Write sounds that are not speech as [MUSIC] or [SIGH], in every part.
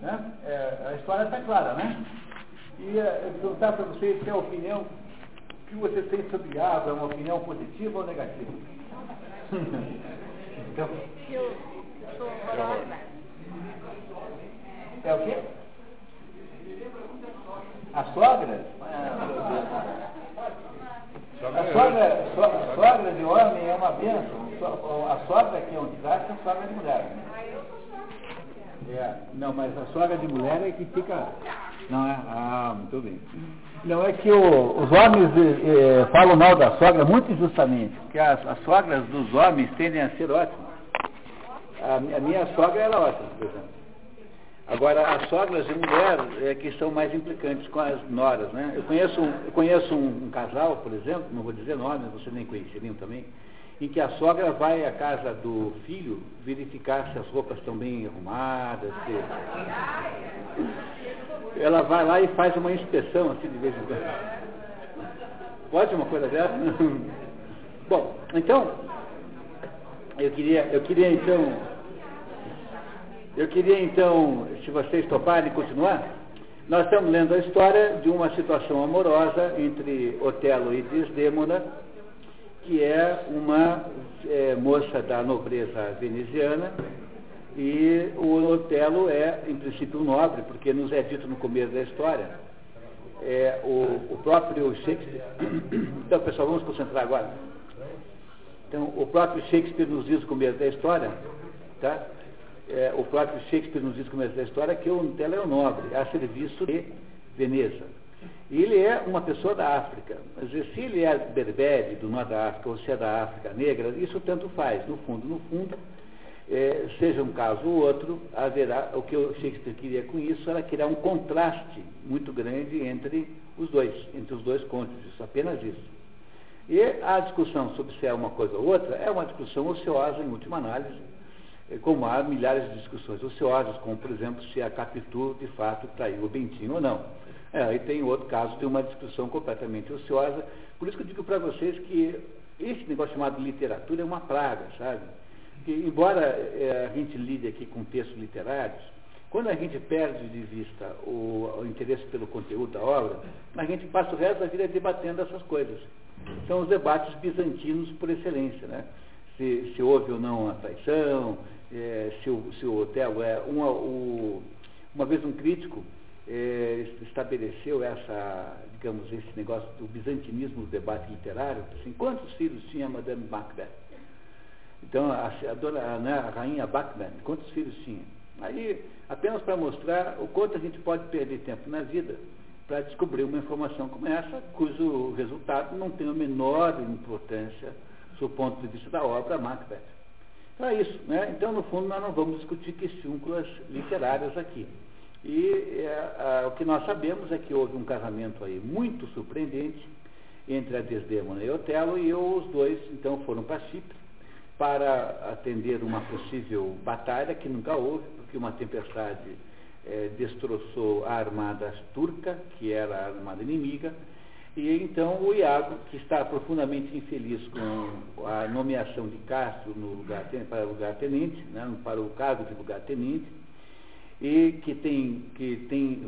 Né? É, a história está clara, né? E é, eu perguntar para vocês se a opinião que vocês têm sobre água é uma opinião positiva ou negativa. [LAUGHS] então, Eu sou horrorosa. é o quê? A sogra? Ah, Sogra A é- sogra, so- sogra de homem é uma bênção. A sogra que é um desastre é a sogra de mulher. É, não, mas a sogra de mulher é que fica. Não é? Ah, muito bem. Não, é que o- os homens eh, falam mal da sogra muito injustamente, porque as, as sogras dos homens tendem a ser ótimas. A, a minha sogra era ótima, por exemplo. Agora, as sogras de mulher é que são mais implicantes com as noras, né? Eu conheço, eu conheço um, um casal, por exemplo, não vou dizer nome, você nem conheceriam também, em que a sogra vai à casa do filho verificar se as roupas estão bem arrumadas, se... Ela vai lá e faz uma inspeção, assim, de vez em quando. Pode uma coisa dessa? [LAUGHS] Bom, então, eu queria, eu queria então eu queria então, se vocês toparem continuar, nós estamos lendo a história de uma situação amorosa entre Otelo e Desdêmona, que é uma é, moça da nobreza veneziana, e o Otelo é, em princípio, nobre, porque nos é dito no começo da história. É, o, o próprio Shakespeare. [COUGHS] Então, pessoal, vamos concentrar agora. Então, o próprio Shakespeare nos diz no começo da história, tá? É, o próprio Shakespeare nos diz no começo da história que o Otelo é o nobre, a serviço de Veneza. Ele é uma pessoa da África. Mas se ele é berbere do norte da África ou se é da África negra, isso tanto faz. No fundo, no fundo, é, seja um caso ou outro, haverá, o que o Shakespeare queria com isso era criar um contraste muito grande entre os dois, entre os dois cônjuges, apenas isso. E a discussão sobre se é uma coisa ou outra é uma discussão ociosa em última análise, eh, como há milhares de discussões ociosas, como por exemplo se a Capitu de fato traiu o Bentinho ou não. É, aí tem outro caso de uma discussão completamente ociosa. Por isso que eu digo para vocês que esse negócio chamado literatura é uma praga, sabe? Que, embora eh, a gente lide aqui com textos literários, quando a gente perde de vista o, o interesse pelo conteúdo da obra, a gente passa o resto da vida debatendo essas coisas. São os debates bizantinos por excelência, né? Se, se houve ou não a traição, eh, se, o, se o é... Uma, o, uma vez um crítico eh, estabeleceu essa, digamos, esse negócio do bizantinismo do debate literário, assim, quantos filhos tinha Madame Macbeth? Então, a, a, dona, né, a rainha Bachman, quantos filhos tinha? Aí, apenas para mostrar o quanto a gente pode perder tempo na vida para descobrir uma informação como essa, cujo resultado não tem a menor importância do ponto de vista da obra Macbeth. Então é isso, né? Então, no fundo, nós não vamos discutir questões literárias aqui. E é, o que nós sabemos é que houve um casamento aí muito surpreendente entre a Desdemona e Otelo, e os dois, então, foram para Chipre para atender uma possível batalha que nunca houve, porque uma tempestade é, destroçou a armada turca, que era a armada inimiga, e então o Iago, que está profundamente infeliz com a nomeação de Castro no lugar, para o lugar tenente, né, para o cargo de lugar tenente, e que tem, que tem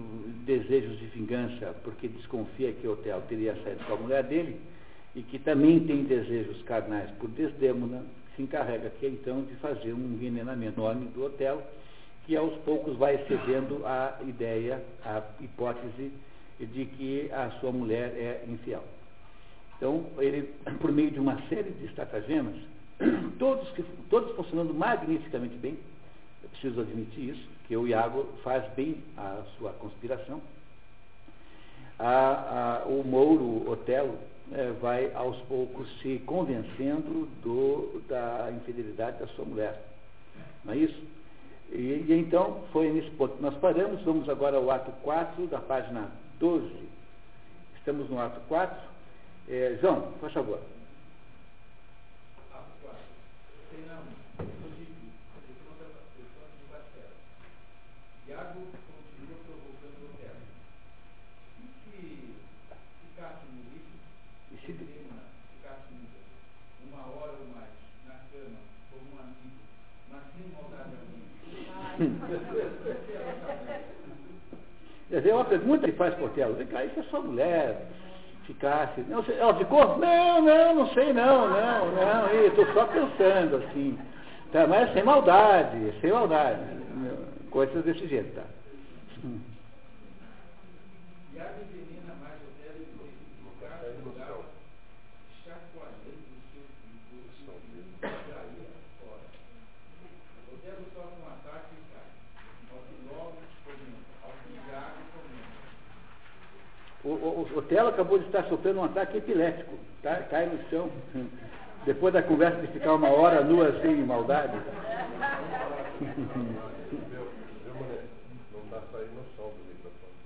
desejos de vingança porque desconfia que Otelo teria saído com a mulher dele, e que também tem desejos carnais por Desdémona, se encarrega aqui então de fazer um envenenamento enorme do Otelo, que aos poucos vai cedendo a ideia, a hipótese de que a sua mulher é infiel. Então, ele, por meio de uma série de estratagemas, [COUGHS] todos, todos funcionando magnificamente bem, eu preciso admitir isso, que o Iago faz bem a sua conspiração, a, a, o Mouro Otelo é, vai aos poucos se convencendo do, da infidelidade da sua mulher. Não é isso? E, e, então foi nesse ponto. Nós paramos, vamos agora ao ato 4 da página 12. Estamos no ato 4. É, João, por favor. Ato 4. Treinamos. Iago continua provocando o terra. E se ficasse no livro, E se, ficasse uma hora ou mais na cama, como um amigo, mas sem maldade alguma. Quer dizer, é uma pergunta que faz Otelo. Vem cá, isso é sua mulher ficasse. Não, ela ficou? Não, não, não sei não, não, não, estou só pensando assim. Tá, mas sem maldade, sem maldade. Coisas desse jeito, tá? Hum. E a envenena mais o dela e do lugar lugar, chacoalhando o seu figuro e daí fora. O dela sofre um ataque e cai. Ao que logo comenta, ao que Iago comenta. O, o, o Telo acabou de estar sofrendo um ataque epilético, tá? cai no chão. Depois da conversa de ficar uma hora nua sem maldade.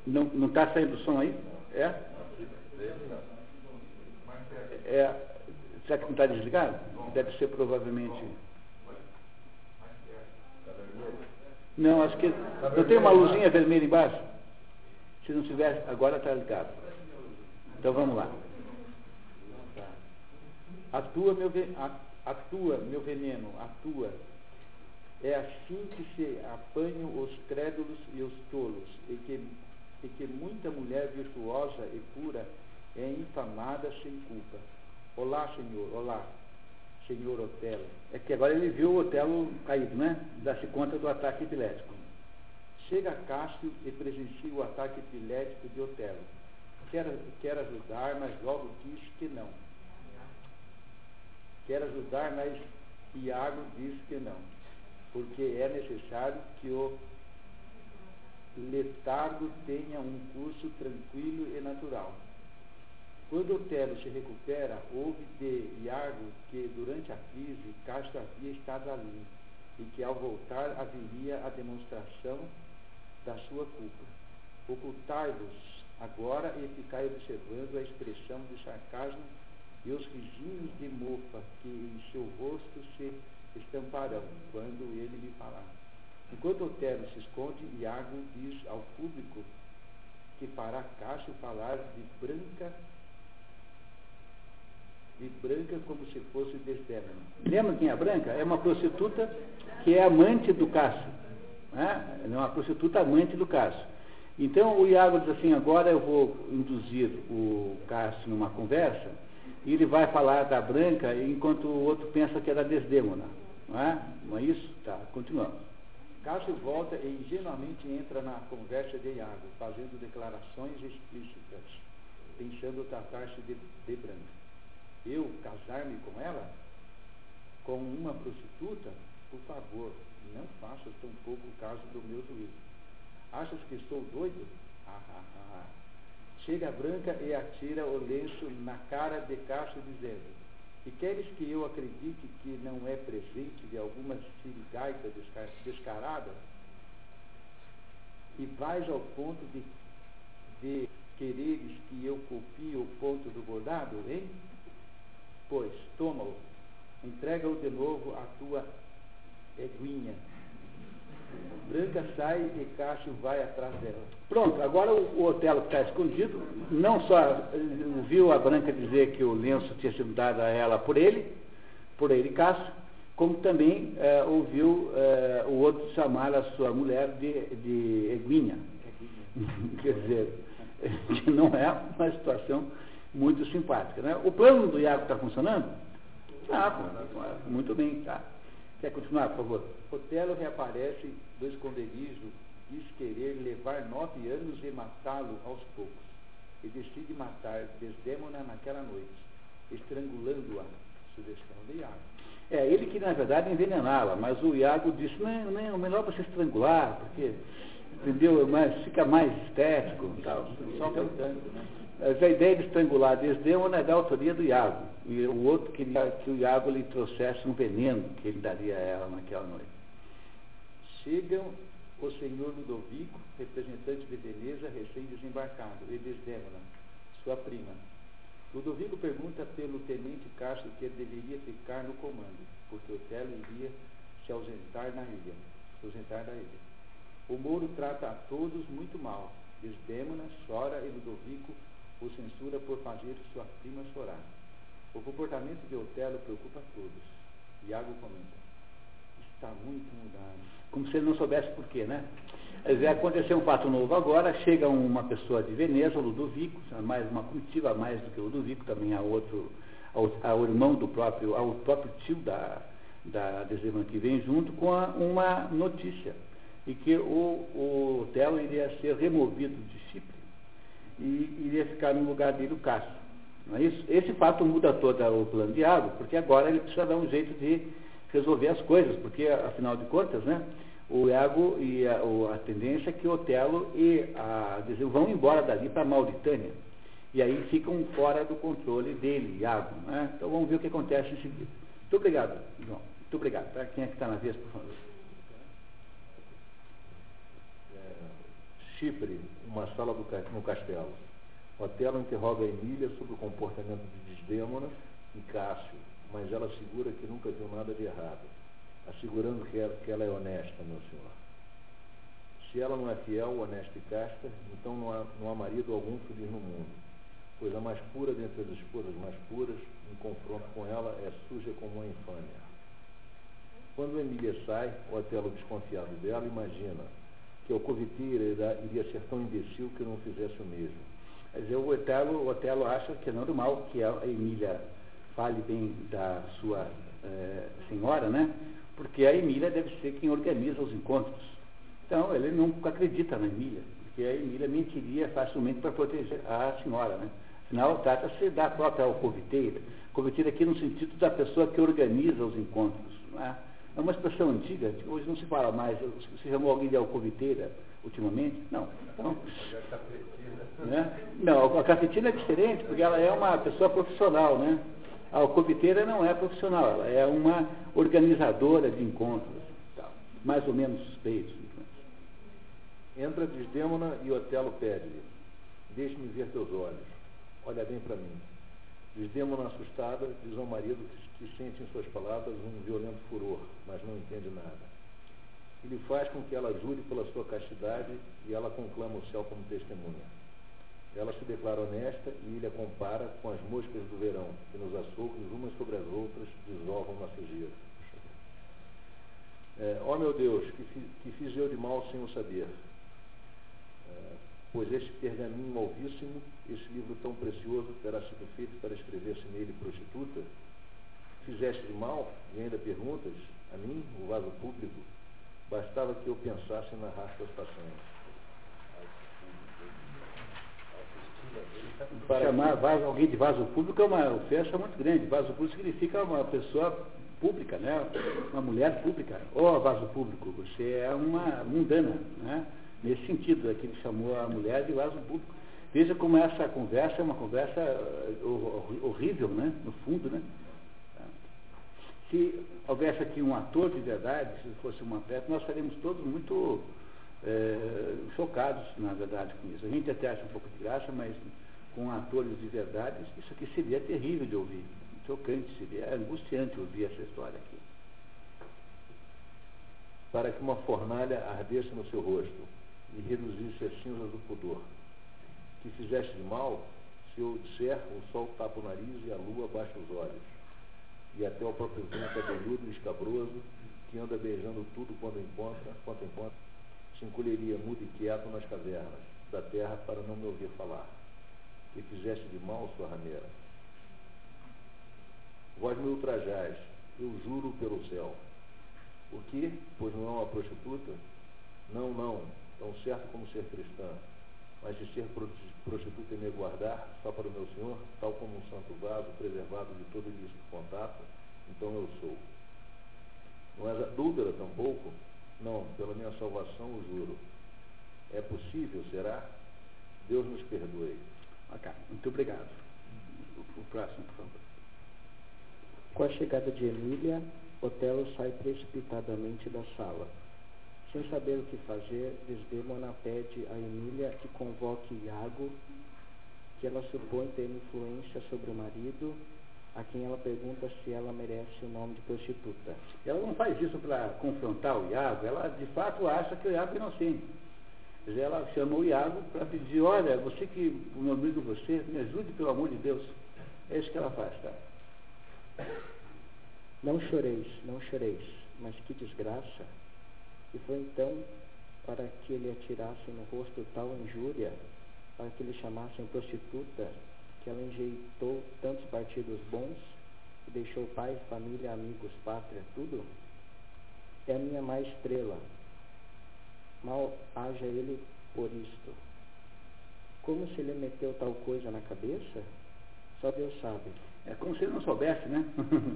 Não está saindo o som aí? É? É? Será que não está desligado? Deve ser provavelmente. Não, acho que. Não tem uma luzinha vermelha embaixo? Se não tivesse, agora está ligado. Então vamos lá. Atua meu, atua, meu veneno, atua. É assim que se apanham os crédulos e os tolos, e que, e que muita mulher virtuosa e pura é infamada sem culpa. Olá, Senhor, olá, Senhor Otelo. É que agora ele viu o Otelo caído, né? Dá-se conta do ataque epilético. Chega Cássio e presencia o ataque epilético de Otelo. Quer, quer ajudar, mas logo diz que não. Quer ajudar, mas Iago diz que não. Porque é necessário que o letargo tenha um curso tranquilo e natural. Quando Otelo se recupera, houve de Iago que, durante a crise, Cássio havia estado ali e que, ao voltar, haveria a demonstração da sua culpa. Ocultai-vos agora e ficai observando a expressão de sarcasmo e os risinhos de mofa que em seu rosto se estamparão quando ele me falar. Enquanto Otelo se esconde, Iago diz ao público que fará Cássio falar de branca de branca como se fosse Desdémona. Lembra quem é a branca? É uma prostituta que é amante do Cássio. Né? É uma prostituta amante do Cássio. Então o Iago diz assim, agora eu vou induzir o Cássio numa conversa e ele vai falar da branca enquanto o outro pensa que é da Desdémona. Não é? Não é isso? Tá, continuamos. Cássio volta e ingenuamente entra na conversa de Iago, fazendo declarações explícitas, pensando tratar-se de, de branca. Eu casar-me com ela? Com uma prostituta? Por favor, não faças tão pouco caso do meu juízo. Achas que estou doido? Ah, ah, ah. Chega a branca e atira o lenço na cara de Cássio, dizendo: E queres que eu acredite que não é presente de alguma sirigaita desca- descarada? E vais ao ponto de, de quereres que eu copie o ponto do bordado, hein? Pois, toma-o, entrega-o de novo à tua eguinha. Branca sai e Cássio vai atrás dela. Pronto, agora o, o Otelo que está escondido, não só eh, ouviu a Branca dizer que o lenço tinha sido dado a ela por ele, por ele Cássio, como também eh, ouviu eh, o outro chamar a sua mulher de, de Eguinha. Quer dizer, que não é uma situação muito simpática. Né? O plano do Iago está funcionando? Ah, muito bem, tá. Quer continuar, por favor? Otelo reaparece do esconderijo, diz querer levar nove anos e matá-lo aos poucos. E decide matar Desdémona naquela noite, estrangulando-a. Sugestão de Iago. É, ele que na verdade envenená-la, mas o Iago disse, não, não, melhor você estrangular, porque, entendeu, mas fica mais estético. Tal. Só cantando, né? Mas a ideia de estrangular Desdémona é da autoria do Iago. E o outro queria que o Iago lhe trouxesse um veneno que ele daria a ela naquela noite. Chegam o senhor Ludovico, representante de Veneza, recém-desembarcado, e Desdémona, sua prima. Ludovico pergunta pelo tenente Castro que ele deveria ficar no comando, porque Otelo iria se ausentar na ilha, se ausentar da ilha. O Mouro trata a todos muito mal. Desdémona chora e Ludovico o censura por fazer sua prima chorar. O comportamento de Otelo preocupa todos. Iago comenta. Está muito mudado. Como se ele não soubesse por quê, né? Aconteceu um fato novo agora, chega uma pessoa de Veneza, Ludovico, mais uma comitiva mais do que o Ludovico, também há outro, ao, irmão do próprio, ao próprio tio da, da Desdemona que vem junto com a, uma notícia, e que o, o iria ser removido de Chipre e iria ficar no lugar dele o Cássio. Não é isso? Esse fato muda todo o plano de água, porque agora ele precisa dar um jeito de resolver as coisas, porque afinal de contas, né, o Iago e a, a tendência é que Otelo e a dizer, vão embora dali para a Mauritânia. E aí ficam fora do controle dele, Iago. Né? Então vamos ver o que acontece em seguida. Muito obrigado, João. Muito obrigado. Tá? Quem é que está na vez, por favor? É, Chipre, uma sala do, no castelo. Otelo interroga Emília sobre o comportamento de Desdêmona e Cássio, mas ela assegura que nunca viu nada de errado, assegurando que ela, que ela é honesta, meu senhor. Se ela não é fiel, honesta e casta, então não há, não há marido algum feliz no mundo, pois a mais pura dentre as esposas mais puras, em confronto com ela, é suja como uma infâmia. Quando Emília sai, Otelo, desconfiado dela, imagina que o coviteiro iria ser tão imbecil que não fizesse o mesmo dizer, o Otelo, o Otelo acha que é normal que a Emília fale bem da sua é, senhora, né? Porque a Emília deve ser quem organiza os encontros. Então, ele não acredita na Emília, porque a Emília mentiria facilmente para proteger a senhora, né? Afinal, trata-se da própria alcoviteira. Coviteira aqui no sentido da pessoa que organiza os encontros. Não é? uma expressão antiga, hoje não se fala mais. Se chamou alguém de alcoviteira ultimamente? Não. Então, né? Não, a cafetina é diferente, porque ela é uma pessoa profissional, né? A alcoviteira não é profissional, ela é uma organizadora de encontros, tal, mais ou menos suspeitos. Entra Desdêmona e Otelo pede-lhe, deixe-me ver teus olhos, olha bem para mim. Desdêmona, assustada, diz ao marido que, que sente em suas palavras um violento furor, mas não entende nada. Ele faz com que ela jure pela sua castidade e ela conclama o céu como testemunha. Ela se declara honesta e ele a compara com as moscas do verão, que nos açougues, umas sobre as outras, desovam na sujeira. É, ó meu Deus, que, que fiz eu de mal sem o saber? É, pois este pergaminho malvíssimo, este livro tão precioso, terá sido feito para escrever-se nele prostituta? Fizeste de mal e ainda perguntas, a mim, o vaso público, bastava que eu pensasse na raça das façanhas. Para chamar vaso, alguém de vaso público é uma ofensa muito grande. Vaso público significa uma pessoa pública, né? uma mulher pública. Ó oh, vaso público, você é uma mundana. Né? Nesse sentido, é que ele chamou a mulher de vaso público. Veja como essa conversa é uma conversa uh, horrível, né? no fundo. Né? Se houvesse aqui um ator de verdade, se fosse uma peça, nós estaríamos todos muito é, chocados, na verdade, com isso. A gente até acha um pouco de graça, mas com atores de verdade, isso aqui seria terrível de ouvir. Chocante, seria angustiante ouvir essa história aqui. Para que uma fornalha ardesse no seu rosto e reduzisse as cinzas do pudor. Que fizeste de mal, se eu disser, o sol tapa o nariz e a lua baixa os olhos. E até o próprio vento abelhudo e escabroso, que anda beijando tudo quando encontra, quanto encontra, se encolheria mudo e quieto nas cavernas da terra para não me ouvir falar e fizeste de mal sua rameira. Vós me ultrajais, eu juro pelo céu. O que? Pois não é uma prostituta? Não, não, tão certo como ser cristã. Mas de ser prostituta e me guardar só para o meu Senhor, tal como um santo vaso preservado de todo ilícito contato, então eu sou. Não és adúltera tampouco? Não, pela minha salvação o juro. É possível, será? Deus nos perdoe. Ok, muito obrigado. O, o próximo, por favor. Com a chegada de Emília, Otelo sai precipitadamente da sala. Sem saber o que fazer, Desdemona pede a Emília que convoque Iago, que ela supõe ter influência sobre o marido, a quem ela pergunta se ela merece o nome de prostituta. Ela não faz isso para confrontar o Iago, ela de fato acha que o Iago é inocente ela chamou o Iago para pedir, olha, você que, o meu amigo você, me ajude pelo amor de Deus. É isso que ela faz, tá? Não choreis, não choreis, mas que desgraça. E foi então para que ele atirasse no rosto tal injúria, para que lhe chamassem prostituta, que ela enjeitou tantos partidos bons e deixou pai, família, amigos, pátria, tudo? É a minha má estrela. Mal haja ele por isto. Como se lhe meteu tal coisa na cabeça? Só Deus sabe. É como se ele não soubesse, né?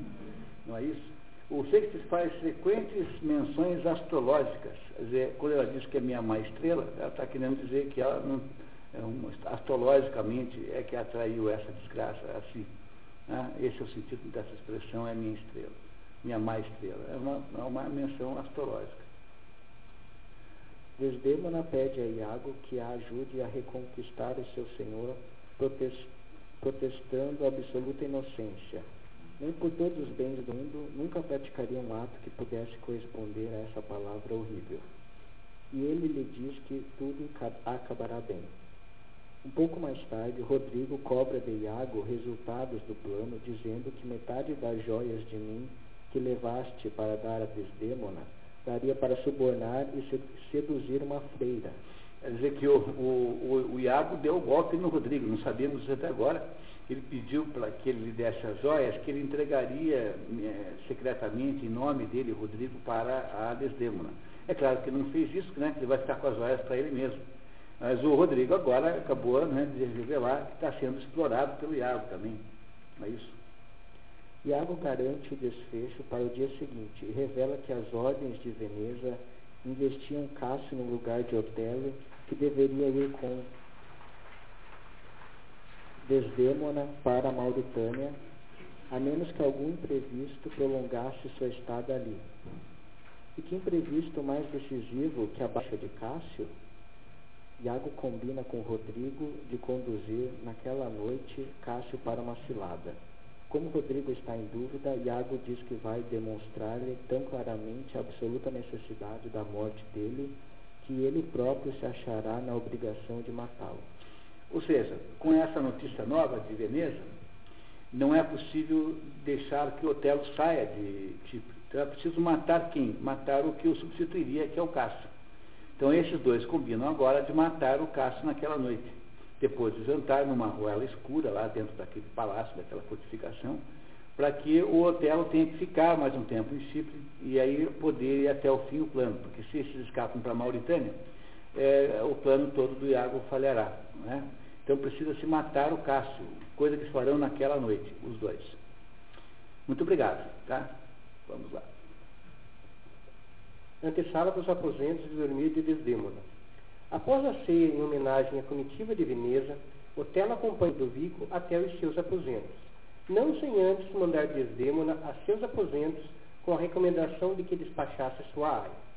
[LAUGHS] não é isso? O Shakespeare faz frequentes menções astrológicas. Quer dizer, quando ela diz que é minha má estrela, ela está querendo dizer que ela não, é astrologicamente é que atraiu essa desgraça a si. Né? Esse é o sentido dessa expressão, é minha estrela, minha má estrela. É uma, é uma menção astrológica. Desdemona pede a Iago que a ajude a reconquistar o seu senhor, protestando a absoluta inocência. Nem por todos os bens do mundo nunca praticaria um ato que pudesse corresponder a essa palavra horrível. E ele lhe diz que tudo acabará bem. Um pouco mais tarde, Rodrigo cobra de Iago resultados do plano, dizendo que metade das joias de mim que levaste para dar a Desdêmona daria para subornar e seduzir uma freira. Quer dizer que o, o, o, o Iago deu o golpe no Rodrigo, não isso até agora. Ele pediu para que ele lhe desse as joias, que ele entregaria é, secretamente, em nome dele, Rodrigo, para a Desdêmona. É claro que não fez isso, né, que ele vai ficar com as joias para ele mesmo. Mas o Rodrigo agora acabou né, de revelar que está sendo explorado pelo Iago também. Não é isso? Iago garante o desfecho para o dia seguinte e revela que as ordens de Veneza investiam Cássio no lugar de Otelo, que deveria ir com Desdêmona para a Mauritânia, a menos que algum imprevisto prolongasse sua estada ali. E que imprevisto mais decisivo que a baixa de Cássio? Iago combina com Rodrigo de conduzir naquela noite Cássio para uma cilada. Como Rodrigo está em dúvida, Iago diz que vai demonstrar-lhe tão claramente a absoluta necessidade da morte dele que ele próprio se achará na obrigação de matá-lo. Ou seja, com essa notícia nova de Veneza, não é possível deixar que Otelo saia de Chipre. Então é preciso matar quem? Matar o que o substituiria, que é o Cássio. Então esses dois combinam agora de matar o Cássio naquela noite. Depois de jantar numa ruela escura, lá dentro daquele palácio, daquela fortificação, para que o Otelo tenha que ficar mais um tempo em Chipre e aí poder ir até o fim o plano. Porque se esses escapam para a Mauritânia, é, o plano todo do Iago falhará. Né? Então precisa se matar o Cássio, coisa que farão naquela noite, os dois. Muito obrigado. Tá? Vamos lá antessala dos aposentos de dormir de Desdêmona. Após a ceia em homenagem à comitiva de Veneza, Otelo acompanha Ludovico até os seus aposentos, não sem antes mandar Desdêmona a seus aposentos com a recomendação de que despachasse sua área.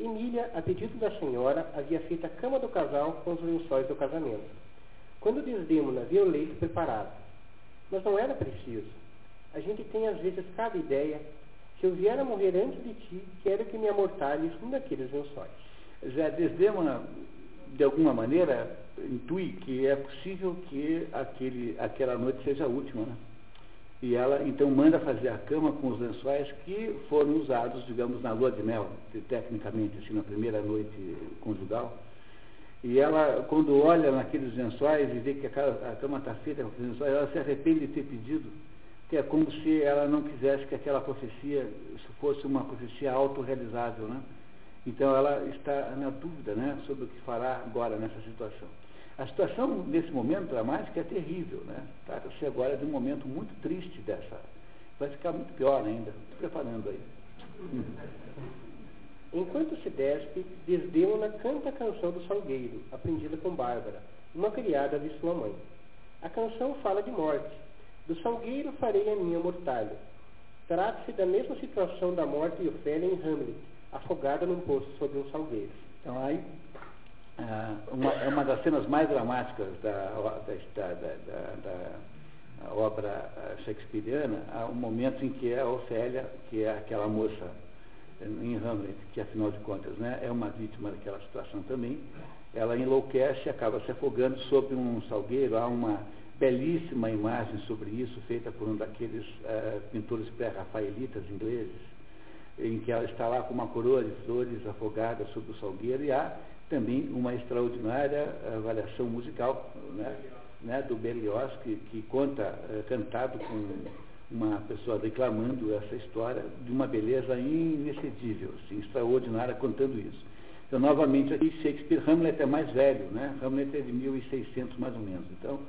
Emília, a pedido da senhora, havia feito a cama do casal com os lençóis do casamento. Quando Desdêmona viu o leito preparado. Mas não era preciso. A gente tem às vezes cada ideia se eu vier a morrer antes de ti, quero que me amortalhes um daqueles lençóis. Já Desdemona, de alguma maneira, intui que é possível que aquele, aquela noite seja a última, né? E ela então manda fazer a cama com os lençóis que foram usados, digamos, na lua de mel, tecnicamente, assim, na primeira noite conjugal. E ela, quando olha naqueles lençóis e vê que a cama está feita com aqueles lençóis, ela se arrepende de ter pedido que é como se ela não quisesse que aquela profecia fosse uma profecia autorrealizável, né? Então ela está na dúvida, né, sobre o que fará agora nessa situação. A situação nesse momento dramático é terrível, né? Trata-se agora de um momento muito triste dessa. Vai ficar muito pior ainda. Estou preparando aí. Enquanto se despe, Desdemona canta a canção do Salgueiro, aprendida com Bárbara, uma criada de sua mãe. A canção fala de morte, do salgueiro farei a minha mortalha. Trata-se da mesma situação da morte de Ofélia em Hamlet, afogada num poço sobre um salgueiro. Então aí é uma, é uma das cenas mais dramáticas da, da, da, da obra shakespeariana, o momento em que a Ofélia, que é aquela moça em Hamlet, que afinal de contas né, é uma vítima daquela situação também, ela enlouquece e acaba se afogando sobre um salgueiro, há uma belíssima imagem sobre isso, feita por um daqueles uh, pintores pré-rafaelitas ingleses, em que ela está lá com uma coroa de flores afogada sobre o salgueiro, e há também uma extraordinária avaliação musical né, né, do Berlioz, que, que conta, é, cantado com uma pessoa declamando essa história de uma beleza inexcedível, assim, extraordinária, contando isso. Então, novamente, aqui Shakespeare, Hamlet é mais velho, né? Hamlet é de 1600 mais ou menos. Então,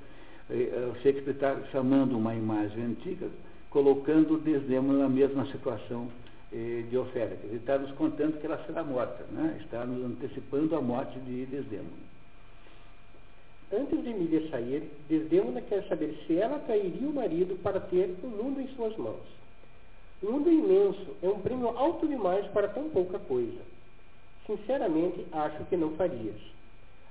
eh, eh, Shakespeare está chamando uma imagem antiga, colocando Desdemona na mesma situação eh, de Ofélia. Ele está nos contando que ela será morta, né? está nos antecipando a morte de Desdemona. Antes de Emília sair, Desdemona quer saber se ela trairia o marido para ter o mundo em suas mãos. O mundo é imenso, é um prêmio alto demais para tão pouca coisa. Sinceramente, acho que não farias.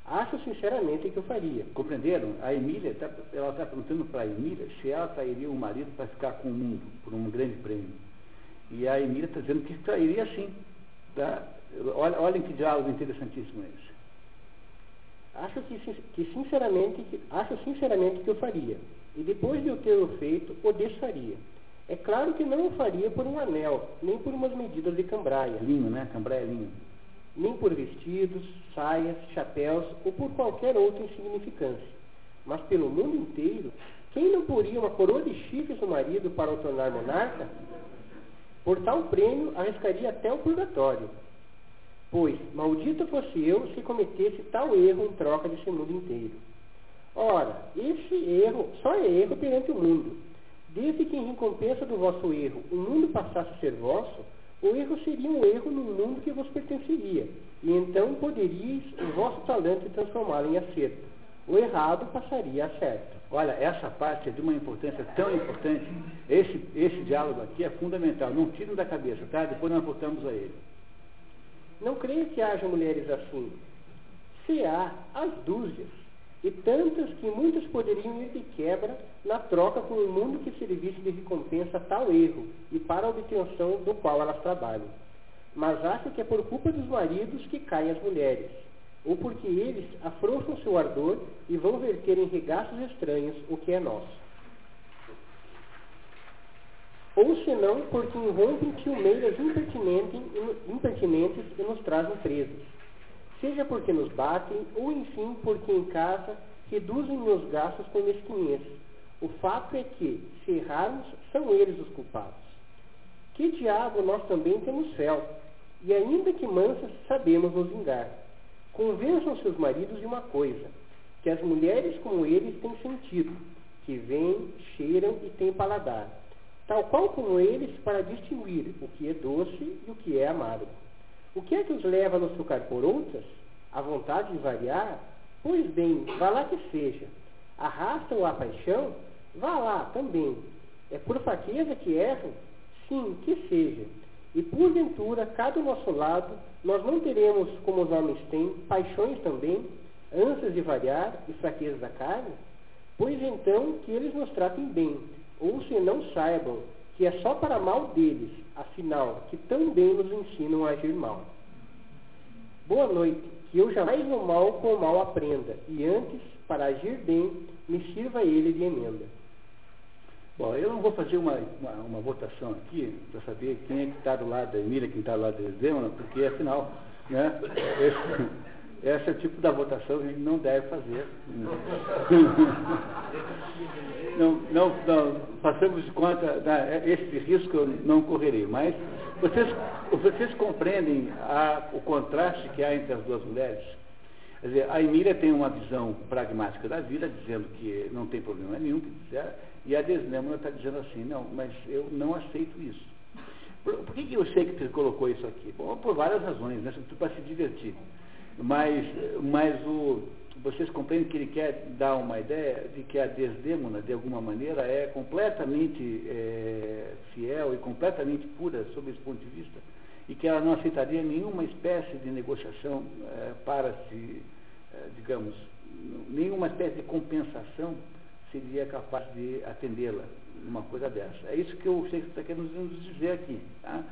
Acho sinceramente que eu faria. Compreenderam? A Emília, tá, ela está perguntando para a Emília se ela trairia o marido para ficar com o mundo, por um grande prêmio. E a Emília está dizendo que trairia sim. Tá? Olha, olhem que diálogo interessantíssimo esse. Acho que, que sinceramente, acho sinceramente que eu faria. E depois de eu ter o feito, o desfaria. É claro que não o faria por um anel, nem por umas medidas de cambraia. Linho, né? Cambraia é linho nem por vestidos, saias, chapéus ou por qualquer outra insignificância, mas pelo mundo inteiro, quem não poria uma coroa de chifres no marido para o tornar monarca? Por tal prêmio, arriscaria até o purgatório. Pois, maldito fosse eu se cometesse tal erro em troca desse mundo inteiro. Ora, esse erro só é erro perante o mundo. Desde que em recompensa do vosso erro o mundo passasse a ser vosso, o erro seria um erro no mundo que vos pertenceria, e então poderíeis o vosso talento transformá-lo em acerto. O errado passaria a certo. Olha, essa parte é de uma importância tão importante. Esse, esse diálogo aqui é fundamental. Não tirem da cabeça, tá? Depois nós voltamos a ele. Não creio que haja mulheres assim. Se há, as dúzias e tantas que muitas poderiam ir de quebra na troca o um mundo que servisse de recompensa a tal erro e para a obtenção do qual elas trabalham. Mas acho que é por culpa dos maridos que caem as mulheres, ou porque eles afrouxam seu ardor e vão verter em regaços estranhos o que é nosso. Ou senão porque irrompem tilmeiras impertinentes e nos trazem presos seja porque nos batem, ou enfim porque em casa reduzem meus gastos com mesquinhez. O fato é que, se errarmos, são eles os culpados. Que diabo nós também temos fel, e ainda que mansas sabemos nos vingar. Convençam seus maridos de uma coisa, que as mulheres como eles têm sentido, que veem, cheiram e têm paladar, tal qual como eles para distinguir o que é doce e o que é amargo. O que é que os leva a nos trocar por outras? A vontade de variar? Pois bem, vá lá que seja. Arrastam a paixão? Vá lá também. É por fraqueza que erram? Sim, que seja. E porventura, cada nosso lado, nós não teremos, como os homens têm, paixões também, ânsias de variar e fraquezas da carne? Pois então que eles nos tratem bem, ou se não saibam que é só para mal deles, afinal, que tão bem nos ensinam a agir mal. Boa noite, que eu jamais no mal com o mal aprenda, e antes, para agir bem, me sirva ele de emenda. Bom, eu não vou fazer uma, uma, uma votação aqui para saber quem é que está do lado da Emília, quem está do lado da Zema, porque afinal, né, esse, esse é o tipo da votação que a gente não deve fazer. [LAUGHS] Não, não, não passamos de conta, da, esse risco eu não correrei, mas vocês, vocês compreendem a, o contraste que há entre as duas mulheres? Quer dizer, a Emília tem uma visão pragmática da vida, dizendo que não tem problema nenhum, que e a Desdemona está dizendo assim, não, mas eu não aceito isso. Por, por que, que o Shakespeare colocou isso aqui? Bom, por várias razões, né? Para se divertir. Mas, mas o, vocês compreendem que ele quer dar uma ideia de que a Desdemona, de alguma maneira, é completamente é, fiel e completamente pura sob esse ponto de vista, e que ela não aceitaria nenhuma espécie de negociação é, para se, é, digamos, nenhuma espécie de compensação seria capaz de atendê-la numa coisa dessa. É isso que o Shakespeare está querendo nos dizer aqui. Tá?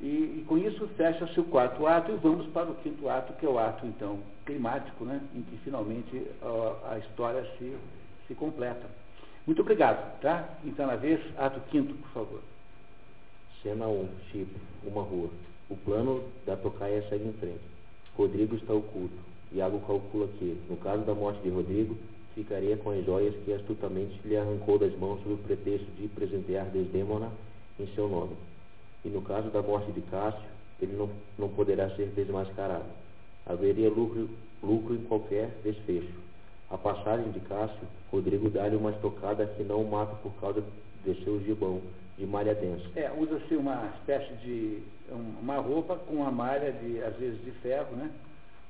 E, e, com isso fecha-se o quarto ato e vamos para o quinto ato, que é o ato, então, climático, né, em que finalmente a, a história se, se completa. Muito obrigado, tá? Então, na vez, ato quinto, por favor. Cena 1, Chip, uma rua. O plano da tocaia segue em frente. Rodrigo está oculto. Iago calcula que, no caso da morte de Rodrigo, ficaria com as joias que astutamente lhe arrancou das mãos sob o pretexto de presentear Desdêmona em seu nome. E no caso da morte de Cássio, ele não, não poderá ser desmascarado. Haveria lucro, lucro em qualquer desfecho. A passagem de Cássio, Rodrigo dá-lhe uma estocada que não o mata por causa de seu gibão de malha densa. É, usa-se uma espécie de um- uma roupa com uma malha de, às vezes, de ferro, né?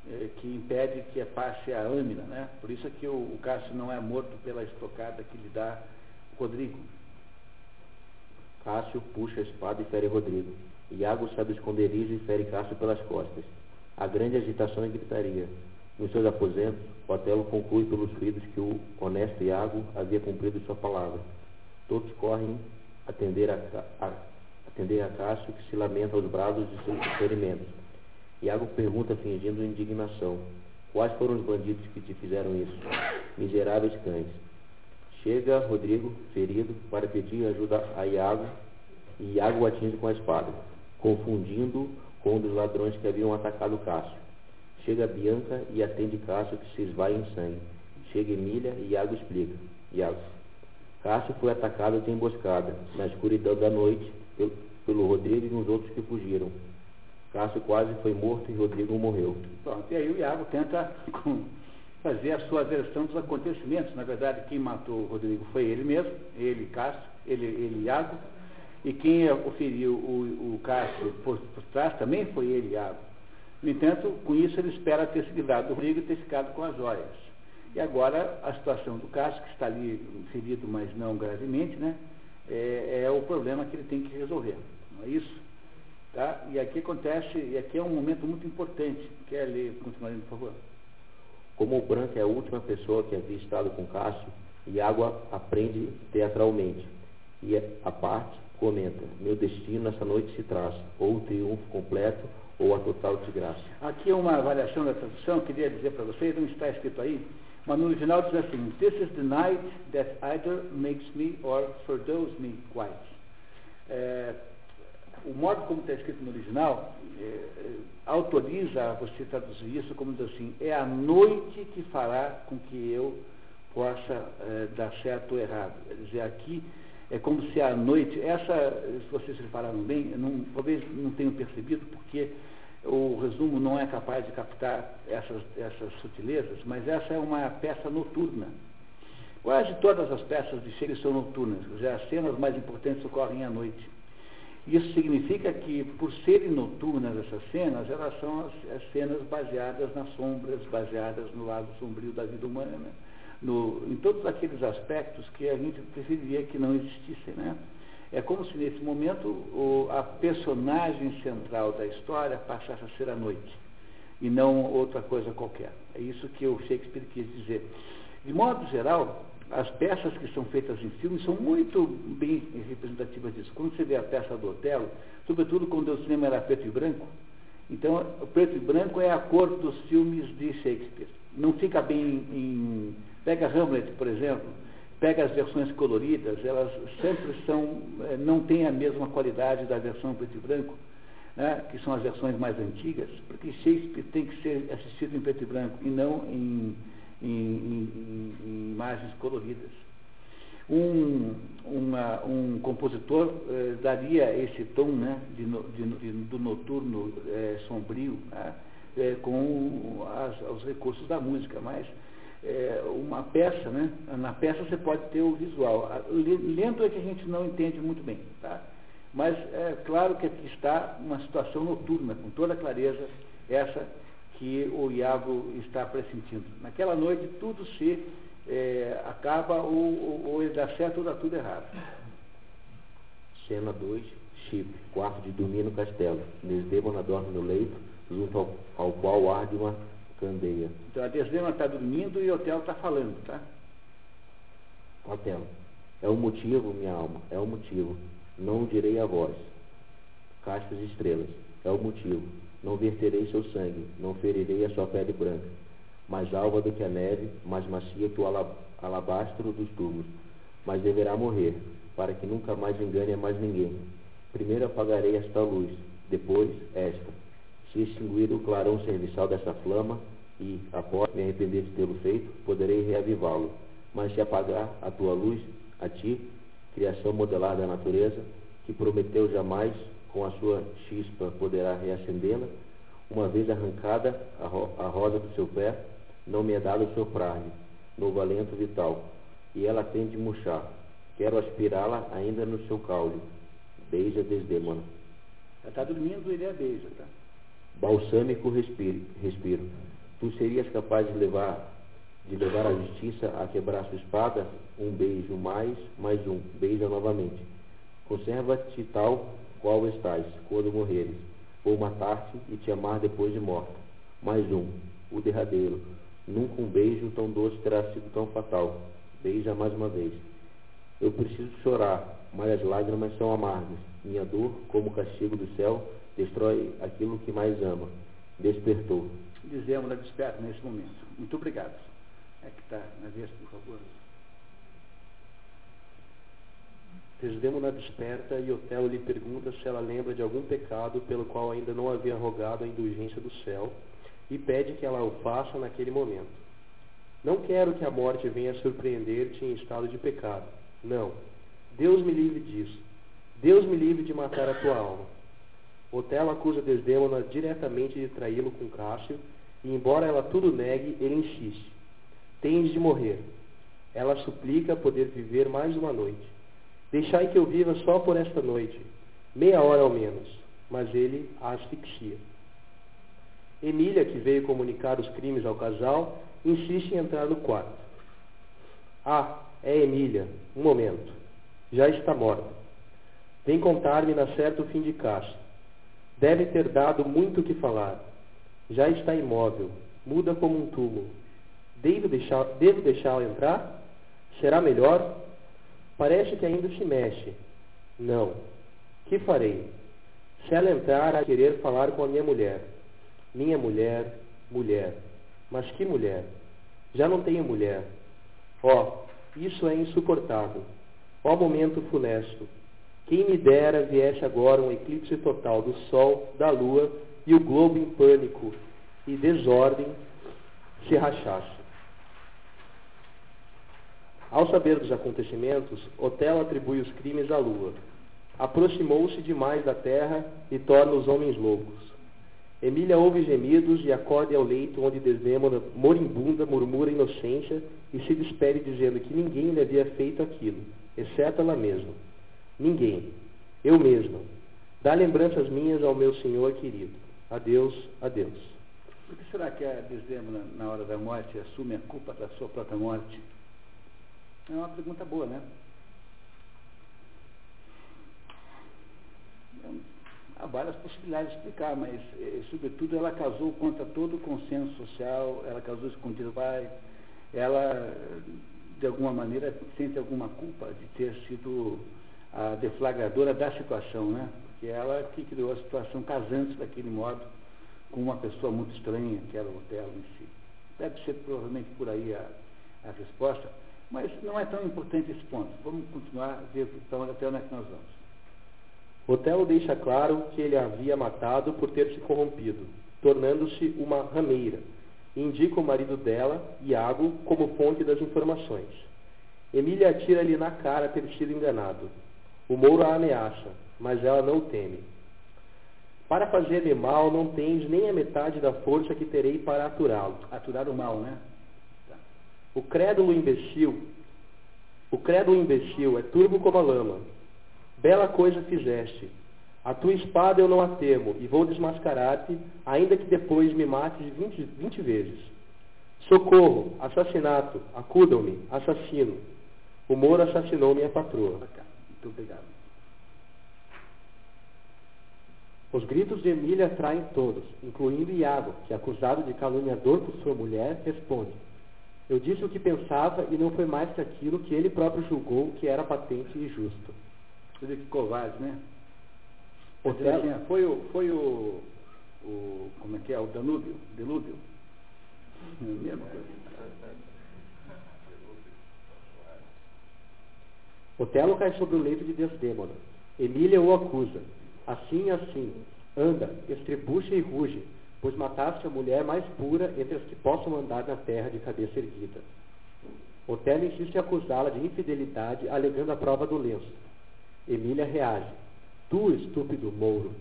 eh, Que impede que passe a lâmina, né? Por isso é que o, o Cássio não é morto pela estocada que lhe dá Rodrigo. Cássio puxa a espada e fere Rodrigo. Iago sai do esconderijo e fere Cássio pelas costas. Há grande agitação e gritaria. Nos seus aposentos, Otelo conclui pelos ruídos que o honesto Iago havia cumprido sua palavra. Todos correm atender a, a, atender a Cássio, que se lamenta aos brados de seus ferimentos. Iago pergunta fingindo indignação. Quais foram os bandidos que te fizeram isso? Miseráveis cães. Chega Rodrigo, ferido, para pedir ajuda a Iago, e Iago o atinge com a espada, confundindo com um dos ladrões que haviam atacado Cássio. Chega Bianca e atende Cássio, que se esvai em sangue. Chega Emília e Iago explica. Iago. Cássio foi atacado de emboscada, na escuridão da noite, pelo, pelo Rodrigo e uns outros que fugiram. Cássio quase foi morto e Rodrigo morreu. Pronto, e aí o Iago tenta [LAUGHS] fazer a sua versão dos acontecimentos. Na verdade, quem matou o Rodrigo foi ele mesmo, ele, Cássio, ele, ele Iago, e quem o feriu o, o por, por trás também foi ele, Iago. No entanto, com isso ele espera ter se livrado do Rodrigo e ter ficado com as joias. E agora a situação do Cássio, que está ali ferido, mas não gravemente, né, é, é o problema que ele tem que resolver. Não é isso? Tá? E aqui acontece, e aqui é um momento muito importante. Quer ler, continuar por favor? Como o Branco é a última pessoa que havia estado com Cássio, Iago aprende teatralmente. E a parte comenta, meu destino essa noite se traça, ou o triunfo completo, ou a total desgraça. Aqui é uma variação da tradução, queria dizer para vocês, não está escrito aí, mas no original diz assim, This is the night that either makes me or fordows me quite. É, o modo como está escrito no original é, é, autoriza a você traduzir isso como diz assim, é a noite que fará com que eu possa é, dar certo ou errado. Quer dizer, aqui é como se a noite, essa, se vocês repararam bem, não, talvez não tenham percebido, porque o resumo não é capaz de captar essas, essas sutilezas, mas essa é uma peça noturna. Quase todas as peças de Shakespeare são noturnas, quer dizer, as cenas mais importantes ocorrem à noite. Isso significa que, por serem noturnas essas cenas, elas são as, as cenas baseadas nas sombras, baseadas no lado sombrio da vida humana, no, em todos aqueles aspectos que a gente preferiria que não existissem. Né? É como se nesse momento o, a personagem central da história passasse a ser a noite e não outra coisa qualquer. É isso que o Shakespeare quis dizer. De modo geral, as peças que são feitas em filmes são muito bem representativas disso. Quando você vê a peça do Otelo, sobretudo quando o cinema era preto e branco, então o preto e branco é a cor dos filmes de Shakespeare. Não fica bem em. Pega Hamlet, por exemplo, pega as versões coloridas, elas sempre são, eh, não têm a mesma qualidade da versão preto e branco, né, que são as versões mais antigas, porque Shakespeare tem que ser assistido em preto e branco e não em, em, em, em imagens coloridas. Um, uma, um compositor eh, daria esse tom né, de, de, de, do noturno eh, sombrio né, eh, com as, os recursos da música, mas é, uma peça, né? Na peça você pode ter o visual. A- le- Lendo é que a gente não entende muito bem, tá? Mas é claro que aqui está uma situação noturna, com toda clareza, essa que o Iago está pressentindo. Naquela noite tudo se é, acaba ou, ou, ou ele dá certo ou dá tudo errado. Cena 2, Chip, quarto de dormir no castelo. Desdemona dorme no leito, junto ao, ao qual arde uma candeia. Então a Desdemona está dormindo e o Otelo está falando, tá? Otelo. É o motivo, minha alma, é o motivo. Não direi a voz. Cascas e estrelas. É o motivo. Não verterei seu sangue, não ferirei a sua pele branca. Mais alva do que a neve, mais macia que o ala- alabastro dos túmulos. Mas deverá morrer, para que nunca mais engane a mais ninguém. Primeiro apagarei esta luz, depois esta. Se extinguir o clarão serviçal dessa flama, e, após me arrepender de tê-lo feito, poderei reavivá-lo. Mas se apagar a tua luz, a ti, criação modelar da natureza, que prometeu jamais com a sua chispa poderá reacendê-la, uma vez arrancada a, ro a rosa do seu pé, não me é dado soprar-lhe, novo alento vital, e ela tem de murchar. Quero aspirá-la ainda no seu caule. Beija Desdemona. Está dormindo, ele é beija, tá? Balsâmico respiro, respiro. Tu serias capaz de levar, de levar a justiça a quebrar sua espada? Um beijo mais, mais um. Beija novamente. Conserva-te tal qual estás, quando morreres. Vou matar-te e te amar depois de morta. Mais um. O derradeiro. Nunca um beijo tão doce terá sido tão fatal. Beija mais uma vez. Eu preciso chorar, mas as lágrimas são amargas. Minha dor, como castigo do céu, destrói aquilo que mais ama. Despertou. Dizemos, desperta nesse momento. Muito obrigado. É que está na vez, por favor. Desdemona desperta e Otelo lhe pergunta se ela lembra de algum pecado pelo qual ainda não havia rogado a indulgência do céu e pede que ela o faça naquele momento. Não quero que a morte venha surpreender-te em estado de pecado. Não. Deus me livre disso. Deus me livre de matar a tua alma. Otelo acusa Desdemona diretamente de traí-lo com Cássio e, embora ela tudo negue, ele insiste. Tens de morrer. Ela suplica poder viver mais uma noite. Deixai que eu viva só por esta noite, meia hora ao menos, mas ele a asfixia. Emília, que veio comunicar os crimes ao casal, insiste em entrar no quarto. Ah, é Emília. Um momento. Já está morta. Vem contar-me na certa o fim de caixa. Deve ter dado muito o que falar. Já está imóvel. Muda como um túmulo. Devo deixá-la deixá entrar? Será melhor? Parece que ainda se mexe. Não. Que farei? Se ela entrar a querer falar com a minha mulher. Minha mulher, mulher. Mas que mulher? Já não tenho mulher. Ó, oh, isso é insuportável. Ó oh, momento funesto. Quem me dera viesse agora um eclipse total do Sol, da Lua e o globo em pânico e desordem se rachasse. Ao saber dos acontecimentos, Otelo atribui os crimes à lua. Aproximou-se demais da terra e torna os homens loucos. Emília ouve gemidos e acorde ao leito onde Desdemona, moribunda, murmura inocência e se despede dizendo que ninguém lhe havia feito aquilo, exceto ela mesma. Ninguém. Eu mesma. Dá lembranças minhas ao meu Senhor querido. Adeus, adeus. Por que será que a Desdemona, na hora da morte, assume a culpa da sua própria morte? É uma pergunta boa, né? Há várias possibilidades de explicar, mas, eh, sobretudo, ela casou contra todo o consenso social, ela casou escondido pai, ela, de alguma maneira, sente alguma culpa de ter sido a deflagradora da situação, né? Porque ela que criou a situação casando-se daquele modo com uma pessoa muito estranha, que era o Otelo em si. Deve ser provavelmente por aí a, a resposta. Mas não é tão importante esse ponto. Vamos continuar a ver então, até onde é que nós vamos. Otelo deixa claro que ele havia matado por ter se corrompido, tornando-se uma rameira, e indica o marido dela, Iago, como fonte das informações. Emília atira-lhe na cara ter sido enganado. O Mouro a ameaça, mas ela não teme. Para fazer-me mal, não tens nem a metade da força que terei para aturá-lo. Aturar o mal, né? O crédulo imbecil, o crédulo imbecil é turbo como a lama. Bela coisa fizeste. A tua espada eu não a temo, e vou desmascarar-te, ainda que depois me mates vinte, vinte vezes. Socorro, assassinato, acudam-me, assassino. O Moro assassinou minha patroa. Muito obrigado. Os gritos de Emília atraem todos, incluindo Iago, que, acusado de caluniador por sua mulher, responde: eu disse o que pensava e não foi mais que aquilo que ele próprio julgou que era patente e justo. Vê que covarde, né? Assim, foi o, foi o, o, como é que é, o Danúbio, Delúbio? É a mesma coisa. Otelo cai sobre o leito de Desdêmona. Emília o acusa. Assim, assim, anda, estrebucha e ruge, pois mataste a mulher mais pura entre as que possam andar na terra de cabeça erguida. Otelo insiste em acusá-la de infidelidade, alegando a prova do lenço. Emília reage. Tu, estúpido mouro,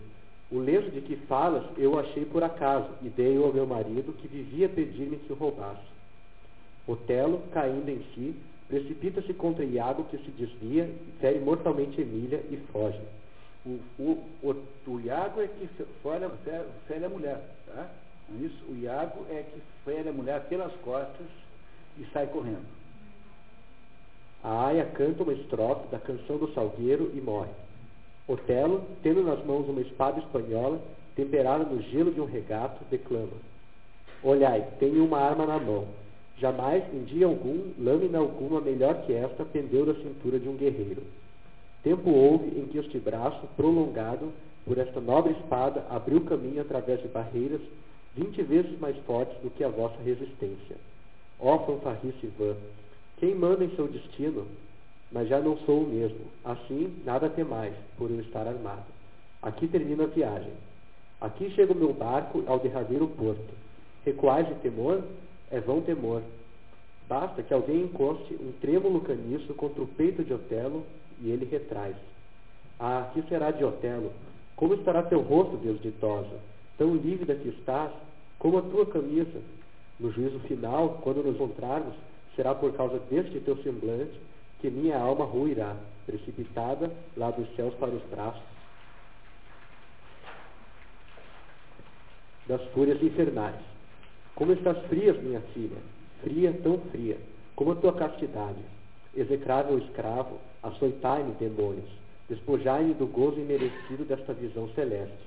o lenço de que falas eu achei por acaso e dei-o ao meu marido, que vivia pedir-me que o roubasse. Otelo, caindo em si, precipita-se contra Iago, que se desvia, fere mortalmente Emília e foge. O, o, o, o Iago é que fere, fere a mulher, tá? Isso, o Iago é que fere a mulher pelas costas e sai correndo. A Aia canta uma estrofe da canção do Salgueiro e morre. Otelo, tendo nas mãos uma espada espanhola, temperada no gelo de um regato, declama: Olhai, tenho uma arma na mão. Jamais, em dia algum, lâmina alguma melhor que esta pendeu da cintura de um guerreiro. Tempo houve em que este braço, prolongado por esta nobre espada, abriu caminho através de barreiras vinte vezes mais fortes do que a vossa resistência. Ó fanfarrice vã, quem manda em seu destino? Mas já não sou o mesmo. Assim, nada temais, por eu estar armado. Aqui termina a viagem. Aqui chega o meu barco ao derradeiro porto. Recuais de temor? É vão temor. Basta que alguém encoste um trêmulo caniço contra o peito de Otelo e ele retrai Ah, que será de Otelo? Como estará teu rosto, Deus ditosa? Tão lívida que estás, como a tua camisa. No juízo final, quando nos encontrarmos, será por causa deste teu semblante que minha alma ruirá, precipitada lá dos céus para os braços das fúrias infernais. Como estás fria, minha filha, fria, tão fria, como a tua castidade. Execrável escravo, açoitai-me, demônios, despojai-me do gozo imerecido desta visão celeste.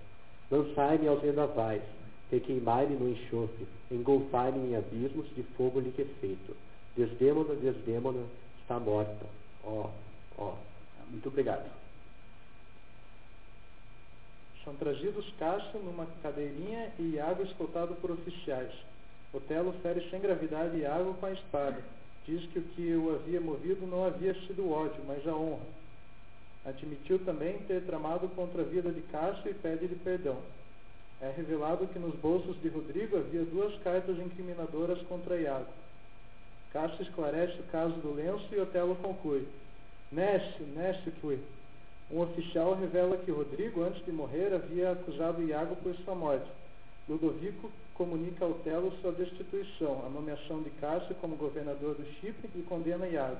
Lançai-me aos vendavais, requeimai-me no enxofre, engolfai-me em abismos de fogo liquefeito. Desdêmona, Desdêmona, está morta. Ó, ó. Muito obrigado. São trazidos Cássio numa cadeirinha e Iago escoltado por oficiais. Otelo fere sem gravidade Iago com a espada. Diz que o que o havia movido não havia sido o ódio, mas a honra. Admitiu também ter tramado contra a vida de Cássio e pede-lhe perdão. É revelado que nos bolsos de Rodrigo havia duas cartas incriminadoras contra Iago. Cássio esclarece o caso do lenço e Otelo conclui. Neste, neste que um oficial revela que Rodrigo, antes de morrer, havia acusado Iago por sua morte. Ludovico comunica a Otelo sua destituição, a nomeação de Cássio como governador do Chipre e condena Iago.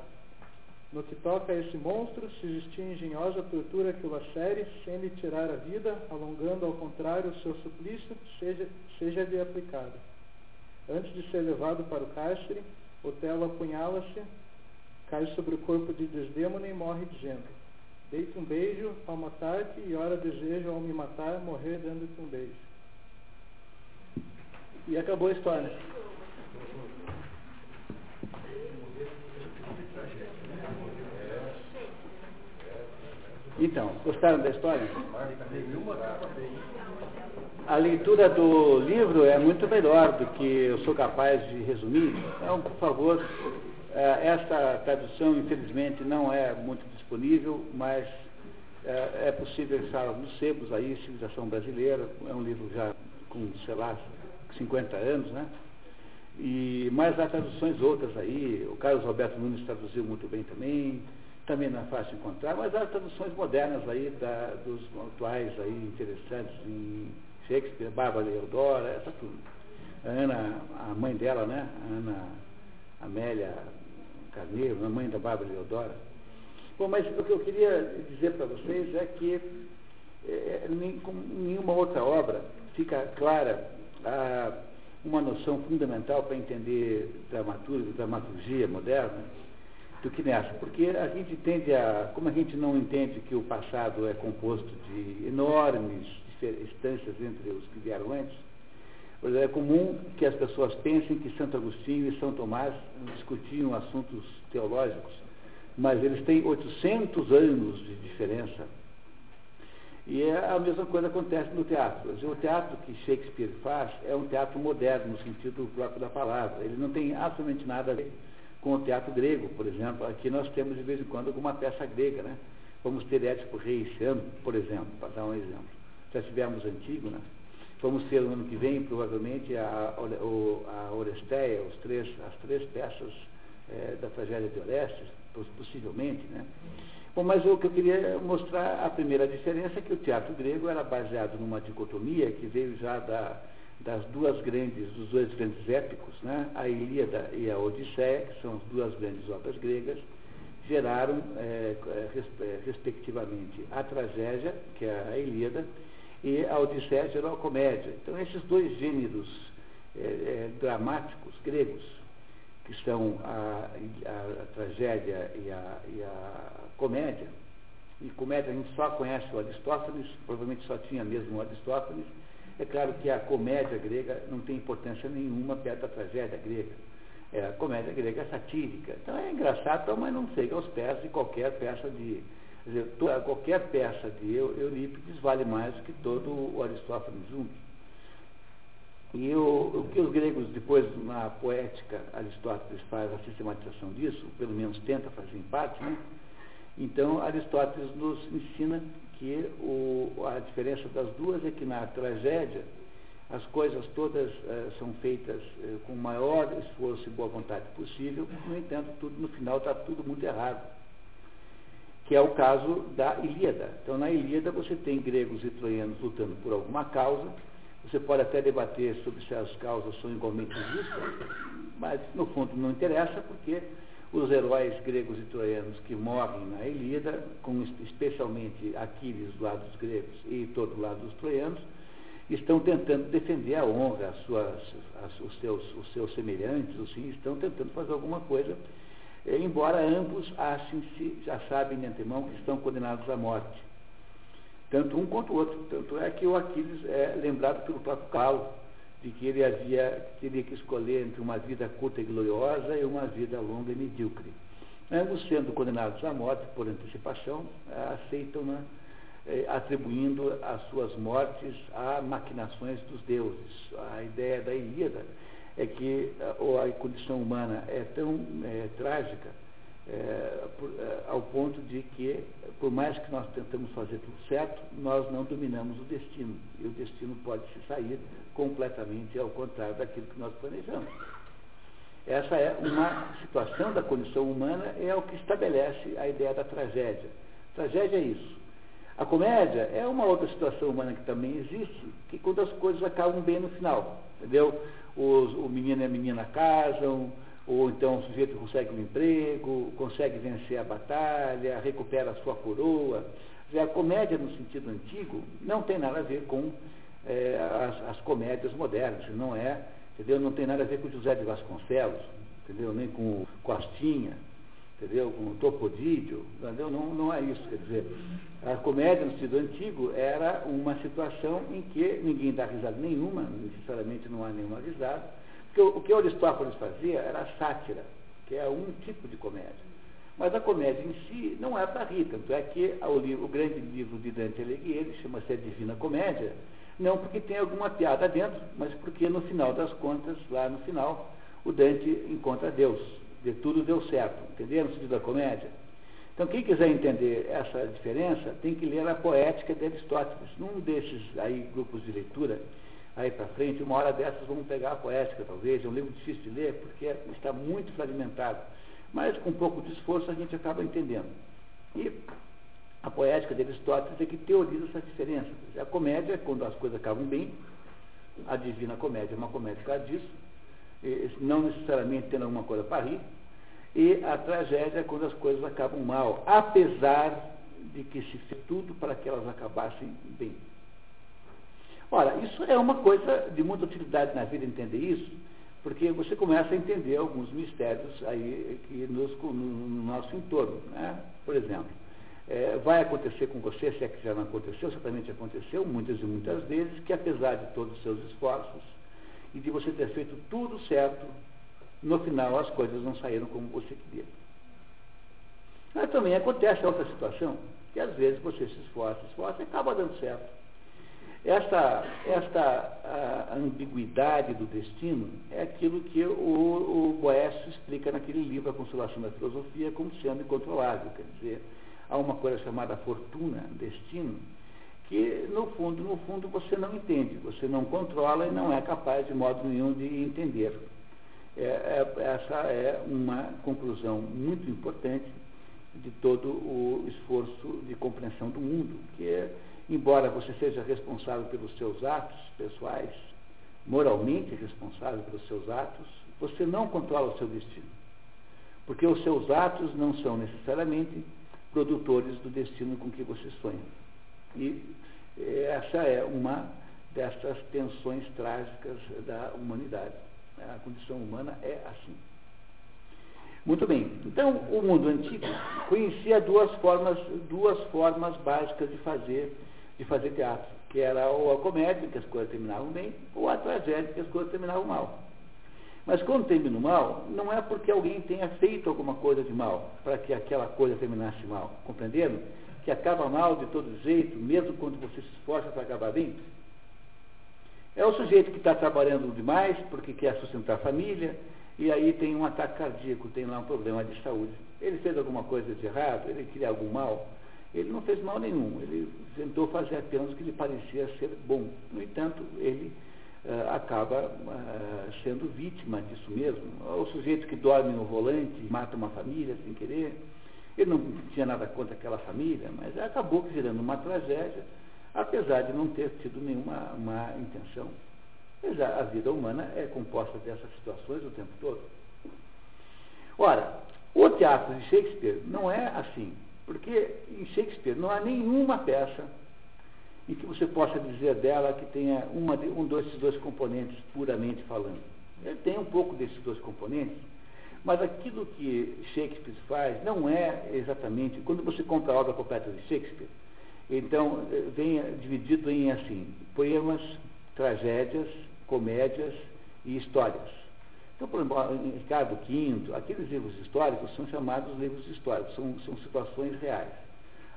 No que toca a esse monstro, se existia engenhosa tortura que o lacere, sem lhe tirar a vida, alongando ao contrário o seu suplício, seja-lhe seja aplicada. Antes de ser levado para o cárcere, Otelo apunhala-se, cai sobre o corpo de Desdêmona e morre dizendo: Deite um beijo ao matar-te e ora desejo ao me matar morrer dando-te um beijo. E acabou a história. Então, gostaram da história? a leitura do livro é muito melhor do que eu sou capaz de resumir. Então, por favor, é, esta tradução, infelizmente, não é muito disponível, mas é, é possível estar nos sebos aí, Civilização Brasileira, é um livro já com, sei lá, 50 anos, né? E, mas há traduções outras aí, o Carlos Roberto Nunes traduziu muito bem também, também não é fácil encontrar, mas há traduções modernas aí, da, dos atuais aí, interessantes em Shakespeare, Bárbara Eudora, essa tudo. A Ana, a mãe dela, né? A Ana Amélia Carneiro, a mãe da Bárbara Eudora. Bom, mas o que eu queria dizer para vocês é que é, com nenhuma outra obra fica clara a, uma noção fundamental para entender dramaturgia, dramaturgia moderna do que nessa, porque a gente tende a, como a gente não entende que o passado é composto de enormes instâncias entre os que vieram antes, é comum que as pessoas pensem que Santo Agostinho e São Tomás discutiam assuntos teológicos, mas eles têm 800 anos de diferença. E é a mesma coisa acontece no teatro. O teatro que Shakespeare faz é um teatro moderno, no sentido próprio da palavra. Ele não tem absolutamente nada a ver com o teatro grego, por exemplo. Aqui nós temos de vez em quando alguma peça grega, né? Vamos ter Édipo Rei esse ano, por exemplo, para dar um exemplo. Já tivemos Antígona. Vamos ter no ano que vem, provavelmente, a, a, a Oresteia, os três, as três peças é, da tragédia de Orestes, possivelmente, né? Bom, mas o que eu queria mostrar, a primeira diferença é que o teatro grego era baseado numa dicotomia que veio já da, das duas grandes, dos dois grandes épicos, né? a Ilíada e a Odisseia, que são as duas grandes obras gregas, geraram, é, é respectivamente, a tragédia, que é a Ilíada, e a Odisseia gerou a comédia. Então, esses dois gêneros é, é, dramáticos gregos, que são a, a, a tragédia e a, e a, comédia, e comédia a gente só conhece o Aristófanes, provavelmente só tinha mesmo o Aristófanes, é claro que a comédia grega não tem importância nenhuma perto da tragédia grega. É, a comédia grega é satírica. Então é engraçado, mas não chega aos pés de qualquer peça de. Dizer, qualquer peça de Eurípides vale mais do que todo o Aristófanes junto. E o, o, que os gregos, depois, na poética, Aristóteles faz a sistematização disso, pelo menos tenta fazer em parte, né? Então, Aristóteles nos ensina que o, a diferença das duas é que na tragédia as coisas todas eh, são feitas eh, com o maior esforço e boa vontade possível, no entanto, tudo, no final está tudo muito errado. Que é o caso da Ilíada. Então, na Ilíada, você tem gregos e troianos lutando por alguma causa. Você pode até debater sobre se as causas são igualmente justas, mas no fundo não interessa, porque os heróis gregos e troianos que morrem na Ilíada, com especialmente Aquiles do lado dos gregos e todo lado dos troianos, estão tentando defender a honra, as suas, as, os, seus, os seus semelhantes, assim, estão tentando fazer alguma coisa, eh, embora ambos achem -se, já sabem de antemão que estão condenados à morte. Tanto um quanto o outro. Tanto é que o Aquiles é lembrado pelo próprio Paulo, de que ele havia, teria que escolher entre uma vida curta e gloriosa e uma vida longa e medíocre. Ambos sendo condenados à morte por antecipação, aceitam, né, eh, atribuindo as suas mortes a maquinações dos deuses. A ideia da Ilíada é que a, a condição humana é tão é, trágica é, por, é, ao ponto de que, por mais que nós tentamos fazer tudo certo, nós não dominamos o destino. E o destino pode se sair completamente ao contrário daquilo que nós planejamos. Essa é uma situação da condição humana, é o que estabelece a ideia da tragédia. Tragédia é isso. A comédia é uma outra situação humana que também existe, que quando as coisas acabam bem no final, entendeu? Os, o menino e a menina casam, ou então o sujeito consegue um emprego, consegue vencer a batalha, recupera a sua coroa. A comédia, no sentido antigo, não tem nada a ver com é, as, as, comédias modernas, não é, entendeu? Não tem nada a ver com José de Vasconcelos, entendeu? Nem com Costinha, entendeu? Com Topodídio, entendeu? Não, não é isso, quer dizer, a comédia no sentido antigo era uma situação em que ninguém dá risada nenhuma, necessariamente não há nenhuma risada, porque o, que Aristófanes fazia era a sátira, que é um tipo de comédia. Mas a comédia em si não é para rir, tanto é que o, o grande livro de Dante Alighieri chama-se A Divina Comédia, não porque tem alguma piada dentro, mas porque no final das contas, lá no final, o Dante encontra Deus. De tudo deu certo, entenderam o sentido da comédia? Então, quem quiser entender essa diferença, tem que ler a poética de Aristóteles. Num desses aí grupos de leitura, aí para frente, uma hora dessas vamos pegar a poética, talvez. É um livro difícil de ler, porque está muito fragmentado. Mas com um pouco de esforço a gente acaba entendendo. E a poética de Aristóteles é que teoriza essa diferença. A comédia quando as coisas acabam bem, a divina comédia é uma comédia causa disso, não necessariamente tendo alguma coisa para rir, e a tragédia é quando as coisas acabam mal, apesar de que se fez tudo para que elas acabassem bem. Ora, isso é uma coisa de muita utilidade na vida entender isso, porque você começa a entender alguns mistérios aí que nos, no, no nosso entorno. Né? Por exemplo, é, vai acontecer com você, se é que já não aconteceu, certamente aconteceu, muitas e muitas vezes, que apesar de todos os seus esforços e de você ter feito tudo certo, no final as coisas não saíram como você queria. Mas também acontece outra situação, que às vezes você se esforça, esforça e acaba dando certo. Esta, esta ambiguidade do destino é aquilo que o, o Boécio explica naquele livro A Consolação da Filosofia como sendo incontrolável. Quer dizer, a uma coisa chamada fortuna, destino, que no fundo, no fundo você não entende, você não controla e não é capaz de modo nenhum de entender. É, é, essa é uma conclusão muito importante de todo o esforço de compreensão do mundo, que é, embora você seja responsável pelos seus atos pessoais, moralmente responsável pelos seus atos, você não controla o seu destino. Porque os seus atos não são necessariamente produtores do destino com que você sonha. E essa é uma dessas tensões trágicas da humanidade. A condição humana é assim. Muito bem. Então, o mundo antigo conhecia duas formas, duas formas básicas de fazer, de fazer teatro, que era ou a comédia, que as coisas terminavam bem, ou a tragédia, que as coisas terminavam mal. Mas quando termina mal, não é porque alguém tenha feito alguma coisa de mal, para que aquela coisa terminasse mal. Compreenderam? Que acaba mal de todo jeito, mesmo quando você se esforça para acabar bem. É o sujeito que está trabalhando demais porque quer sustentar a família, e aí tem um ataque cardíaco, tem lá um problema de saúde. Ele fez alguma coisa de errado, ele queria algum mal. Ele não fez mal nenhum, ele tentou fazer apenas o que lhe parecia ser bom. No entanto, ele uh, acaba uh, sendo vítima disso mesmo. O sujeito que dorme no volante, mata uma família sem querer. Ele não tinha nada contra aquela família, mas acabou gerando uma tragédia, apesar de não ter tido nenhuma má intenção. Mas a, a vida humana é composta dessas situações o tempo todo. Ora, o teatro de Shakespeare não é assim, porque em Shakespeare não há nenhuma peça em que você possa dizer dela que tenha uma, um desses dois componentes, puramente falando. Ele tem um pouco desses dois componentes, mas aquilo que Shakespeare faz não é exatamente. Quando você compra a obra completa de Shakespeare, então eh, vem dividido em assim: poemas, tragédias, comédias e histórias. Então, por exemplo, em Ricardo V, aqueles livros históricos são chamados livros históricos, são, são situações reais.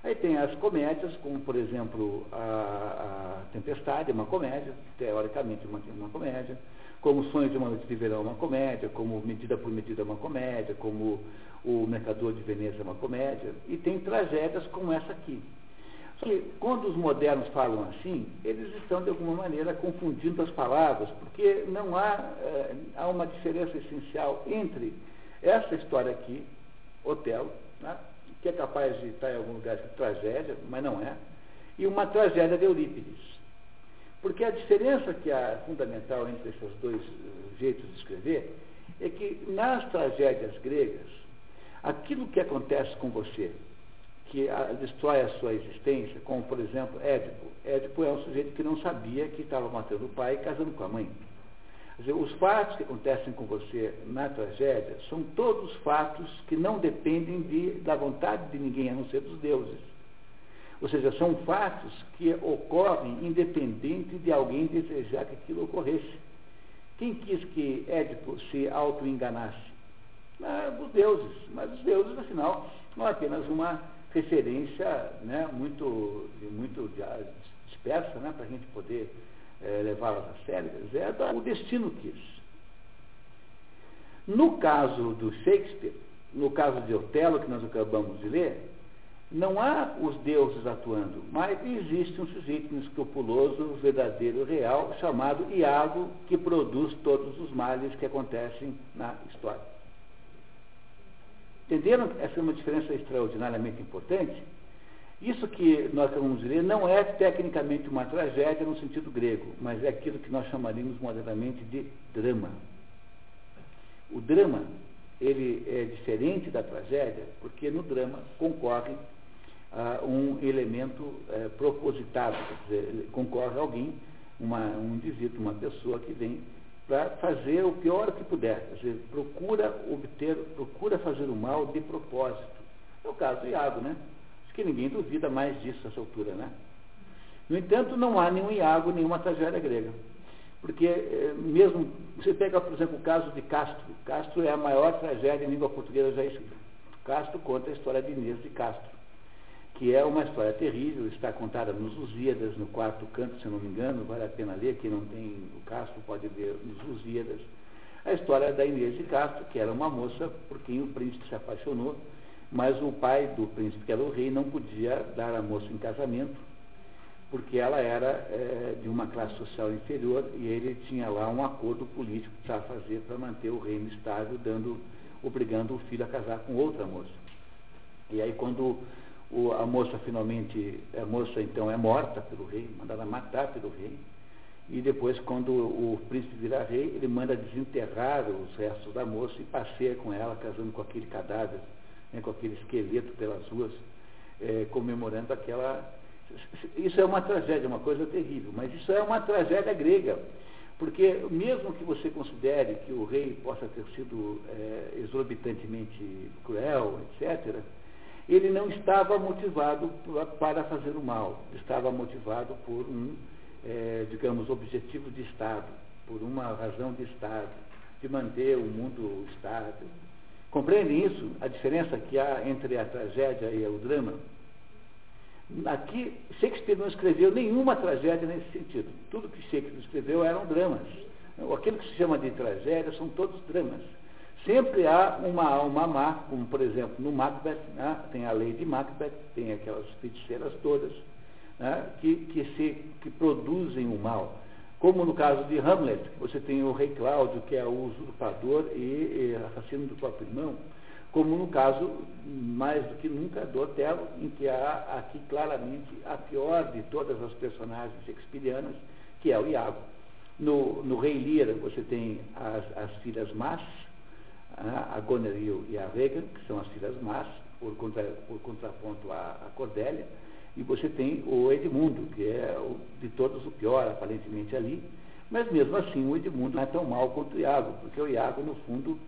Aí tem as comédias, como por exemplo a, a Tempestade, uma comédia, teoricamente uma, uma comédia, como Sonhos de uma Noite de Verão, uma comédia, como Medida por Medida, uma comédia, como O Mercador de Veneza, uma comédia, e tem tragédias como essa aqui. Que quando os modernos falam assim, eles estão de alguma maneira confundindo as palavras, porque não há, é, há uma diferença essencial entre essa história aqui, Otelo, né, que é capaz de estar em algum lugar de tragédia, mas não é, e uma tragédia de Eurípides. Porque a diferença que há fundamental entre esses dois eh, jeitos de escrever é que nas tragédias gregas, aquilo que acontece com você que a, destrói a sua existência, como por exemplo Édipo. Édipo é um sujeito que não sabia que estava matando o pai e casando com a mãe. Dizer, os fatos que acontecem com você na tragédia são todos fatos que não dependem de, da vontade de ninguém, a não ser dos deuses. Ou seja, são fatos que ocorrem independente de alguém desejar que aquilo ocorresse. Quem quis que Édipo se auto-enganasse? Ah, os deuses. Mas os deuses, afinal, não é apenas uma referência né, muito, muito dispersa né, para a gente poder é, levá-las a sério, é o destino quis. No caso do Shakespeare, no caso de Otelo, que nós acabamos de ler, não há os deuses atuando, mas existe um sujeito inescrupuloso, verdadeiro, real, chamado Iago, que produz todos os males que acontecem na história. Entenderam essa é uma diferença extraordinariamente importante? Isso que nós vamos ler não é tecnicamente uma tragédia no sentido grego, mas é aquilo que nós chamaríamos modernamente de drama. O drama, ele é diferente da tragédia, porque no drama concorre ah, um elemento eh, propositado, quer dizer, concorre alguém, uma, um indivíduo, uma pessoa que vem para fazer o pior que puder. Quer dizer, procura obter, procura fazer o mal de propósito. É o caso do Iago, né? Acho que ninguém duvida mais disso nessa altura, né? No entanto, não há nenhum Iago, nenhuma tragédia grega. Porque, eh, mesmo, você pega, por exemplo, o caso de Castro. Castro é a maior tragédia em língua portuguesa já escrita. Castro conta a história de Inês de Castro que é uma história terrível, está contada nos Lusíadas, no quarto canto, se não me engano, vale a pena ler, quem não tem o Castro pode ler nos Lusíadas. A história da Inês de Castro, que era uma moça por quem o príncipe se apaixonou, mas o pai do príncipe, que era o rei, não podia dar a moça em casamento, porque ela era é, de uma classe social inferior e ele tinha lá um acordo político para fazer para manter o reino estável, dando, obrigando o filho a casar com outra moça. E aí quando o, a moça finalmente, a moça então é morta pelo rei, mandada matar pelo rei, e depois quando o príncipe vira rei, ele manda desenterrar os restos da moça e passeia com ela, casando com aquele cadáver, né, com aquele esqueleto pelas ruas, é, comemorando aquela. Isso é uma tragédia, uma coisa terrível, mas isso é uma tragédia grega. Porque mesmo que você considere que o rei possa ter sido é, exorbitantemente cruel, etc., ele não estava motivado para fazer o mal, estava motivado por um, é, digamos, objetivo de Estado, por uma razão de Estado, de manter o mundo estável. Compreendem isso? A diferença que há entre a tragédia e o drama? Aqui, Shakespeare não escreveu nenhuma tragédia nesse sentido. Tudo que Shakespeare escreveu eram dramas. Aquilo que se chama de tragédia são todos dramas. Sempre há uma alma má, como por exemplo no Macbeth, né? tem a lei de Macbeth, tem aquelas feiticeiras todas, né? que, que, se, que produzem o mal. Como no caso de Hamlet, você tem o rei Cláudio, que é o usurpador e, e assassino do próprio irmão, como no caso, mais do que nunca, do Otelo, em que há aqui claramente a pior de todas as personagens shakespearianas, que é o Iago. No, no Rei Lear, você tem as, as filhas más, a Goneril e a Regan, que são as filhas más, por, contra, por contraponto à, à Cordélia, e você tem o Edmundo, que é o, de todos o pior, aparentemente, ali, mas mesmo assim o Edmundo não é tão mal quanto o Iago, porque o Iago, no fundo,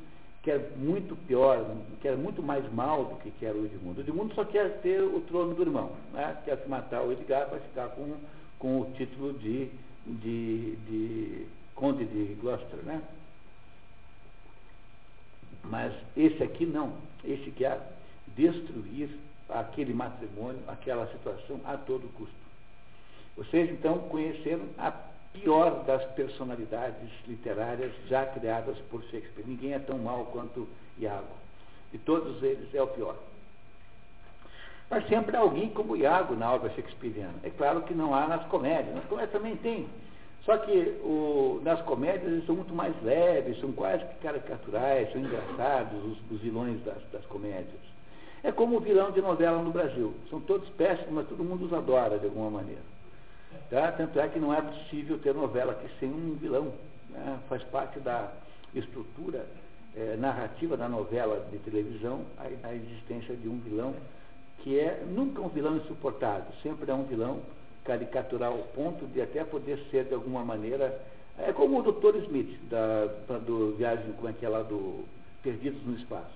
quer muito pior, quer muito mais mal do que quer o Edmundo. O Edmundo só quer ter o trono do irmão, né? quer se matar o Edgar para ficar com, com o título de, de, de Conde de Gloucester, né? Mas esse aqui não. Esse quer destruir aquele matrimônio, aquela situação a todo custo. Vocês então conheceram a pior das personalidades literárias já criadas por Shakespeare. Ninguém é tão mal quanto Iago. De todos eles é o pior. Mas sempre há alguém como Iago na obra shakespeariana. É claro que não há nas comédias. Nas comédias também tem. Só que o, nas comédias eles são muito mais leves, são quase que caricaturais, são engraçados os, os vilões das, das, comédias. É como o vilão de novela no Brasil. São todos péssimos, mas todo mundo os adora de alguma maneira. Tá? Tanto é que não é possível ter novela aqui sem um vilão. Né? Faz parte da estrutura é, narrativa da novela de televisão a, a existência de um vilão que é nunca um vilão insuportável, sempre é um vilão caricaturar ao ponto de até poder ser de alguma maneira. É como o Dr. Smith, da, do viagem, como é que é lá do Perdidos no Espaço.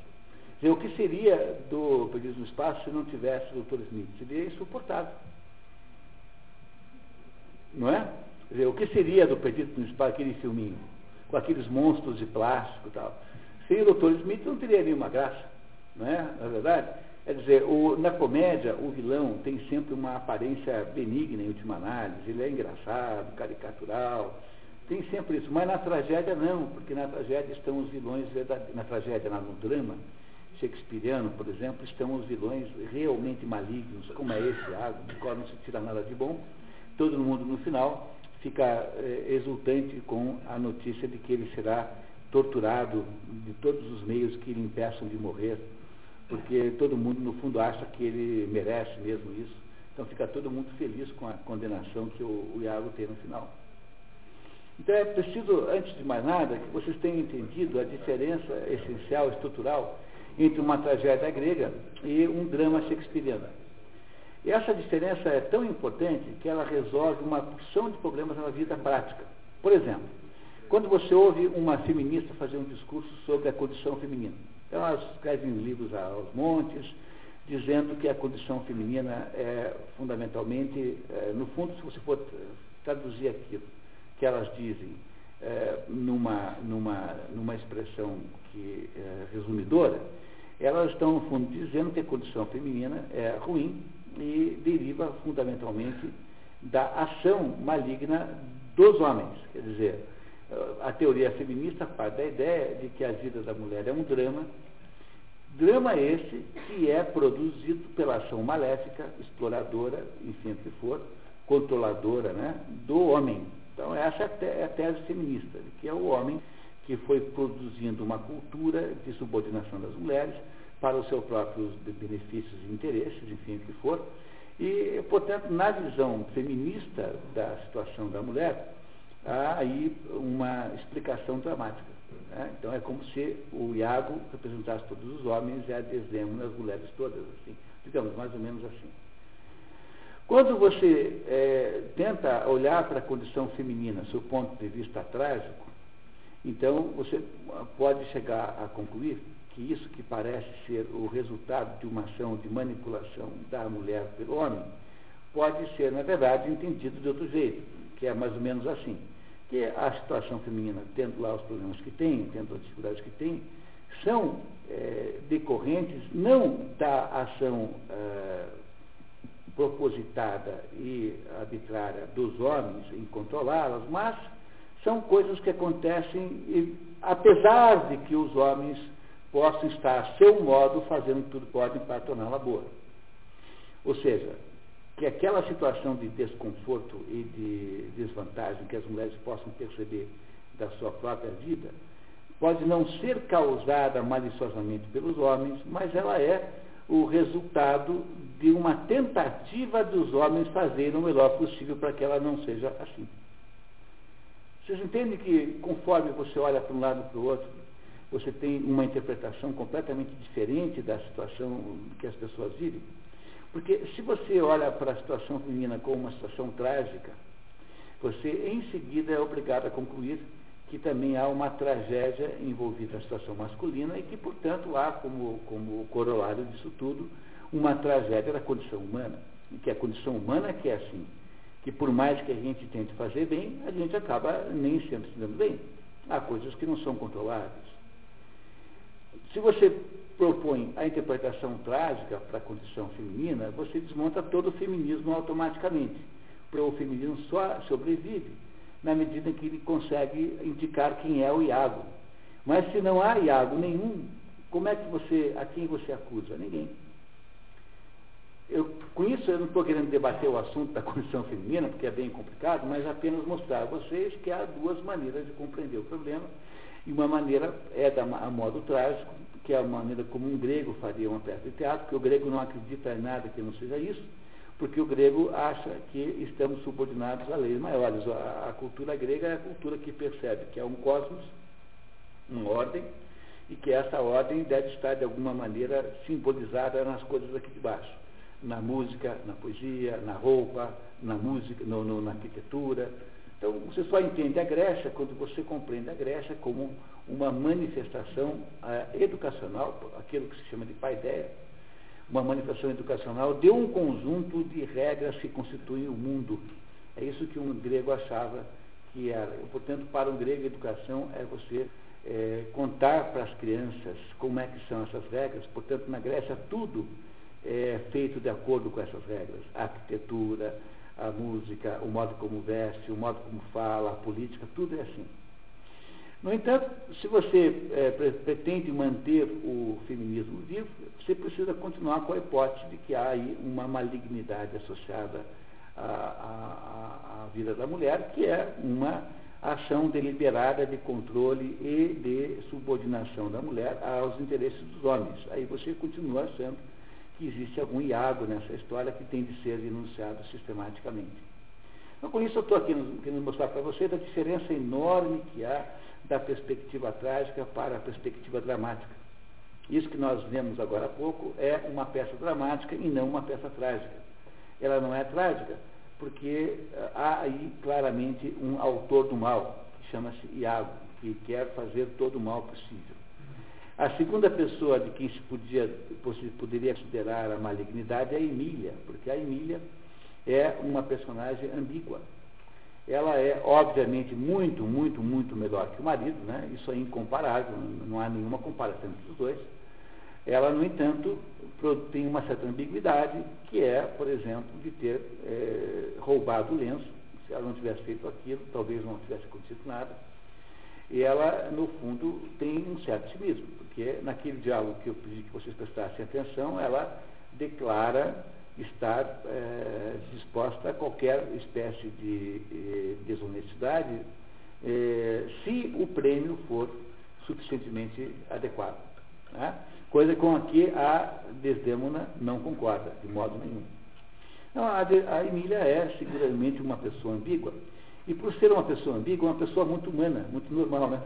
Dizer, o que seria do Perdidos no Espaço se não tivesse o Dr. Smith? Seria insuportável. Não é? Dizer, o que seria do Perdidos no Espaço, aquele filminho, com aqueles monstros de plástico e tal? Sem o Dr. Smith não teria nenhuma graça, não é? Na verdade? Quer dizer, o, na comédia, o vilão tem sempre uma aparência benigna em última análise, ele é engraçado, caricatural, tem sempre isso. Mas na tragédia não, porque na tragédia estão os vilões verdadeiros. Na tragédia, no drama shakespeariano, por exemplo, estão os vilões realmente malignos, como é esse Iago, do qual não se tira nada de bom. Todo mundo, no final, fica é, exultante com a notícia de que ele será torturado de todos os meios que lhe impeçam de morrer porque todo mundo, no fundo, acha que ele merece mesmo isso. Então fica todo mundo feliz com a condenação que o, o Iago tem no final. Então é preciso, antes de mais nada, que vocês tenham entendido a diferença essencial, estrutural, entre uma tragédia grega e um drama shakespeariano. E essa diferença é tão importante que ela resolve uma porção de problemas na vida prática. Por exemplo, quando você ouve uma feminista fazer um discurso sobre a condição feminina, então, elas escrevem livros aos montes, dizendo que a condição feminina é fundamentalmente, é, no fundo, se você for traduzir aquilo que elas dizem é, numa, numa, numa expressão que é resumidora, elas estão, no fundo, dizendo que a condição feminina é ruim e deriva fundamentalmente da ação maligna dos homens. Quer dizer, a teoria feminista parte da ideia de que a vida da mulher é um drama Drama esse que é produzido pela ação maléfica, exploradora, enfim, que for, controladora né, do homem. Então, essa é a tese feminista, que é o homem que foi produzindo uma cultura de subordinação das mulheres para os seus próprios benefícios e interesses, enfim, o que for. E, portanto, na visão feminista da situação da mulher, há aí uma explicação dramática. Né? Então, é como se o Iago representasse todos os homens e a Desdemona as mulheres todas, assim, digamos, mais ou menos assim. Quando você é, tenta olhar para a condição feminina, seu ponto de vista trágico, então você pode chegar a concluir que isso que parece ser o resultado de uma ação de manipulação da mulher pelo homem, pode ser, na verdade, entendido de outro jeito, que é mais ou menos assim. Que a situação feminina, tendo lá os problemas que tem, tendo as dificuldades que tem, são é, decorrentes não da ação é, propositada e arbitrária dos homens em controlá-las, mas são coisas que acontecem e, apesar de que os homens possam estar a seu modo fazendo tudo que podem para torná-la boa. Ou seja, que aquela situação de desconforto e de desvantagem que as mulheres possam perceber da sua própria vida pode não ser causada maliciosamente pelos homens, mas ela é o resultado de uma tentativa dos homens fazerem o melhor possível para que ela não seja assim. Vocês entendem que conforme você olha para um lado para o outro, você tem uma interpretação completamente diferente da situação que as pessoas vivem? Porque se você olha para a situação feminina como uma situação trágica, você em seguida é obrigado a concluir que também há uma tragédia envolvida na situação masculina e que, portanto, há como, como corolário disso tudo uma tragédia da condição humana. E que a condição humana que é assim, que por mais que a gente tente fazer bem, a gente acaba nem sempre se dando bem. Há coisas que não são controláveis. Se você propõe a interpretação trágica para a condição feminina, você desmonta todo o feminismo automaticamente. O feminismo só sobrevive na medida que ele consegue indicar quem é o Iago. Mas se não há Iago nenhum, como é que você, a quem você acusa? Ninguém. Eu, com isso eu não estou querendo debater o assunto da condição feminina, porque é bem complicado, mas apenas mostrar a vocês que há duas maneiras de compreender o problema. E uma maneira é da, a modo trágico, que é a maneira como um grego faria uma peça de teatro, porque o grego não acredita em nada que não seja isso, porque o grego acha que estamos subordinados a leis maiores. A, a, cultura grega é a cultura que percebe que é um cosmos, uma ordem, e que essa ordem deve estar de alguma maneira simbolizada nas coisas aqui de baixo. Na música, na poesia, na roupa, na música, no, no, na arquitetura. Então, você só entende a Grécia quando você compreende a Grécia como uma manifestação uh, educacional, aquilo que se chama de paideia, uma manifestação educacional de um conjunto de regras que constituem o mundo. É isso que um grego achava que era. Portanto, para um grego, a educação é você é, contar para as crianças como é que são essas regras. Portanto, na Grécia, tudo é feito de acordo com essas regras. A arquitetura, a música, o modo como veste, o modo como fala, a política, tudo é assim. No entanto, se você é, pretende manter o feminismo vivo, você precisa continuar com a hipótese de que há aí uma malignidade associada à, à, à vida da mulher, que é uma ação deliberada de controle e de subordinação da mulher aos interesses dos homens. Aí você continua achando que existe algum iago nessa história que tem de ser denunciado sistematicamente. Então, com isso, eu estou aqui querendo mostrar para vocês a diferença enorme que há da perspectiva trágica para a perspectiva dramática. Isso que nós vemos agora há pouco é uma peça dramática e não uma peça trágica. Ela não é trágica porque eh, há aí claramente um autor do mal, que chama-se Iago, que quer fazer todo o mal possível. A segunda pessoa de quem se podia, poderia considerar a malignidade é a Emília, porque a Emília é uma personagem ambígua ela é obviamente muito, muito, muito melhor que o marido, né? isso é incomparável, não há nenhuma comparação entre os dois. Ela, no entanto, tem uma certa ambiguidade, que é, por exemplo, de ter é, roubado o lenço. Se ela não tivesse feito aquilo, talvez não tivesse acontecido nada. E ela, no fundo, tem um certo cinismo, porque naquele diálogo que eu pedi que vocês prestassem atenção, ela declara estar é, disposta a qualquer espécie de eh, desonestidade eh, se o prêmio for suficientemente adequado. Né? Coisa com a que a Desdémona não concorda, de modo nenhum. Então, a, a Emília é seguramente uma pessoa ambígua. E por ser uma pessoa ambígua, uma pessoa muito humana, muito normal, né?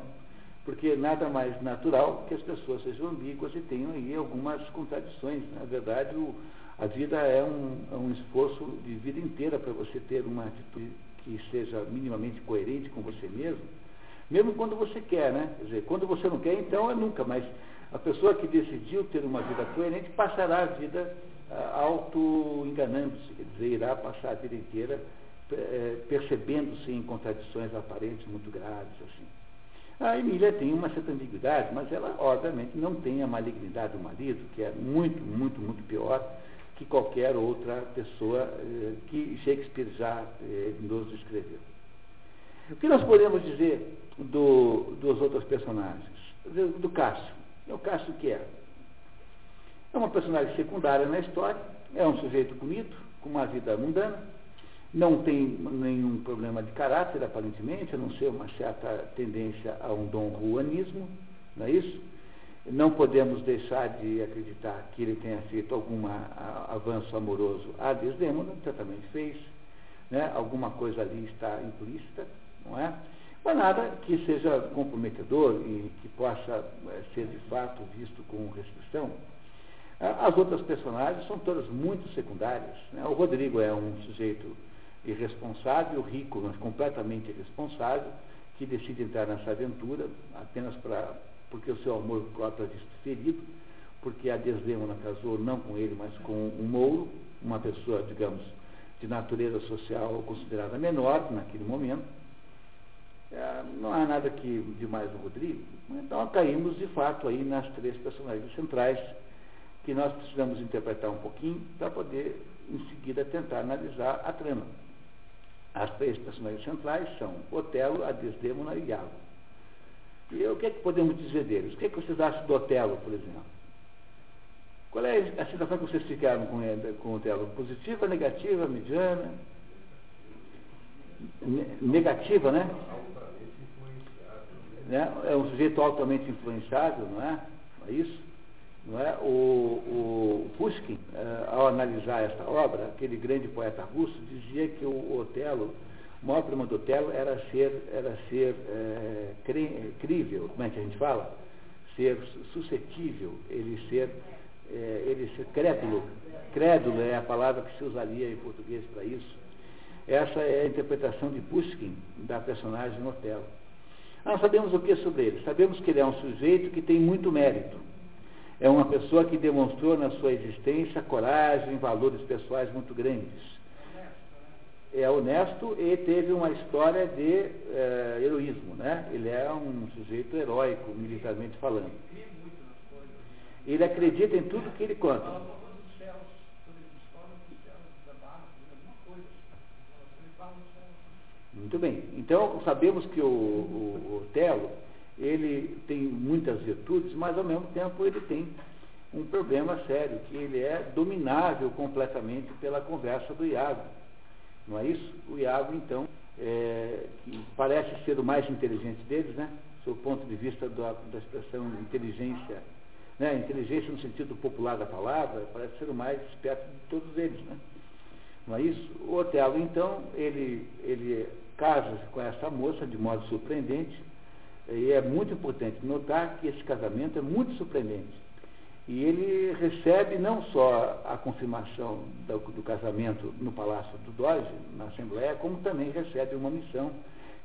Porque nada mais natural que as pessoas sejam ambíguas e tenham aí algumas contradições. Na verdade, o, a vida é um, é um esforço de vida inteira para você ter uma atitude que seja minimamente coerente com você mesmo, mesmo quando você quer, né? Quer dizer, quando você não quer, então é nunca, mas a pessoa que decidiu ter uma vida coerente passará a vida ah, auto-enganando-se, quer dizer, irá passar a vida inteira eh, percebendo-se em contradições aparentes muito graves, assim. A Emília tem uma certa ambiguidade, mas ela, obviamente, não tem a malignidade do marido, que é muito, muito, muito pior que qualquer outra pessoa eh, que Shakespeare já eh, nos escreveu. O que nós podemos dizer do, dos outros personagens? Do, do Cássio. O Cássio que é? É uma personagem secundária na história, é um sujeito bonito, com uma vida mundana, não tem nenhum problema de caráter, aparentemente, a não ser uma certa tendência a um dom ruanismo, não é isso? Não podemos deixar de acreditar que ele tenha feito algum avanço amoroso a Desdemona, certamente fez, né? alguma coisa ali está implícita, não é? Mas nada que seja comprometedor e que possa é, ser de fato visto com restrição. As outras personagens são todas muito secundárias. Né? O Rodrigo é um sujeito irresponsável, rico, mas completamente irresponsável, que decide entrar nessa aventura apenas para porque o seu amor próprio visto ferido, porque a Desdemona casou não com ele, mas com um mouro, uma pessoa, digamos, de natureza social considerada menor naquele momento. É, não há nada que demais no Rodrigo. Então caímos de fato aí nas três personagens centrais que nós precisamos interpretar um pouquinho para poder em seguida tentar analisar a trama. As três personagens centrais são Otelo, a Desdemona e Iago. E o que é que podemos dizer deles? O que é que vocês acham do Otelo, por exemplo? Qual é a situação que vocês ficaram com, ele, com o Otelo? Positiva, negativa, mediana? negativa, né? né? É um sujeito altamente influenciado, não é? É isso? É? O, o Pushkin, eh, ao analisar esta obra, aquele grande poeta russo, dizia que o Otelo o maior problema do Otelo era ser, era ser é, crível, como é que a gente fala? Ser suscetível, ele ser, é, ele ser crédulo. Crédulo é a palavra que se usaria em português para isso. Essa é a interpretação de Pushkin da personagem Otelo. Nós sabemos o que sobre ele? Sabemos que ele é um sujeito que tem muito mérito. É uma pessoa que demonstrou na sua existência coragem, valores pessoais muito grandes é honesto e teve uma história de é, heroísmo, né? Ele é um sujeito heróico, militarmente falando. Ele acredita em tudo que ele conta. Muito bem. Então, sabemos que o, o, o Telo, ele tem muitas virtudes, mas ao mesmo tempo ele tem um problema sério, que ele é dominável completamente pela conversa do Iago não é isso? O Iago, então, é, que parece ser o mais inteligente deles, né? Do ponto de vista da, da expressão inteligência, né? inteligência no sentido popular da palavra, parece ser o mais esperto de todos eles, né? Não é isso? O Otelo, então, ele, ele casa-se com essa moça de modo surpreendente, e é muito importante notar que esse casamento é muito surpreendente e ele recebe não só a confirmação do, do, casamento no Palácio do Doge, na Assembleia, como também recebe uma missão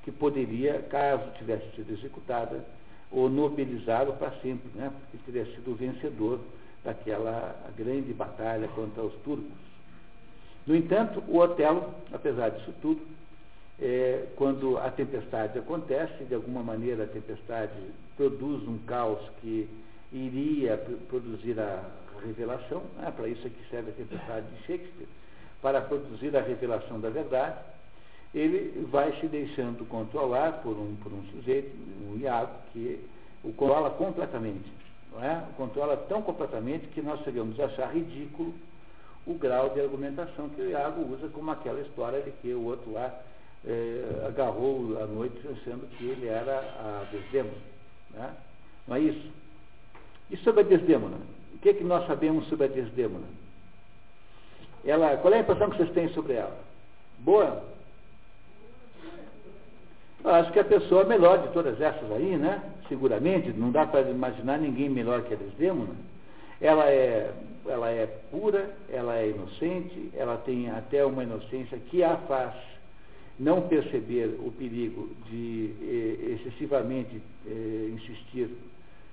que poderia, caso tivesse sido executada, o nobilizá-lo para sempre, né? porque teria sido o vencedor daquela grande batalha contra os turcos. No entanto, o Otelo, apesar disso tudo, é, quando a tempestade acontece, de alguma maneira a tempestade produz um caos que iria produzir a revelação, ah, para isso é que serve a tempestade de Shakespeare, para produzir a revelação da verdade, ele vai se deixando controlar por um, por um sujeito, um Iago, que o controla completamente. Não é? O controla tão completamente que nós chegamos a achar ridículo o grau de argumentação que o Iago usa, como aquela história de que o outro lá é, agarrou à noite achando que ele era a Desdemona. Né? Não é isso? E sobre a Desdemona? O que, é que nós sabemos sobre a Desdemona? Ela, qual é a impressão que vocês têm sobre ela? Boa? Eu acho que a pessoa melhor de todas essas aí, né? Seguramente, não dá para imaginar ninguém melhor que a Desdemona. Ela é, ela é pura, ela é inocente, ela tem até uma inocência que a faz não perceber o perigo de eh, excessivamente eh, insistir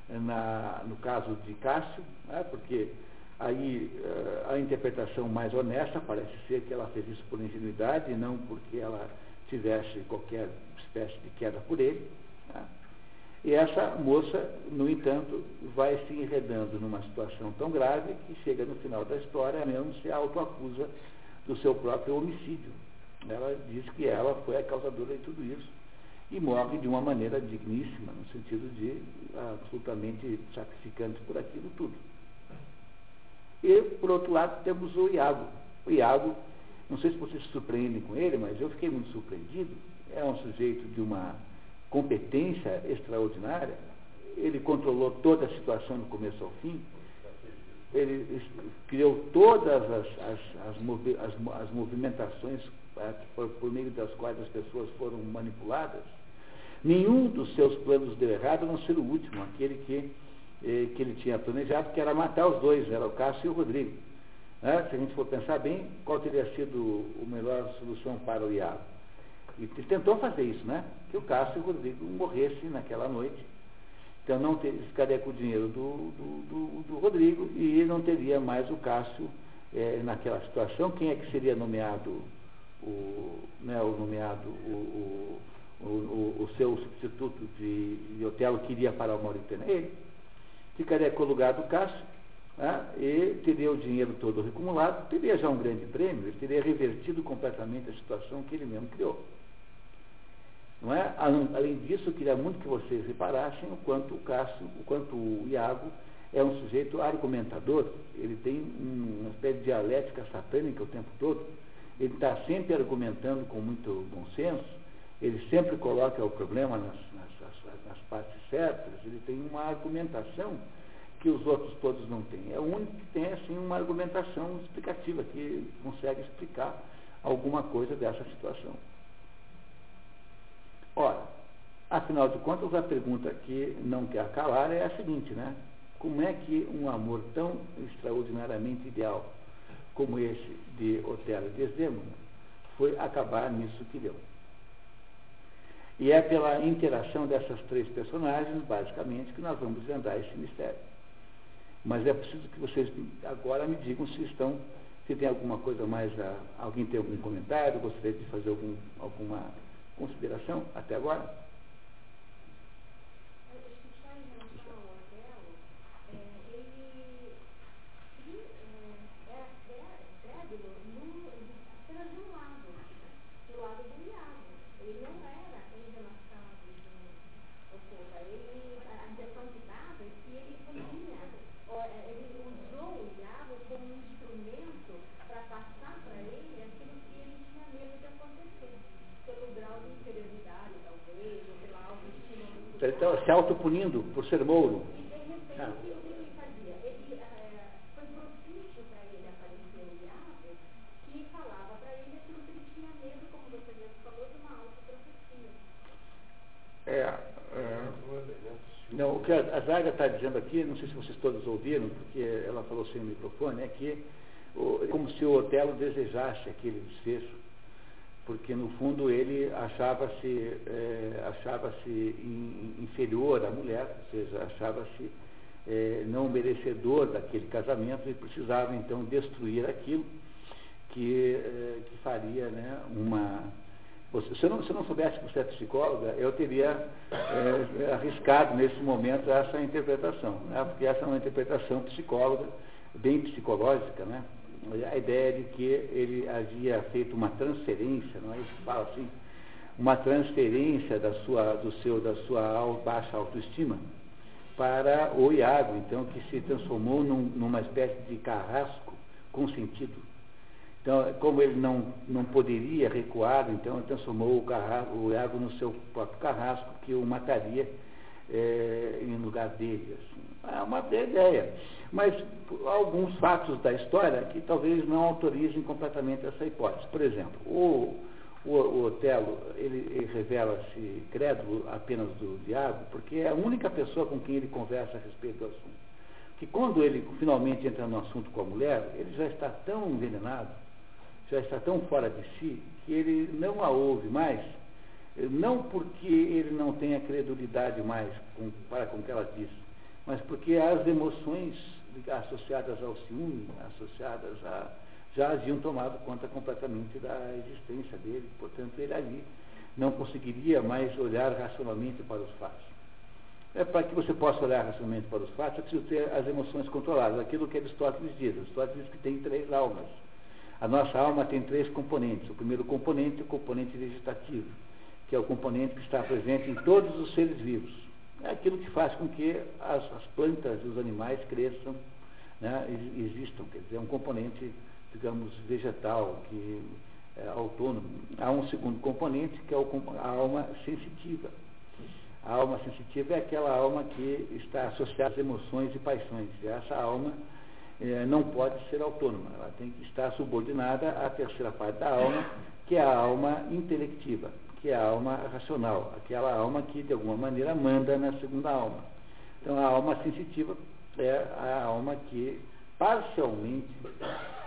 na, no caso de Cássio, né, porque aí eh, a interpretação mais honesta parece ser que ela fez isso por ingenuidade e não porque ela tivesse qualquer espécie de queda por ele. Né. E essa moça, no entanto, vai se enredando numa situação tão grave que chega no final da história mesmo se autoacusa do seu próprio homicídio. Ela diz que ela foi a causadora de tudo isso e morre de uma maneira digníssima, no sentido de absolutamente sacrificante por aquilo tudo. E, por outro lado, temos o Iago. O Iago, não sei se vocês se surpreendem com ele, mas eu fiquei muito surpreendido. É um sujeito de uma competência extraordinária. Ele controlou toda a situação do começo ao fim. Ele criou todas as, as, as, as movimentações por, por meio das quais as pessoas foram manipuladas. Nenhum dos seus planos deu errado, a não ser o último, aquele que, eh, que ele tinha planejado, que era matar os dois, era o Cássio e o Rodrigo. Né? Se a gente for pensar bem, qual teria sido a melhor solução para o Iago? Ele tentou fazer isso, né? Que o Cássio e o Rodrigo morressem naquela noite. Então não ter, ficaria com o dinheiro do, do, do, do Rodrigo e não teria mais o Cássio eh, naquela situação. Quem é que seria nomeado o, né, o nomeado o, o, o, seu substituto de, de Otelo queria para o Mauritânia? Ele. Ficaria com o lugar do Cássio né, e teria o dinheiro todo acumulado, teria já um grande prêmio, ele teria revertido completamente a situação que ele mesmo criou. Não é? Além disso, eu queria muito que vocês reparassem o quanto o Cássio, o quanto o Iago é um sujeito argumentador, ele tem uma espécie de dialética satânica o tempo todo ele está sempre argumentando com muito bom senso, ele sempre coloca o problema nas, nas, nas, partes certas, ele tem uma argumentação que os outros todos não têm. É o único que tem assim uma argumentação explicativa, que consegue explicar alguma coisa dessa situação. Ora, afinal de contas, a pergunta que não quer calar é a seguinte, né? Como é que um amor tão extraordinariamente ideal como esse de Otelo e Desdemona, foi acabar nisso que deu. E é pela interação dessas três personagens, basicamente, que nós vamos desvendar esse mistério. Mas é preciso que vocês agora me digam se estão, se tem alguma coisa mais a, alguém tem algum comentário, gostaria de fazer algum, alguma consideração até agora? Está se autopunindo por ser mouro. Ah. É, é, não, o que a Zaga está dizendo aqui, não sei se vocês todos ouviram, porque ela falou sem microfone, é que o, como se o Otelo desejasse aquele desfecho porque no fundo ele achava-se é, achava-se in, inferior à mulher, ou seja, achava-se é, não merecedor daquele casamento e precisava então destruir aquilo que, é, que faria né, uma. Se eu, não, se eu não soubesse que você é psicóloga, eu teria é, arriscado nesse momento essa interpretação, né, porque essa é uma interpretação psicóloga, bem psicológica, né, a ideia de que ele havia feito uma transferência, não é isso que fala assim, uma transferência da sua, do seu, da sua baixa autoestima para o Iago, então, que se transformou num, numa espécie de carrasco com sentido. Então, como ele não, não poderia recuar, então ele transformou o, carrasco, o Iago no seu próprio carrasco, que o mataria é, em lugar dele. Assim. É uma ideia. Mas alguns fatos da história que talvez não autorizem completamente essa hipótese. Por exemplo, o, o, o Otelo, ele, ele revela-se crédulo apenas do diabo, porque é a única pessoa com quem ele conversa a respeito do assunto. Que quando ele finalmente entra no assunto com a mulher, ele já está tão envenenado, já está tão fora de si, que ele não a ouve mais, não porque ele não tenha credulidade mais com, para com o que ela diz, mas porque as emoções associadas ao ciúme, associadas a já haviam tomado conta completamente da existência dele, portanto ele ali não conseguiria mais olhar racionalmente para os fatos. É para que você possa olhar racionalmente para os fatos, é preciso ter as emoções controladas, aquilo que Aristóteles diz. Aristóteles diz que tem três almas. A nossa alma tem três componentes. O primeiro componente é o componente vegetativo, que é o componente que está presente em todos os seres vivos. É aquilo que faz com que as, as plantas e os animais cresçam, né, existam. Quer dizer, é um componente digamos, vegetal, que é autônomo. Há um segundo componente, que é a alma sensitiva. A alma sensitiva é aquela alma que está associada às emoções e paixões. E essa alma é, não pode ser autônoma, ela tem que estar subordinada à terceira parte da alma, que é a alma intelectiva, que é a alma racional, aquela alma que de alguma maneira manda na segunda alma. Então a alma sensitiva é a alma que parcialmente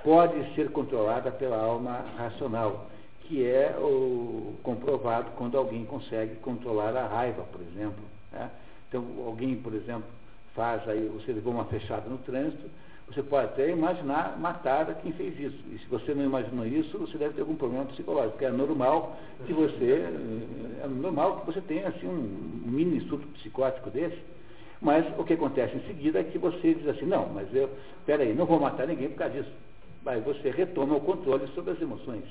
pode ser controlada pela alma racional, que é o comprovado quando alguém consegue controlar a raiva, por exemplo. Né? Então, alguém, por exemplo, faz aí, você levou uma fechada no trânsito, você pode até imaginar matar quem fez isso. E se você não imaginou isso, você deve ter algum problema psicológico, é normal que você, é normal que você tenha assim, um mini surto psicótico desse, mas o que acontece em seguida é que você diz assim, não, mas eu, peraí, não vou matar ninguém por causa disso. Aí você retoma o controle sobre as emoções.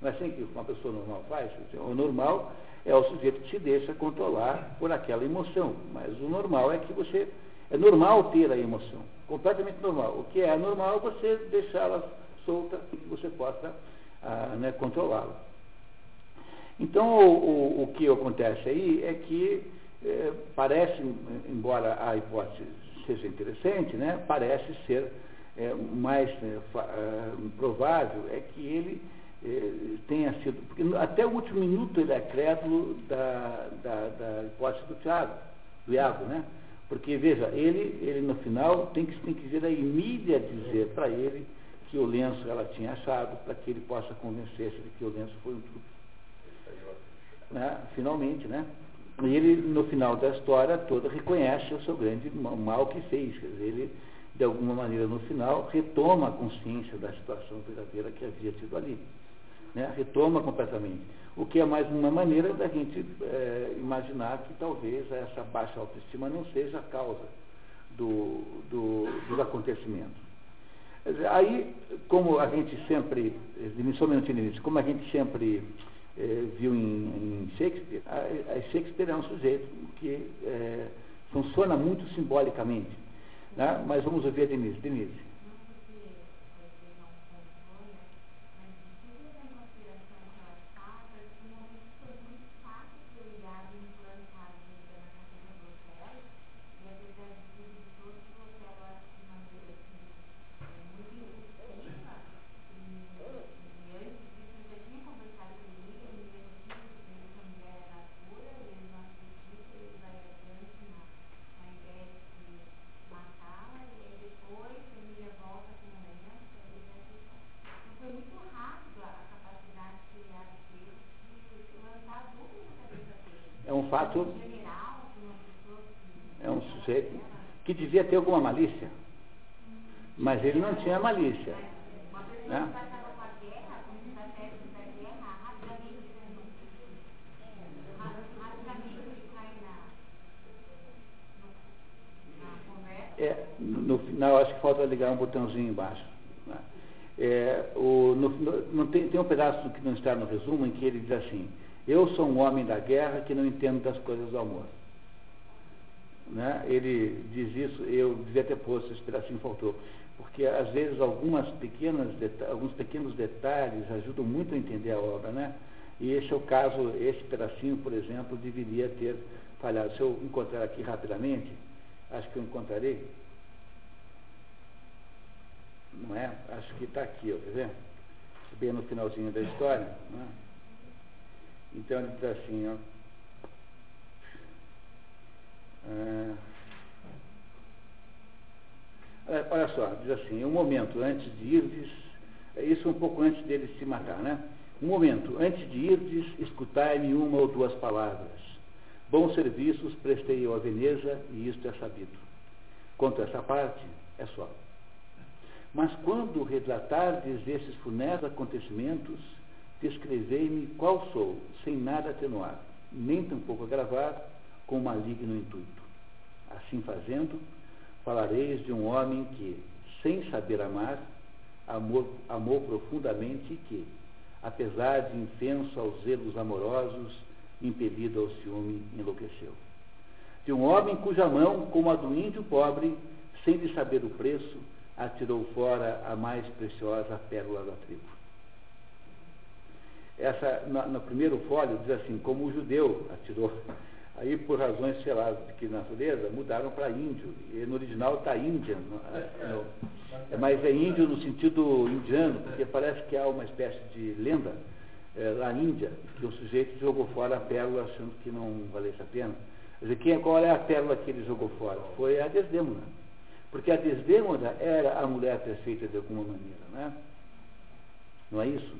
Não é assim que uma pessoa normal faz? O normal é o sujeito que se deixa controlar por aquela emoção. Mas o normal é que você. É normal ter a emoção. Completamente normal. O que é anormal é você deixá-la solta e que você possa ah, né, controlá-la. Então, o, o, o, que acontece aí é que é, parece, embora a hipótese seja interessante, né, parece ser é, mais é, é, provável é que ele é, tenha sido, porque até o último minuto ele é crédulo da, da, da hipótese do Tiago, do Iago, né? Porque, veja, ele, ele no final tem que, tem que vir a Emília dizer para ele que o lenço ela tinha achado, para que ele possa convencer-se de que o lenço foi um truque. Né? Finalmente, né? E ele, no final da história toda, reconhece o seu grande mal que fez. Quer dizer, ele de alguma maneira, no final, retoma a consciência da situação verdadeira que havia tido ali. Né? Retoma completamente. O que é mais uma maneira da gente é, imaginar que talvez essa baixa autoestima não seja a causa do, do, dos acontecimentos. Aí, como a gente sempre, um minutinho como a gente sempre é, viu em, em Shakespeare, a, a Shakespeare é um sujeito que é, funciona muito simbolicamente. Né? Mas vamos ouvir a Denise. Denise. fato, é um sujeito que devia ter alguma malícia, mas ele não tinha malícia. Né? É, no final acho que falta ligar um botãozinho embaixo. Né? É, o, no, no, tem, tem um pedaço que não está no resumo em que ele diz assim: Eu sou um homem da guerra que não entendo das coisas do amor. Né? Ele diz isso, eu devia ter posto esse pedacinho faltou. Porque às vezes algumas pequenas, alguns pequenos detalhes ajudam muito a entender a obra, né? E esse é o caso, esse pedacinho, por exemplo, deveria ter falhado. Se eu encontrar aqui rapidamente, acho que eu encontrarei. Não é? Acho que está aqui, ó, quer ver? Bem no finalzinho da história. Né? Então ele diz assim, ó. É, olha só, diz assim, um momento antes de irdes, é isso um pouco antes dele se matar, né? Um momento antes de irdes, escutai-me uma ou duas palavras. Bons serviços prestei eu a Veneza e isto é sabido. Quanto a essa parte, é só. Mas quando relatardes esses funestos acontecimentos, descrevei-me qual sou, sem nada atenuar, nem tampouco agravar, com maligno intuito. Assim fazendo, falareis de um homem que, sem saber amar, amor, amou profundamente e que, apesar de infenso aos zelos amorosos, impelido ao ciúme, enlouqueceu. De um homem cuja mão, como a do índio pobre, sem lhe saber o preço, atirou fora a mais preciosa pérola da tribo. Essa, no, no primeiro folho, diz assim, como o judeu atirou Aí, por razões, sei lá, de que natureza, mudaram para índio. E no original está Índia. No, no, mas é índio no sentido indiano, porque parece que há uma espécie de lenda é, na Índia, que o sujeito jogou fora a pérola achando que não valesse a pena. Quer dizer, quem, qual é a pérola que ele jogou fora? Foi a Desdêmona. Porque a Desdêmona era a mulher perfeita de alguma maneira, né? Não é isso?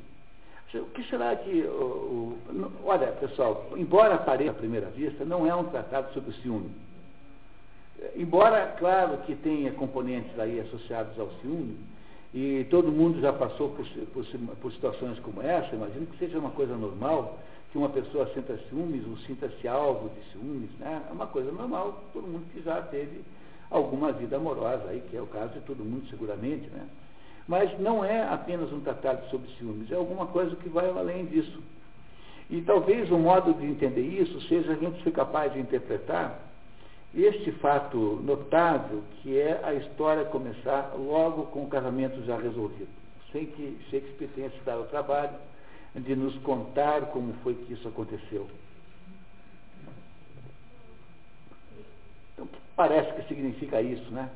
O que será que. O, o, olha, pessoal, embora pareça à primeira vista, não é um tratado sobre o ciúme. Embora, claro, que tenha componentes aí associados ao ciúme, e todo mundo já passou por, por, por situações como essa, imagino que seja uma coisa normal que uma pessoa sinta ciúmes ou sinta-se alvo de ciúmes, né? É uma coisa normal, todo mundo que já teve alguma vida amorosa aí, que é o caso de todo mundo seguramente, né? Mas não é apenas um tratado sobre ciúmes, é alguma coisa que vai além disso. E talvez o modo de entender isso seja a gente ser capaz de interpretar este fato notável, que é a história começar logo com o casamento já resolvido, sem que Shakespeare tenha se dado o trabalho de nos contar como foi que isso aconteceu. Então, parece que significa isso, né?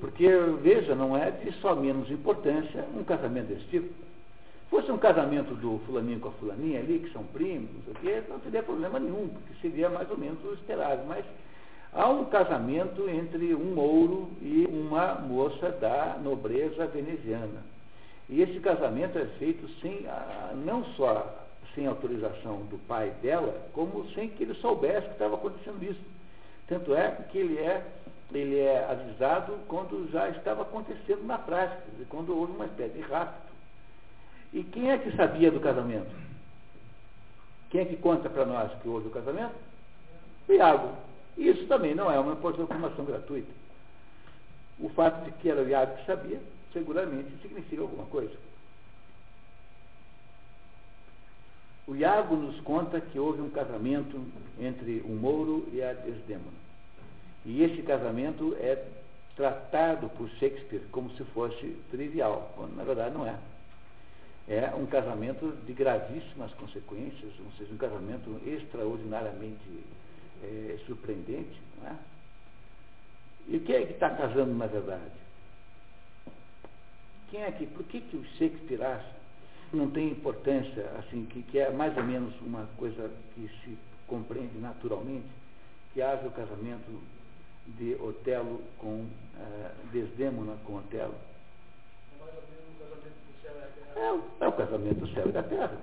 Porque, veja, não é de só menos importância um casamento desse tipo. Fosse um casamento do fulaninho com a fulaninha ali, que são primos, não o quê, não teria problema nenhum, porque seria mais ou menos o esperado. Mas há um casamento entre um mouro e uma moça da nobreza veneziana. E esse casamento é feito sem, não só sem autorização do pai dela, como sem que ele soubesse que estava acontecendo isso. Tanto é que ele é ele é avisado quando já estava acontecendo na prática, quando houve uma espécie de rapto. E quem é que sabia do casamento? Quem é que conta para nós que houve o casamento? O Iago. Isso também não é uma informação gratuita. O fato de que era o Iago que sabia, seguramente significa alguma coisa. O Iago nos conta que houve um casamento entre o Mouro e a Desdêmona. E esse casamento é tratado por Shakespeare como se fosse trivial, quando na verdade não é. É um casamento de gravíssimas consequências, ou seja, um casamento extraordinariamente é, surpreendente, não é? E quem é que está casando na verdade? Quem é que, por que, que o Shakespeare acha não tem importância, assim, que, que é mais ou menos uma coisa que se compreende naturalmente, que haja o casamento de Otelo com uh, Desdémona com Otelo. É, é o casamento do céu e da terra.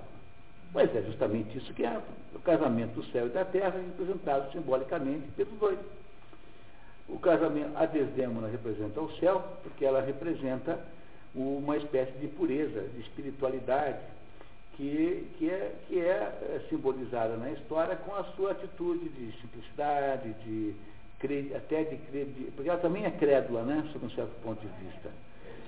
Pois é justamente isso que é o casamento do céu e da terra representado simbolicamente pelos dois. O casamento, a Desdémona representa o céu, porque ela representa uma espécie de pureza, de espiritualidade, que, que, é, que é, é simbolizada na história com a sua atitude de simplicidade, de até de, porque ela também é crédula, né, sob um certo ponto de vista.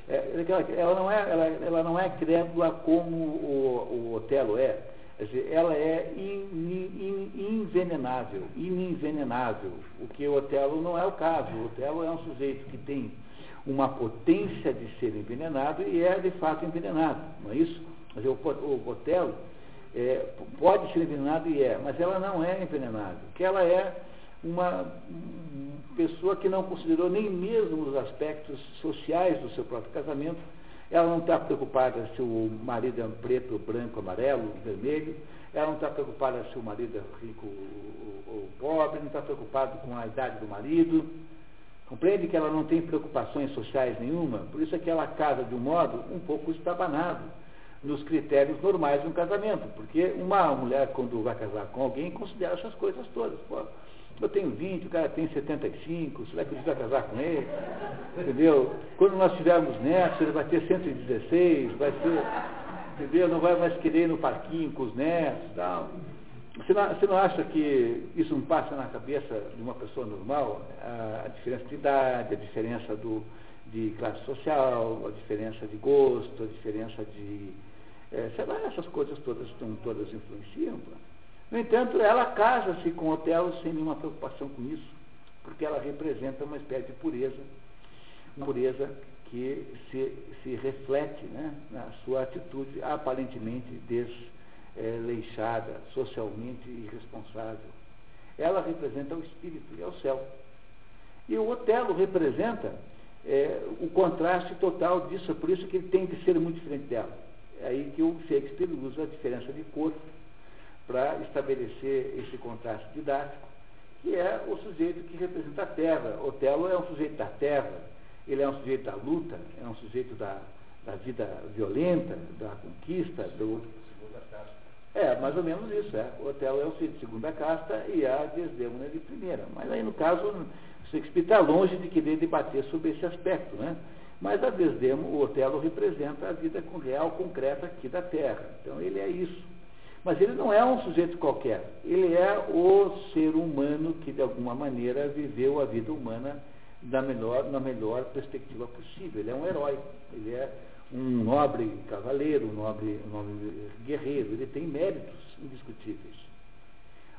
É, ela, não é, ela, ela não é crédula como o, o Otelo é. Quer dizer, ela é in, in, invenenável, inenvenenável. O que o Otelo não é o caso. O Otelo é um sujeito que tem uma potência de ser envenenado e é de fato envenenado, não é isso? Mas o, o Otelo é, pode ser envenenado e é, mas ela não é envenenada, porque ela é uma pessoa que não considerou nem mesmo os aspectos sociais do seu próprio casamento. Ela não está preocupada se o marido é preto, branco, amarelo, vermelho. Ela não está preocupada se o marido é rico ou pobre. Não está preocupada com a idade do marido. Compreende que ela não tem preocupações sociais nenhuma? Por isso é que ela casa de um modo um pouco estabanado nos critérios normais de um casamento. Porque uma mulher, quando vai casar com alguém, considera essas coisas todas. Pô, eu tenho 20, o cara tem 75, você vai precisar casar com ele? Entendeu? Quando nós tivermos netos, ele vai ter 116, vai ser, entendeu? Não vai mais querer ir no parquinho com os netos tal. Você não, você não acha que isso não passa na cabeça de uma pessoa normal? A, a diferença de idade, a diferença do, de classe social, a diferença de gosto, a diferença de. É, sei lá, essas coisas todas, todas influenciam. Pô. No entanto, ela casa-se com Otelo sem nenhuma preocupação com isso, porque ela representa uma espécie de pureza, uma pureza que se, se reflete né, na sua atitude aparentemente desleixada, socialmente irresponsável. Ela representa o espírito e é o céu. E o Otelo representa é, o contraste total disso, por isso que ele tem que ser muito diferente dela. É aí que o Shakespeare usa a diferença de cor para estabelecer esse contraste didático, que é o sujeito que representa a terra. Otelo é um sujeito da terra, ele é um sujeito da luta, é um sujeito da, da vida violenta, da conquista, do. É, mais ou menos isso, é. O Otelo é um sujeito de segunda casta e a Desdemona é de primeira. Mas aí, no caso, Shakespeare está longe de querer debater sobre esse aspecto, né? Mas a Desdemona, o Otelo representa a vida real, concreta aqui da Terra. Então ele é isso. Mas ele não é um sujeito qualquer. Ele é o ser humano que, de alguma maneira, viveu a vida humana da melhor, na melhor perspectiva possível. Ele é um herói. Ele é um nobre cavaleiro, um nobre, um nobre guerreiro. Ele tem méritos indiscutíveis.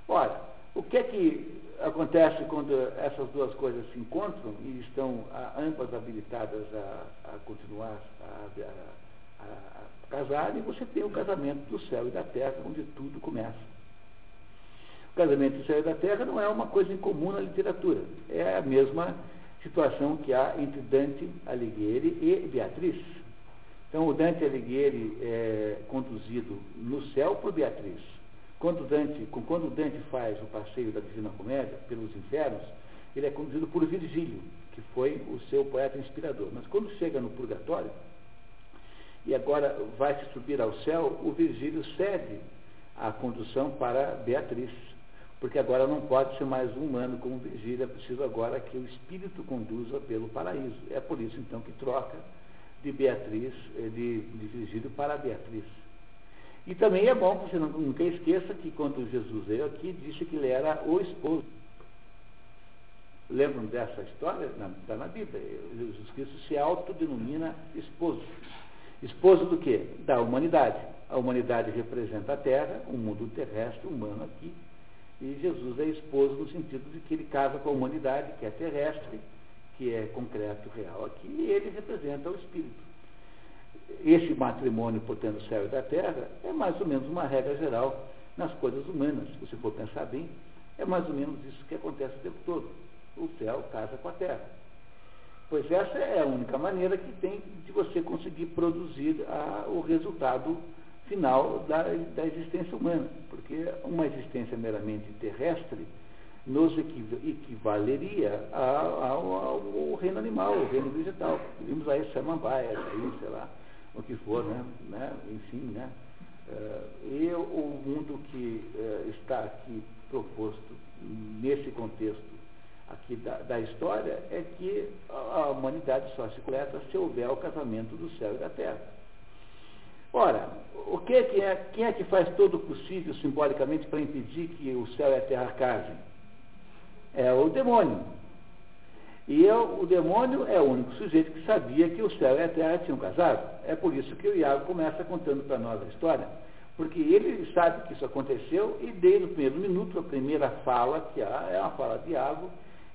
Ora, o que é que acontece quando essas duas coisas se encontram e estão ambas habilitadas a, a continuar a, a, a casar e você tem o casamento do céu e da terra, onde tudo começa. O casamento do céu e da terra não é uma coisa incomum na literatura. É a mesma situação que há entre Dante Alighieri e Beatriz. Então, o Dante Alighieri é conduzido no céu por Beatriz. Quando Dante, quando Dante faz o passeio da Divina Comédia pelos infernos, ele é conduzido por Virgílio, que foi o seu poeta inspirador. Mas quando chega no purgatório, e agora vai se subir ao céu, o Virgílio cede a condução para Beatriz, porque agora não pode ser mais um humano como Virgílio, é preciso agora que o Espírito conduza pelo paraíso. É por isso então que troca de Beatriz, eh, de, de Virgílio para Beatriz. E também é bom que você nunca esqueça que quando Jesus veio aqui, disse que ele era o esposo. Lembram dessa história? Está na Bíblia. Jesus Cristo se autodenomina esposo. Esposo do quê? Da humanidade. A humanidade representa a Terra, o mundo terrestre, humano aqui. E Jesus é esposo no sentido de que ele casa com a humanidade, que é terrestre, que é concreto, real aqui, e ele representa o Espírito. Esse matrimônio, portanto, do céu e da terra, é mais ou menos uma regra geral nas coisas humanas. Se você for pensar bem, é mais ou menos isso que acontece o tempo todo. O céu casa com a terra. Pois essa é a única maneira que tem de você conseguir produzir a, o resultado final da, da existência humana. Porque uma existência meramente terrestre nos equivaleria ao, ao, reino animal, ao reino vegetal. Vimos aí samambaias, aí, sei lá, o que for, né? né? Enfim, né? Uh, e o mundo que uh, está aqui proposto nesse contexto aqui da, da, história é que a, humanidade só se completa se houver o casamento do céu e da terra. Ora, o que, é que é, quem é que faz todo o possível simbolicamente para impedir que o céu e a terra casem? É o demônio. E eu, o demônio é o único sujeito que sabia que o céu e a terra tinham casado. É por isso que o Iago começa contando para nós a história. Porque ele sabe que isso aconteceu e desde o primeiro minuto, a primeira fala que há é uma fala de Iago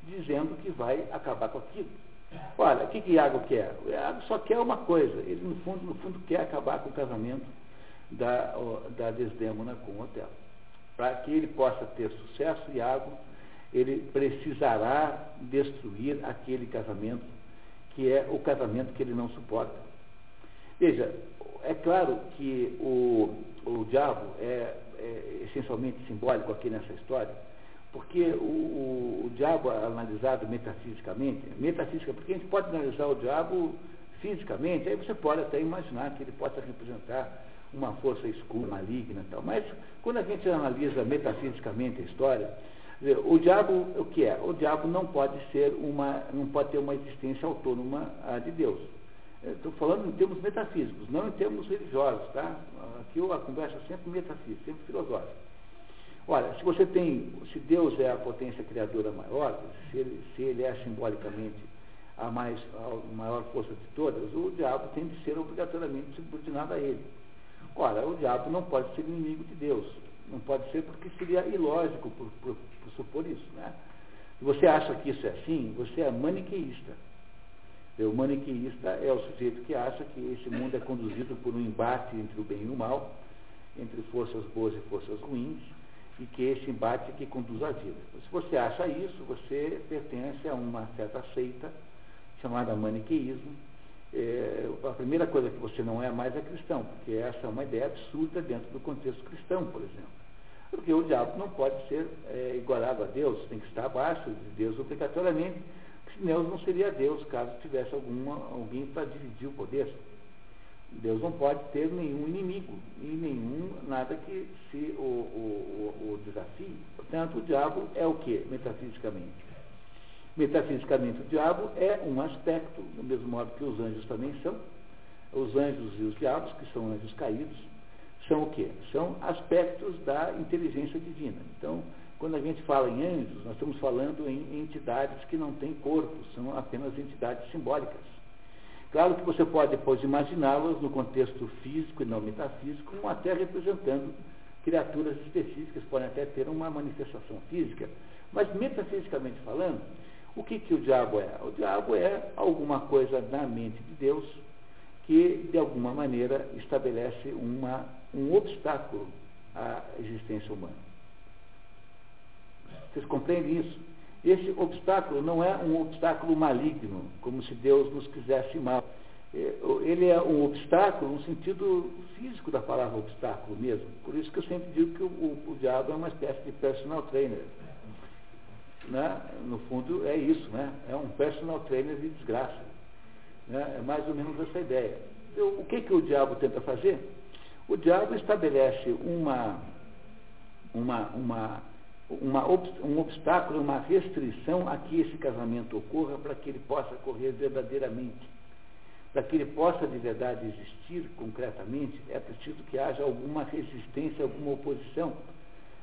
dizendo que vai acabar com aquilo. Olha, o que, que Iago quer? O Iago só quer uma coisa. Ele, no fundo, no fundo quer acabar com o casamento da, da Desdémona com o Otelo. Para que ele possa ter sucesso, Iago ele precisará destruir aquele casamento, que é o casamento que ele não suporta. Veja, é claro que o, o diabo é, é essencialmente simbólico aqui nessa história, porque o, o, o, diabo é analisado metafisicamente, metafísica, porque a gente pode analisar o diabo fisicamente, aí você pode até imaginar que ele possa representar uma força escura, maligna e tal. Mas quando a gente analisa metafisicamente a história, o diabo, o que é? O diabo não pode ser uma, não pode ter uma existência autônoma de Deus. Estou falando em termos metafísicos, não em termos religiosos, tá? Aqui a conversa é sempre metafísica, sempre filosófica. Olha, se você tem, se Deus é a potência criadora maior, se ele, se ele é simbolicamente a, mais, a maior força de todas, o diabo tem de ser obrigatoriamente subordinado a ele. Ora, o diabo não pode ser inimigo de Deus. Não pode ser porque seria ilógico por, por, por supor isso. Né? Se você acha que isso é assim, você é maniqueísta. O maniqueísta é o sujeito que acha que esse mundo é conduzido por um embate entre o bem e o mal, entre forças boas e forças ruins, e que esse embate é que conduz à vida. Se você acha isso, você pertence a uma certa seita chamada maniqueísmo. É, a primeira coisa que você não é mais é cristão, porque essa é uma ideia absurda dentro do contexto cristão, por exemplo. Porque o diabo não pode ser é, igualado a Deus, tem que estar abaixo de Deus obrigatoriamente, Deus não seria Deus caso tivesse alguma, alguém para dividir o poder. Deus não pode ter nenhum inimigo e nenhum nada que se o, o, o, o desafie. Portanto, o diabo é o que, metafisicamente? Metafisicamente, o diabo é um aspecto, do mesmo modo que os anjos também são. Os anjos e os diabos, que são anjos caídos, são o quê? São aspectos da inteligência divina. Então, quando a gente fala em anjos, nós estamos falando em entidades que não têm corpo, são apenas entidades simbólicas. Claro que você pode depois imaginá-las no contexto físico e não metafísico, como até representando criaturas específicas, podem até ter uma manifestação física. Mas metafisicamente falando, o que, que o diabo é? O diabo é alguma coisa na mente de Deus que, de alguma maneira, estabelece uma, um obstáculo à existência humana. Vocês compreendem isso? Esse obstáculo não é um obstáculo maligno, como se Deus nos quisesse mal. É, ele é um obstáculo no sentido físico da palavra obstáculo mesmo. Por isso que eu sempre digo que o, o, o diabo é uma espécie de personal trainer. Né? No fundo é isso, né? É um personal trainer de desgraça. Né? É mais ou menos essa ideia. Então, o que, que o diabo tenta fazer? O diabo estabelece uma, uma, uma uma, um obstáculo, uma restrição a que esse casamento ocorra para que ele possa ocorrer verdadeiramente. Para que ele possa de verdade existir concretamente, é preciso que haja alguma resistência, alguma oposição.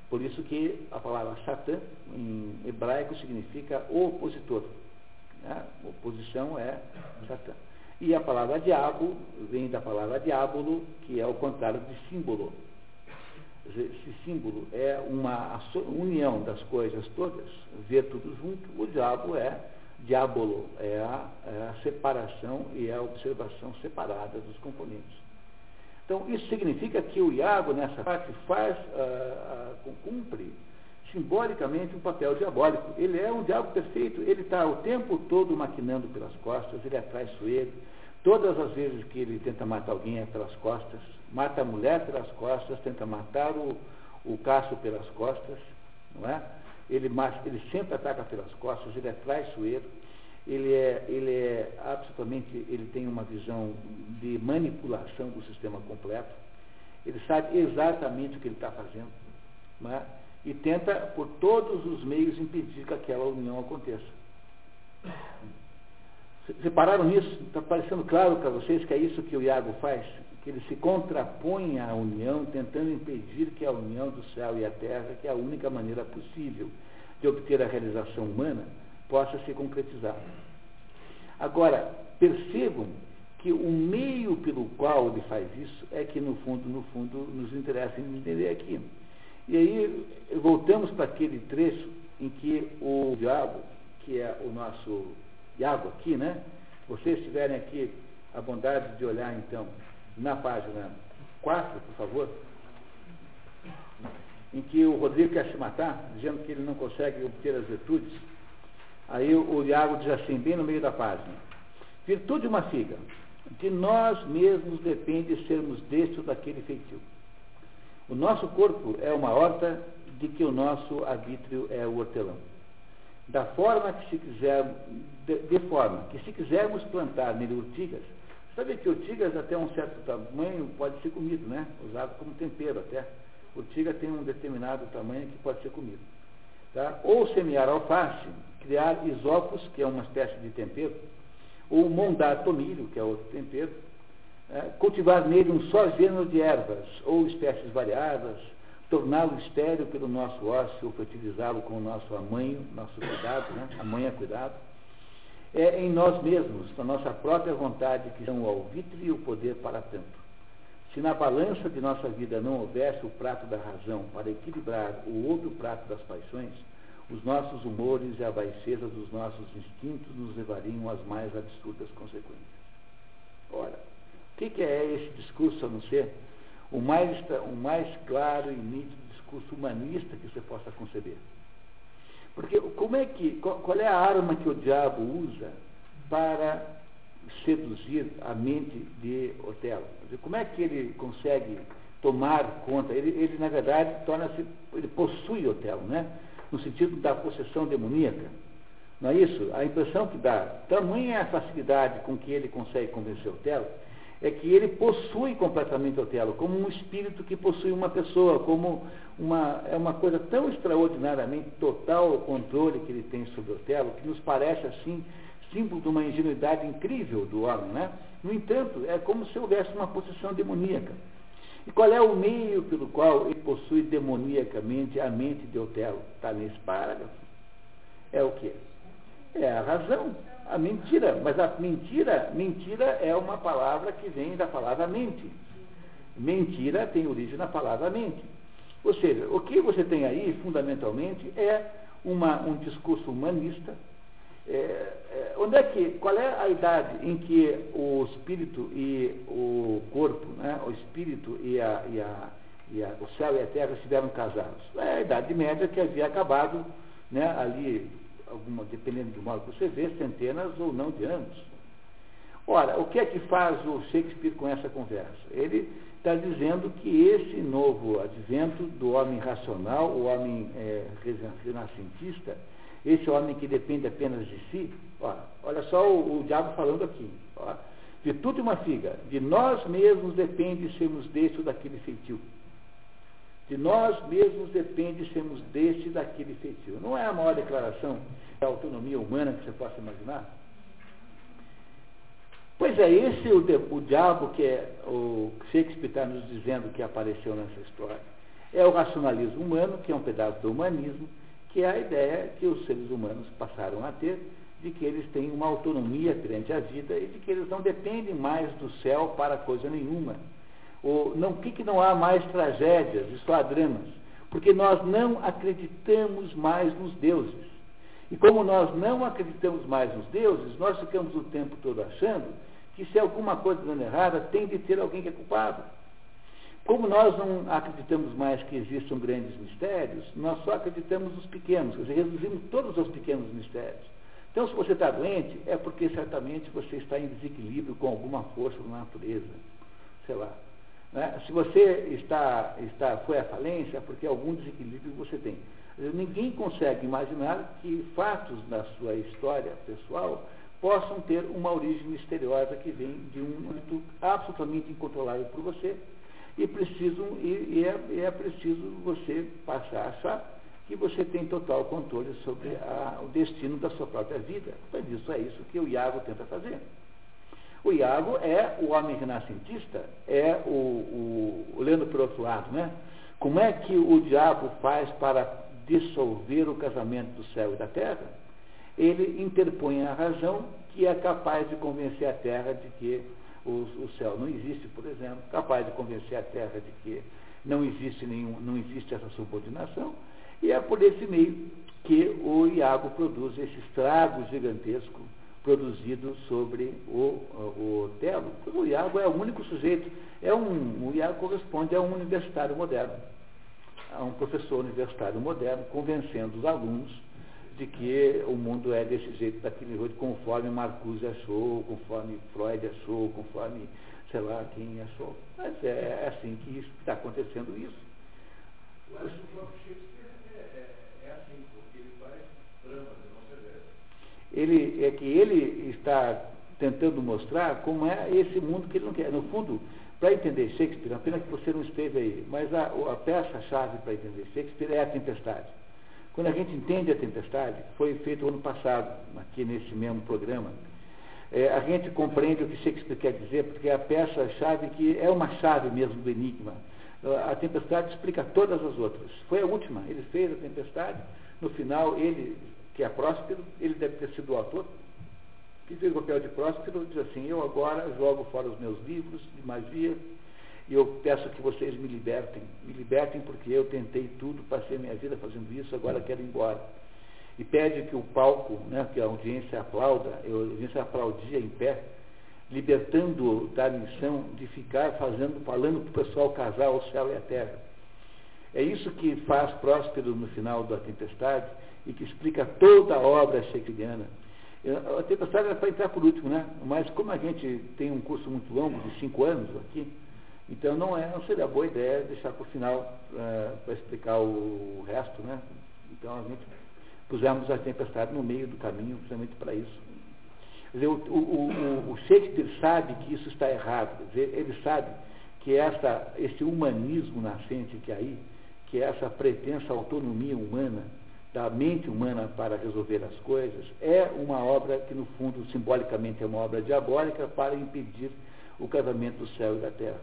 Por isso que a palavra Satã, em hebraico, significa opositor. Né? Oposição é Satã. E a palavra diabo vem da palavra diabolo, que é o contrário de símbolo esse símbolo é uma união das coisas todas, ver tudo junto, o diabo é diabolo, é a, é a separação e a observação separada dos componentes. Então, isso significa que o Iago, nessa parte, faz, uh, uh, cumpre simbolicamente um papel diabólico. Ele é um diabo perfeito, ele está o tempo todo maquinando pelas costas, ele é traiçoeiro. Todas as vezes que ele tenta matar alguém é pelas costas, mata a mulher pelas costas, tenta matar o, o caço pelas costas, não é? Ele, ele sempre ataca pelas costas, ele é traiçoeiro, ele é, ele é absolutamente, ele tem uma visão de manipulação do sistema completo, ele sabe exatamente o que ele está fazendo, não é? e tenta por todos os meios impedir que aquela união aconteça. Repararam nisso? Está parecendo claro para vocês que é isso que o Iago faz? Que ele se contrapõe à união, tentando impedir que a união do céu e a terra, que é a única maneira possível de obter a realização humana, possa se concretizar. Agora, percebam que o meio pelo qual ele faz isso é que, no fundo, no fundo, nos interessa entender aqui. E aí, voltamos para aquele trecho em que o diabo, que é o nosso Iago aqui, né? Vocês tiverem aqui a bondade de olhar, então, na página 4, por favor, em que o Rodrigo quer se matar, dizendo que ele não consegue obter as virtudes. Aí o Iago diz assim, bem no meio da página: Virtude uma figa, de nós mesmos depende sermos deste ou daquele feitio. O nosso corpo é uma horta de que o nosso arbítrio é o hortelão. Da forma que se quiser, de, de forma que se quisermos plantar nele urtigas, sabe que urtigas até um certo tamanho pode ser comido, né? Usado como tempero até. Urtiga tem um determinado tamanho que pode ser comido. Tá? Ou semear alface, criar isopos, que é uma espécie de tempero, ou mondar tomilho, que é outro tempero, é, cultivar nele um só gênero de ervas ou espécies variadas, torná-lo estéreo pelo nosso ócio, fertilizá-lo com o nosso amanho, nosso cuidado, né? amanha cuidado, é em nós mesmos, na nossa própria vontade, que são o alvitre e o poder para tanto. Se na balança de nossa vida não houvesse o prato da razão para equilibrar o outro prato das paixões, os nossos humores e a baixeza dos nossos instintos nos levariam às mais absurdas consequências. Ora, o que, que é esse discurso a não ser o mais, o mais claro e nítido discurso humanista que você possa conceber? Porque como é que, qual, qual é a arma que o diabo usa para seduzir a mente de Otelo? Como é que ele consegue tomar conta? Ele, ele na verdade, torna-se, ele possui Otelo, né? no sentido da possessão demoníaca. Não é isso? A impressão que dá, tamanha é a facilidade com que ele consegue convencer Otelo, é que ele possui completamente Otelo, como um espírito que possui uma pessoa, como uma, é uma coisa tão extraordinariamente total o controle que ele tem sobre Otelo, que nos parece assim, símbolo de uma ingenuidade incrível do homem, né? No entanto, é como se houvesse uma possessão demoníaca. E qual é o meio pelo qual ele possui demoniacamente a mente de Otelo? Está nesse parágrafo. É o quê? É a razão, a mentira. Mas a mentira, mentira é uma palavra que vem da palavra mente. Mentira tem origem na palavra mente. Ou seja, o que você tem aí, fundamentalmente, é uma, um discurso humanista, é, é, onde é que, qual é a idade em que o espírito e o corpo, né, o espírito e, a, e, a, e a, o céu e a terra estiveram casados? É a idade média que havia acabado né, ali, alguma, dependendo do modo que você vê, centenas ou não de anos. Ora, o que é que faz o Shakespeare com essa conversa? Ele está dizendo que esse novo advento do homem racional, o homem é, renascentista, esse homem que depende apenas de si, ó, olha só o, o diabo falando aqui. Ó, de tudo uma figa, de nós mesmos depende sermos deste ou daquele feitio. De nós mesmos depende sermos deste ou daquele feitio. Não é a maior declaração autonomia humana que você possa imaginar? Pois é, esse é o, o diabo que é o Shakespeare está nos dizendo que apareceu nessa história. É o racionalismo humano, que é um pedaço do humanismo, que é a ideia que os seres humanos passaram a ter de que eles têm uma autonomia perante a vida e de que eles não dependem mais do céu para coisa nenhuma. Ou, não, que, que não há mais tragédias só há dramas? Porque nós não acreditamos mais nos deuses. E como nós não acreditamos mais nos deuses, nós ficamos o tempo todo achando que se alguma coisa dando errada, tem de ter alguém que é culpado. Como nós não acreditamos mais que existam grandes mistérios, nós só acreditamos nos pequenos, quer dizer, reduzimos todos os pequenos mistérios. Então, se você está doente, é porque certamente você está em desequilíbrio com alguma força da natureza, sei lá. Né? Se você está, está, foi à falência, é porque algum desequilíbrio você tem. Ninguém consegue imaginar que fatos da sua história pessoal possam ter uma origem misteriosa que vem de um âmbito absolutamente incontrolável por você e, preciso, e, e, é, é preciso você passar a achar que você tem total controle sobre a, o destino da sua própria vida. Pois isso é isso que o Iago tenta fazer. O Iago é o homem renascentista, é o, o por outro lado, né? Como é que o diabo faz para dissolver o casamento do céu e da terra? ele interpõe a razão que é capaz de convencer a Terra de que o, o céu não existe, por exemplo, capaz de convencer a Terra de que não existe nenhum, não existe essa subordinação, e é por esse meio que o Iago produz esse estrago gigantesco produzido sobre o, o, o Telo. O Iago é o único sujeito, é um, o Iago corresponde a um universitário moderno, a um professor universitário moderno, convencendo os alunos de que o mundo é desse jeito, daquele jeito, conforme Marcuse achou, conforme Freud achou, conforme sei lá quem achou. Mas é, é assim que está acontecendo isso. Mas o próprio Shakespeare é, é, é assim, porque ele faz dramas não. Ele, é que ele está tentando mostrar como é esse mundo que ele não quer. No fundo, para entender Shakespeare, apenas que você não esteve aí, mas a, a peça-chave para entender Shakespeare é a tempestade. Quando a gente entende a tempestade, foi feito ano passado, aqui nesse mesmo programa, é, a gente compreende o que Shakespeare quer dizer, porque é a peça-chave que é uma chave mesmo do enigma. A tempestade explica todas as outras. Foi a última. Ele fez a tempestade. No final, ele, que é Próspero, ele deve ter sido o autor, que fez o papel de Próspero, diz assim: Eu agora jogo fora os meus livros de magia e eu peço que vocês me libertem. Me libertem porque eu tentei tudo, passei minha vida fazendo isso, agora quero ir embora. E pede que o palco, né, que a audiência aplauda, a audiência aplaudia em pé, libertando da missão de ficar fazendo, falando para o pessoal casar o céu e a terra. É isso que faz Próspero no final da tempestade e que explica toda a obra shakespeariana. A tempestade era para entrar por último, né? Mas como a gente tem um curso muito longo, de cinco anos aqui, então não, é, não seria boa ideia deixar para o final eh, para explicar o, resto, né? Então a gente pusemos a tempestade no meio do caminho justamente para isso. Quer dizer, o, o, o, Shakespeare sabe que isso está errado, quer dizer, ele sabe que essa, esse humanismo nascente que é aí, que é essa pretensa autonomia humana, da mente humana para resolver as coisas, é uma obra que, no fundo, simbolicamente é uma obra diabólica para impedir o casamento do céu e da terra.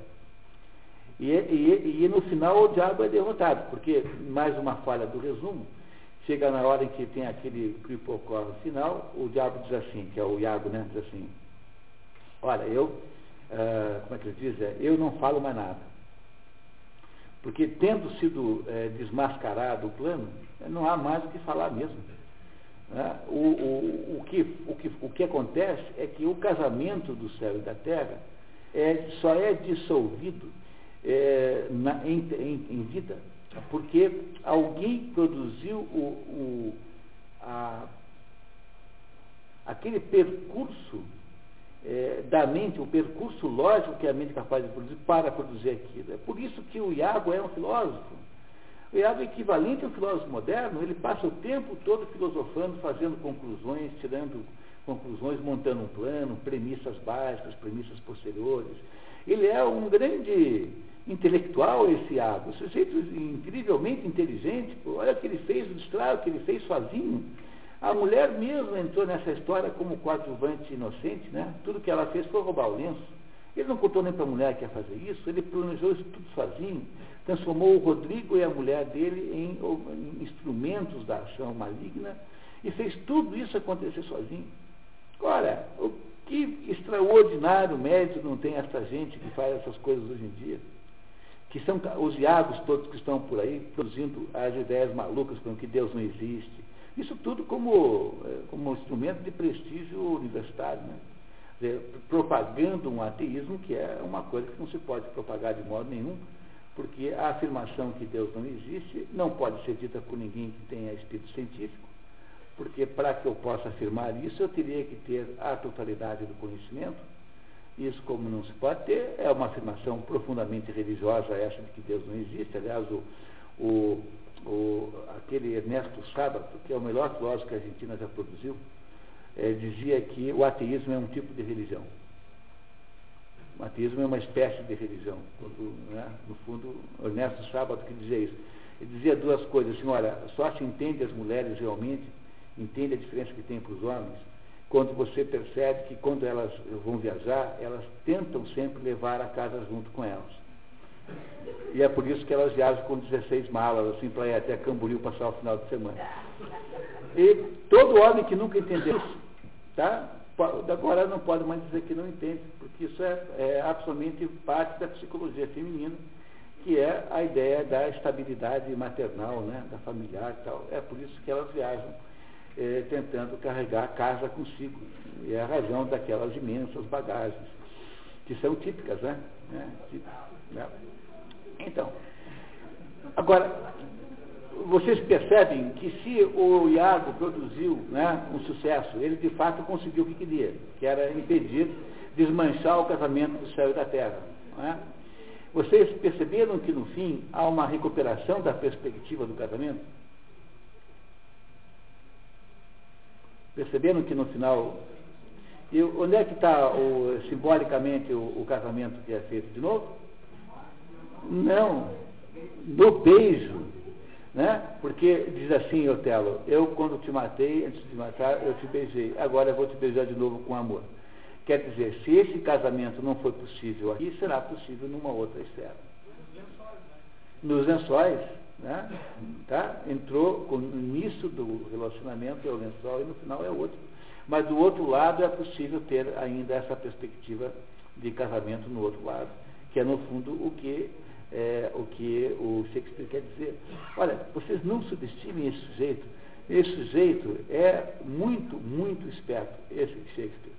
E, e, e, no final o diabo é derrotado, porque, mais uma falha do resumo, chega na hora em que tem aquele ocorre final, o diabo diz assim, que é o Iago, né? Diz assim, olha, eu, uh, como é que ele diz? É, eu não falo mais nada. Porque tendo sido é, desmascarado o plano, não há mais o que falar mesmo. Né? O, o, o, que, o, que, o que acontece é que o casamento do céu e da terra é, só é dissolvido é, na, em, em, em, vida, porque alguém produziu o, o, a, aquele percurso é, da mente, o percurso lógico que a mente é capaz de produzir para produzir aquilo. É por isso que o Iago é um filósofo. O Iago é equivalente ao filósofo moderno, ele passa o tempo todo filosofando, fazendo conclusões, tirando conclusões, montando um plano, premissas básicas, premissas posteriores. Ele é um grande intelectual esse Iago, sujeito incrivelmente inteligente, pô, olha o que ele fez, o estrago que ele fez sozinho. A mulher mesmo entrou nessa história como coadjuvante inocente, né? Tudo que ela fez foi roubar o lenço. Ele não contou nem para a mulher que ia fazer isso, ele planejou isso tudo sozinho, transformou o Rodrigo e a mulher dele em, em instrumentos da ação maligna e fez tudo isso acontecer sozinho. Ora, o que extraordinário mérito não tem essa gente que faz essas coisas hoje em dia? que são os iagos todos que estão por aí produzindo as ideias malucas com que Deus não existe. Isso tudo como, eh, como instrumento de prestígio universitário, né? Propagando um ateísmo que é uma coisa que não se pode propagar de modo nenhum, porque a afirmação que Deus não existe não pode ser dita por ninguém que tenha espírito científico, porque para que eu possa afirmar isso eu teria que ter a totalidade do conhecimento isso, como não se pode ter, é uma afirmação profundamente religiosa essa de que Deus não existe. Aliás, o, o, o, aquele Ernesto Sábato, que é o melhor filósofo que a Argentina já produziu, é, dizia que o ateísmo é um tipo de religião. O ateísmo é uma espécie de religião. Né, no fundo, Ernesto Sábato que dizia isso. Ele dizia duas coisas, assim, olha, só se entende as mulheres realmente, entende a diferença que tem para os homens, quando você percebe que quando elas vão viajar, elas tentam sempre levar a casa junto com elas. E é por isso que elas viajam com 16 malas, assim, para ir até Camboriú passar o final de semana. E todo homem que nunca entendeu isso, tá? Agora não pode mais dizer que não entende, porque isso é, é absolutamente parte da psicologia feminina, que é a ideia da estabilidade maternal, né, da familiar e tal. É por isso que elas viajam é, tentando carregar a casa consigo. E é a razão daquelas imensas bagagens, que são típicas, né? né típicas, né? Então, agora, vocês percebem que se o Iago produziu né, um sucesso, ele de fato conseguiu o que queria, que era impedir, desmanchar o casamento do céu e da terra. Né? Vocês perceberam que no fim há uma recuperação da perspectiva do casamento? Perceberam que no final. E onde é que está simbolicamente o, o casamento que é feito de novo? Não. No beijo né? Porque diz assim, Otelo, eu quando te matei, antes de matar, eu te beijei. Agora eu vou te beijar de novo com amor. Quer dizer, se esse casamento não foi possível aqui, será possível numa outra esfera. Nos lençóis, né? Tá? Entrou com, no início do relacionamento é o lençol e no final é outro. Mas do outro lado é possível ter ainda essa perspectiva de casamento no outro lado, que é no fundo o que o que o Shakespeare quer dizer. Olha, vocês não subestimem esse sujeito. Esse sujeito é muito, muito esperto, esse Shakespeare.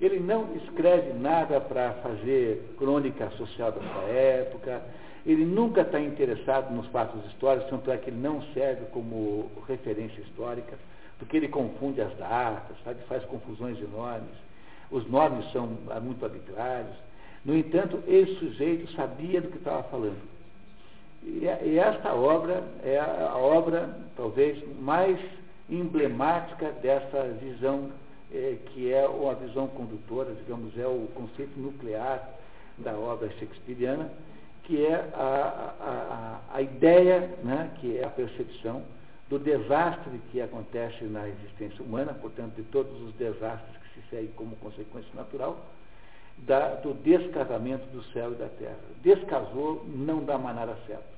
Ele não escreve nada para fazer crônica social da sua época, ele nunca está interessado nos fatos históricos, tanto é que ele não serve como referência histórica, porque ele confunde as datas, sabe, faz confusões enormes, os nomes são muito arbitrários. No entanto, esse sujeito sabia do que estava falando. E, e esta obra é a, a, obra, talvez, mais emblemática dessa visão, eh, que é uma visão condutora, digamos, é o conceito nuclear da obra shakespeariana, que é a, a, a, ideia, né, que é a percepção do desastre que acontece na existência humana, portanto, de todos os desastres que se seguem como consequência natural, da, do descasamento do céu e da terra. Descasou, não dá mais nada certo.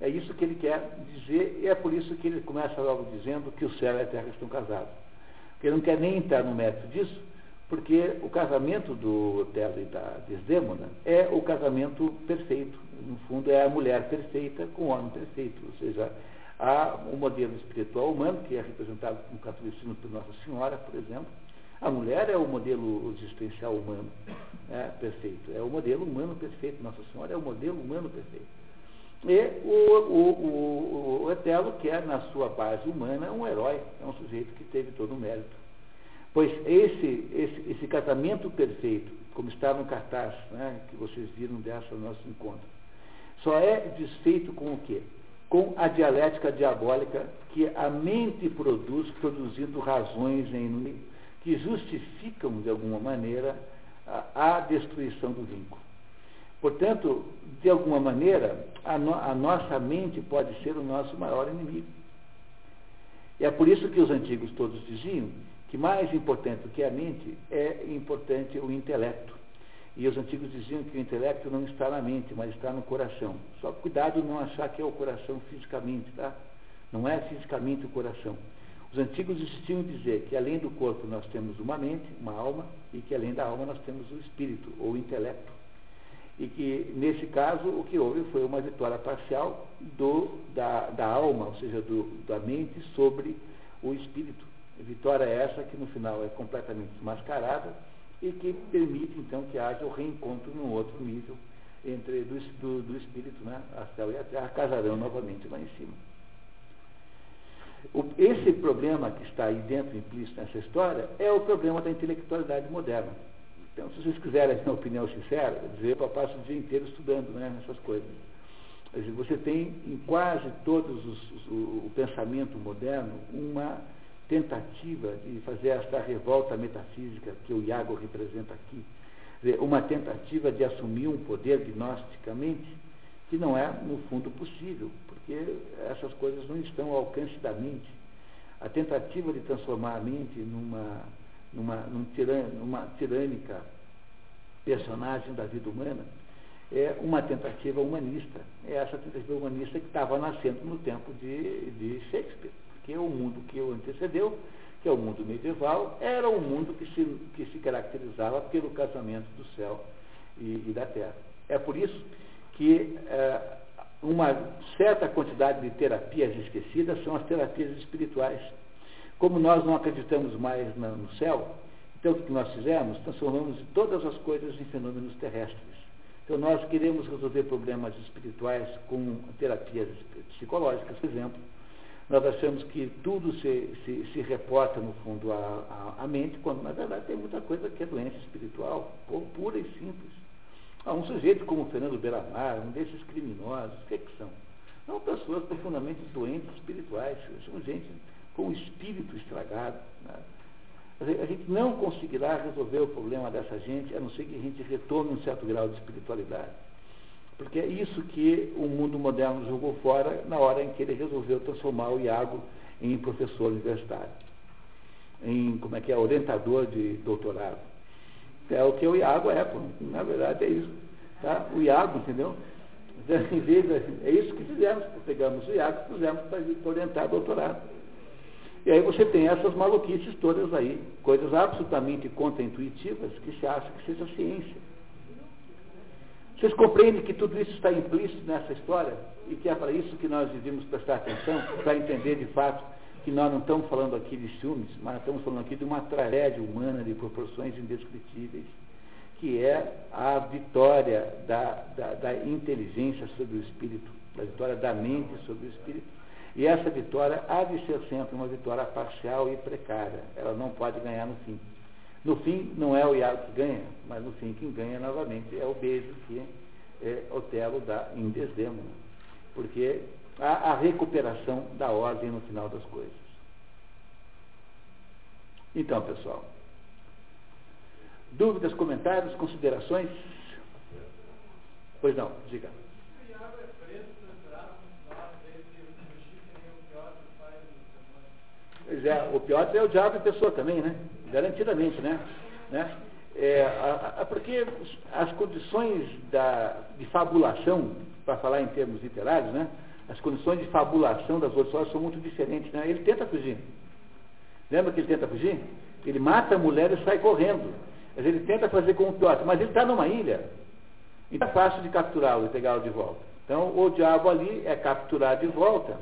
É isso que ele quer dizer, e é por isso que ele começa logo dizendo que o céu e a terra estão casados. Porque ele não quer nem entrar no mérito disso, porque o casamento do Otelo e da Desdémona é o casamento perfeito. No fundo, é a mulher perfeita com o homem perfeito. Ou seja, há um modelo espiritual humano, que é representado no catolicismo por Nossa Senhora, por exemplo, a mulher é o modelo existencial humano é, perfeito. É o modelo humano perfeito. Nossa Senhora é o modelo humano perfeito. E o, o, o, o Etelo quer, na sua base humana, um herói, é um sujeito que teve todo o mérito. Pois esse, esse, esse casamento perfeito, como está no cartaz né, que vocês viram dessa nosso encontro, só é desfeito com o quê? Com a dialética diabólica que a mente produz, produzindo razões em que justificam, de alguma maneira, a, a destruição do vínculo. Portanto, de alguma maneira, a, no, a nossa mente pode ser o nosso maior inimigo. E é por isso que os antigos todos diziam que mais importante do que a mente é importante o intelecto. E os antigos diziam que o intelecto não está na mente, mas está no coração. Só cuidado não achar que é o coração fisicamente, tá? Não é fisicamente o coração. Os antigos insistiam em dizer que além do corpo nós temos uma mente, uma alma, e que além da alma nós temos o espírito, ou o intelecto. E que, nesse caso, o que houve foi uma vitória parcial do, da, da alma, ou seja, do, da mente sobre o espírito. Vitória essa que no final é completamente desmascarada e que permite então que haja o reencontro num outro nível entre do, do, do espírito, né? a céu e a terra casarão novamente lá em cima. O, esse problema que está aí dentro, implícito nessa história, é o problema da intelectualidade moderna. Então, se vocês quiserem a minha opinião sincera, dizer, eu passo o dia inteiro estudando né, essas coisas. Você tem em quase todos os, os, o, pensamento moderno uma tentativa de fazer esta revolta metafísica que o Iago representa aqui, uma tentativa de assumir um poder gnosticamente que não é, no fundo, possível, porque essas coisas não estão ao alcance da mente. A tentativa de transformar a mente numa, numa, num tiran, numa tirânica personagem da vida humana é uma tentativa humanista. É essa tentativa humanista que estava nascendo no tempo de, de Shakespeare, porque o mundo que o antecedeu, que é o mundo medieval, era um mundo que se, que se caracterizava pelo casamento do céu e, e da terra. É por isso que é, uma certa quantidade de terapias esquecidas são as terapias espirituais. Como nós não acreditamos mais no céu, então o que nós fizemos? Transformamos todas as coisas em fenômenos terrestres. Então nós queremos resolver problemas espirituais com terapias psicológicas, por exemplo. Nós achamos que tudo se, se, se reporta, no fundo, à, mente, quando na verdade tem muita coisa que é doença espiritual, pura e simples. Ah, um sujeito como Fernando Belamar, um desses criminosos, o que, é que são? São pessoas profundamente doentes espirituais, são gente com o espírito estragado. Né? A gente não conseguirá resolver o problema dessa gente, a não ser que a gente retome um certo grau de espiritualidade. Porque é isso que o mundo moderno jogou fora na hora em que ele resolveu transformar o Iago em professor universitário, em, como é que é, orientador de doutorado. É o que o Iago é, pô. na verdade é isso. Tá? O Iago, entendeu? É isso que fizemos, pegamos o Iago e pusemos para orientar doutorado. E aí você tem essas maluquices todas aí, coisas absolutamente contra-intuitivas que se acha que seja ciência. Vocês compreendem que tudo isso está implícito nessa história? E que é para isso que nós devemos prestar atenção, para entender de fato que nós não estamos falando aqui de ciúmes, mas estamos falando aqui de uma tragédia humana de proporções indescritíveis, que é a vitória da, da, da inteligência sobre o espírito, a vitória da mente sobre o espírito e essa vitória há de ser sempre uma vitória parcial e precária. Ela não pode ganhar no fim. No fim, não é o Iago que ganha, mas no fim quem ganha novamente é o beijo que é, Otelo dá em Desdemona. Porque há a recuperação da ordem no final das coisas. Então, pessoal, dúvidas, comentários, considerações? Pois não, diga. Pois é, o pior é o diabo em pessoa também, né? Garantidamente, né? né? É, a, a, porque as condições da, de fabulação, para falar em termos literários, né? As condições de fabulação das outras são muito diferentes, né? Ele tenta fugir. Lembra que ele tenta fugir? Ele mata a mulher e sai correndo. Mas ele tenta fazer com o pior, mas ele está numa ilha. E é fácil de capturá-lo e pegá-lo de volta. Então, o diabo ali é capturar de volta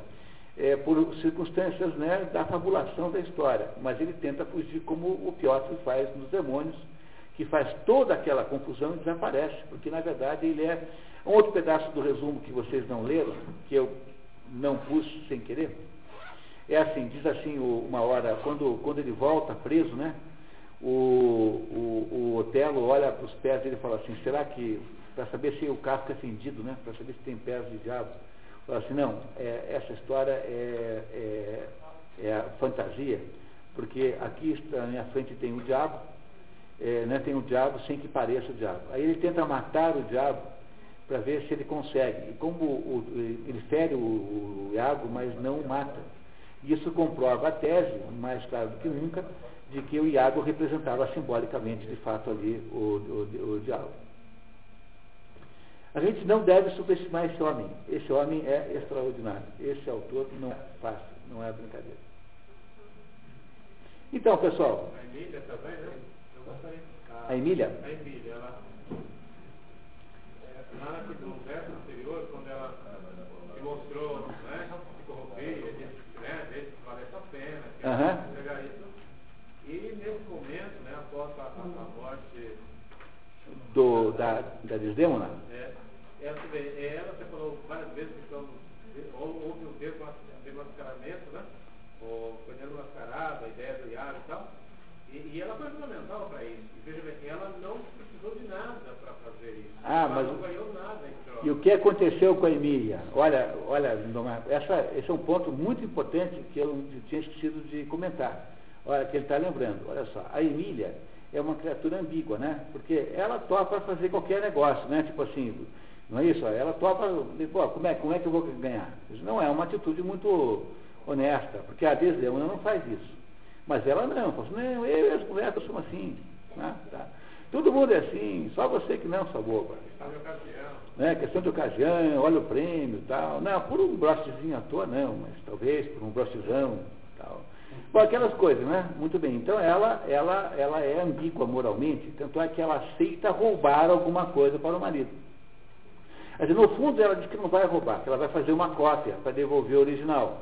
é, por circunstâncias né, da fabulação da história. Mas ele tenta fugir como o Piotr faz nos demônios, que faz toda aquela confusão e desaparece, porque na verdade ele é. Um outro pedaço do resumo que vocês não leram, que eu não pus sem querer, é assim, diz assim uma hora, quando, quando ele volta preso, né? O, o, o Otelo olha para os pés e fala assim, será que, para saber se o casco é fendido, né? Para saber se tem pés de diabo Fala assim, não, é, essa história é, é, é, fantasia, porque aqui na minha frente tem o diabo, é, né, tem o diabo sem que pareça o diabo. Aí ele tenta matar o diabo para ver se ele consegue. E como o, ele fere o, o Iago, mas não o mata. Isso comprova a tese, mais claro do que nunca, de que o Iago representava simbolicamente, de fato, ali o, o, o diabo. A gente não deve subestimar esse homem. Esse homem é extraordinário. Esse autor não é fácil, não é brincadeira. Então, pessoal. A Emília também, né? Eu gostaria. A, a Emília? A Emília, ela. É, lá no verso anterior, quando ela se mostrou, né? Se corrompia, disse, né? Disse que valesse a pena, que uhum. pegar isso. E nesse momento, né? Após a, a morte. Do, da, da Desdemona? É, ela, ela você falou várias vezes que são, houve um desmascaramento, né? O Coelho mascarado, a ideia do Iago e tal. E, e ela foi fundamental para isso. E veja bem, ela não precisou de nada para fazer isso. Ah, ela mas não ganhou nada em troca. E o que aconteceu com a Emília? Olha, olha, essa, esse é um ponto muito importante que eu tinha esquecido de comentar. Olha, que ele está lembrando. Olha só, a Emília é uma criatura ambígua, né? Porque ela topa fazer qualquer negócio, né? Tipo assim, não é isso? Ela topa, pô, como é, como é que eu vou ganhar? Isso não é uma atitude muito honesta, porque a Desdemona não faz isso. Mas ela não, fala assim, não, eu e as mulheres sou assim. Né? Tá. Todo mundo é assim, só você que não, sua boba. Questão de ocasião. Né? Questão de ocasião, olha o prêmio e tal. Não, por um brochezinho à toa não, mas talvez por um brochezão. Bom, aquelas coisas, né? Muito bem. Então ela, ela, ela é ambígua moralmente, tanto é que ela aceita roubar alguma coisa para o marido. Dizer, no fundo ela diz que não vai roubar, que ela vai fazer uma cópia para devolver o original.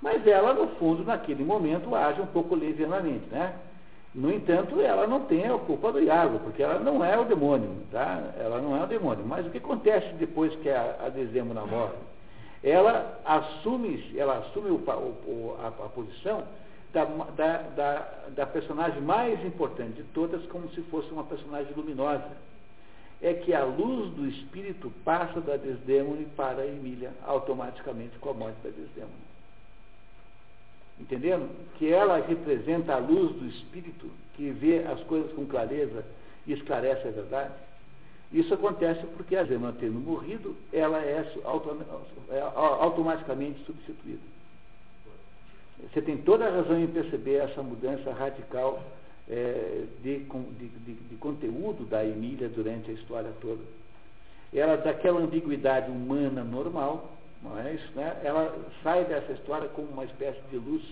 Mas ela, no fundo, naquele momento, age um pouco levianamente, né? No entanto, ela não tem a culpa do Iago, porque ela não é o demônio, tá? Ela não é o demônio. Mas o que acontece depois que a, a Desdemona morre? Ela assume, ela assume o, o, a, a, posição da, da, da, da personagem mais importante de todas, como se fosse uma personagem luminosa. É que a luz do espírito passa da Desdemone para a Emília, automaticamente com a morte da Desdemone. Entendendo? Que ela representa a luz do Espírito, que vê as coisas com clareza e esclarece a verdade. Isso acontece porque a Zema tendo morrido, ela é, é automaticamente substituída. Você tem toda a razão em perceber essa mudança radical é, de, de, de, de, conteúdo da Emília durante a história toda. Ela, daquela ambiguidade humana normal, mas né, ela sai dessa história como uma espécie de luz,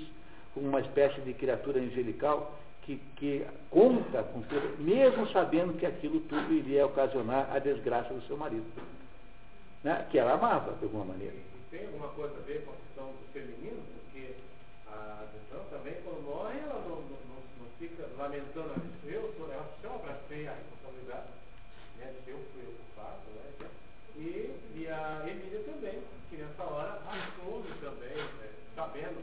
como uma espécie de criatura angelical que, que conta com tudo, mesmo sabendo que aquilo tudo iria ocasionar a desgraça do seu marido. Né, que ela amava, de alguma maneira. Tem alguma coisa a ver com a questão do feminino? Porque a Adesão também, quando morre, ela não, não, não, não fica lamentando a eu, ela só abracei a responsabilidade né, eu fui o culpado, né? E, e a Emília também que nessa hora assume também, né, sabendo,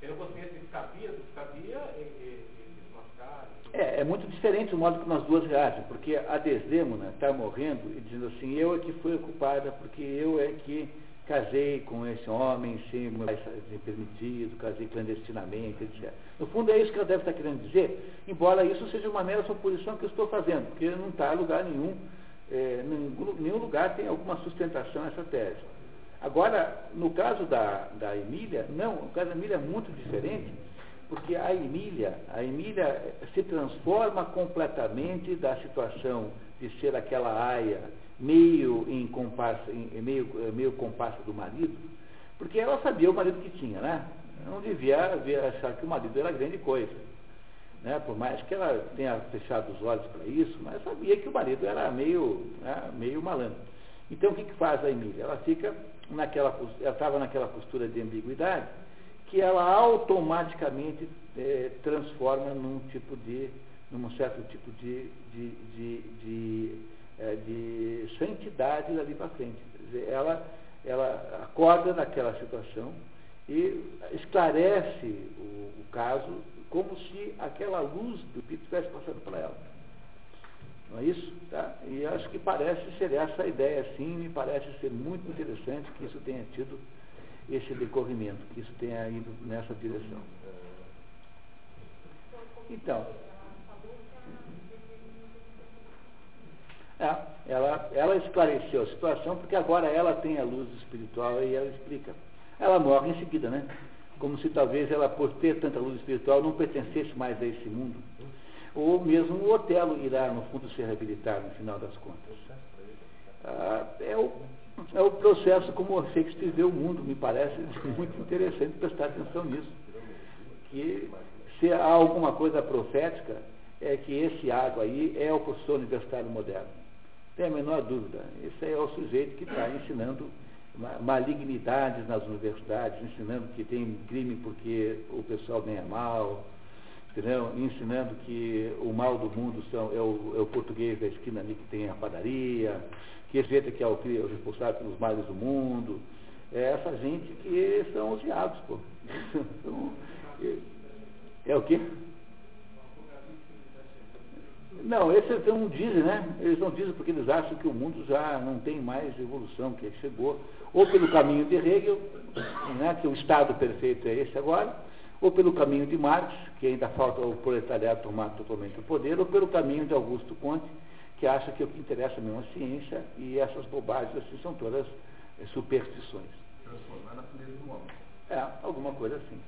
tendo consciência de que sabia, que sabia, e, e, e desmascar. É, é muito diferente o modo como as duas reagem, porque a Desdemona está morrendo e dizendo assim, eu é que fui culpada, porque eu é que casei com esse homem sem ser permitido, casei clandestinamente, etc. No fundo é isso que ela deve estar querendo dizer, embora isso seja uma mera suposição que eu estou fazendo, porque não está em lugar nenhum, é, nenhum, lugar tem alguma sustentação essa tese. Agora, no caso da, da Emília, não, o caso da Emília é muito diferente, porque a Emília, a Emília se transforma completamente da situação de ser aquela aia meio em comparsa, em, meio, meio comparsa do marido, porque ela sabia o marido que tinha, né? Não devia ver, achar que o marido era grande coisa. Né? Por mais que ela tenha fechado os olhos para isso, mas sabia que o marido era meio, né? meio malandro. Então o que, que faz a Emília? Ela fica naquela, ela estava naquela postura de ambiguidade que ela automaticamente é, transforma num tipo de, num certo tipo de, de, de, de, é, de santidade dali para frente. Dizer, ela, ela acorda naquela situação e esclarece o, o caso como se aquela luz do Espírito estivesse passando para ela. Não é isso? Tá? E acho que parece ser essa a ideia, sim, me parece ser muito interessante que isso tenha tido esse decorrimento, que isso tenha ido nessa direção. Então, é, ela, ela esclareceu a situação porque agora ela tem a luz espiritual e ela explica. Ela morre em seguida, né? Como se talvez ela, por ter tanta luz espiritual, não pertencesse mais a esse mundo ou mesmo o Otelo irá, no fundo, se reabilitar no final das contas. Ah, é, o, é o processo como Shakespeare vê o mundo, me parece [LAUGHS] muito interessante prestar atenção nisso. Que se há alguma coisa profética, é que esse ato aí é o professor universitário moderno. Tem a menor dúvida. Esse é o sujeito que está ensinando malignidades nas universidades, ensinando que tem crime porque o pessoal ganha mal, entendeu? ensinando que o mal do mundo são, é, o, é o português da esquina ali que tem a padaria, que esse jeito que é o, o responsável pelos males do mundo. É essa gente que são os diabos, pô. [LAUGHS] é, o quê? Não, esses não dizem, né? Eles não dizem porque eles acham que o mundo já não tem mais evolução, que chegou. Ou pelo caminho de Hegel, né, que o estado perfeito é esse agora, ou pelo caminho de Marx, que ainda falta o proletariado tomar totalmente o poder, ou pelo caminho de Augusto Conte, que acha que o que interessa mesmo é a ciência e essas bobagens assim são todas é, superstições. Transformar na natureza do homem. É, alguma coisa assim.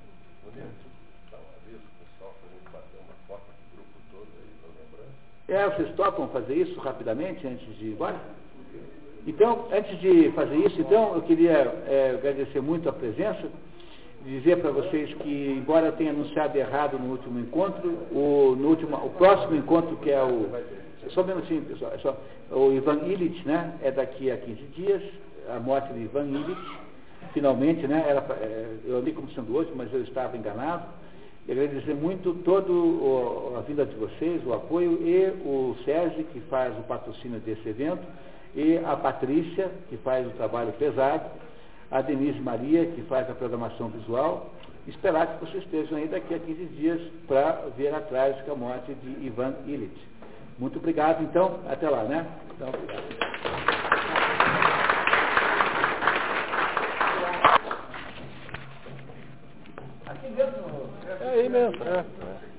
É, vocês topam fazer isso rapidamente antes de ir embora? Então, antes de fazer isso, então, eu queria é, agradecer muito a presença dizer para vocês que, embora eu tenha anunciado errado no último encontro, o, no último, o próximo encontro, que é o. Só um minutinho, pessoal. É só, o Ivan Illich, né? É daqui a 15 dias, a morte de Ivan Illich, finalmente, né? Era, é, eu andei como sendo hoje, mas eu estava enganado. Eu agradecer muito toda a vinda de vocês, o apoio, e o Sérgio, que faz o patrocínio desse evento, e a Patrícia, que faz o trabalho pesado, a Denise Maria, que faz a programação visual. Esperar que vocês estejam aí daqui a 15 dias para ver a trágica morte de Ivan Illich. Muito obrigado, então. Até lá, né? Então, obrigado. É aí mesmo. É.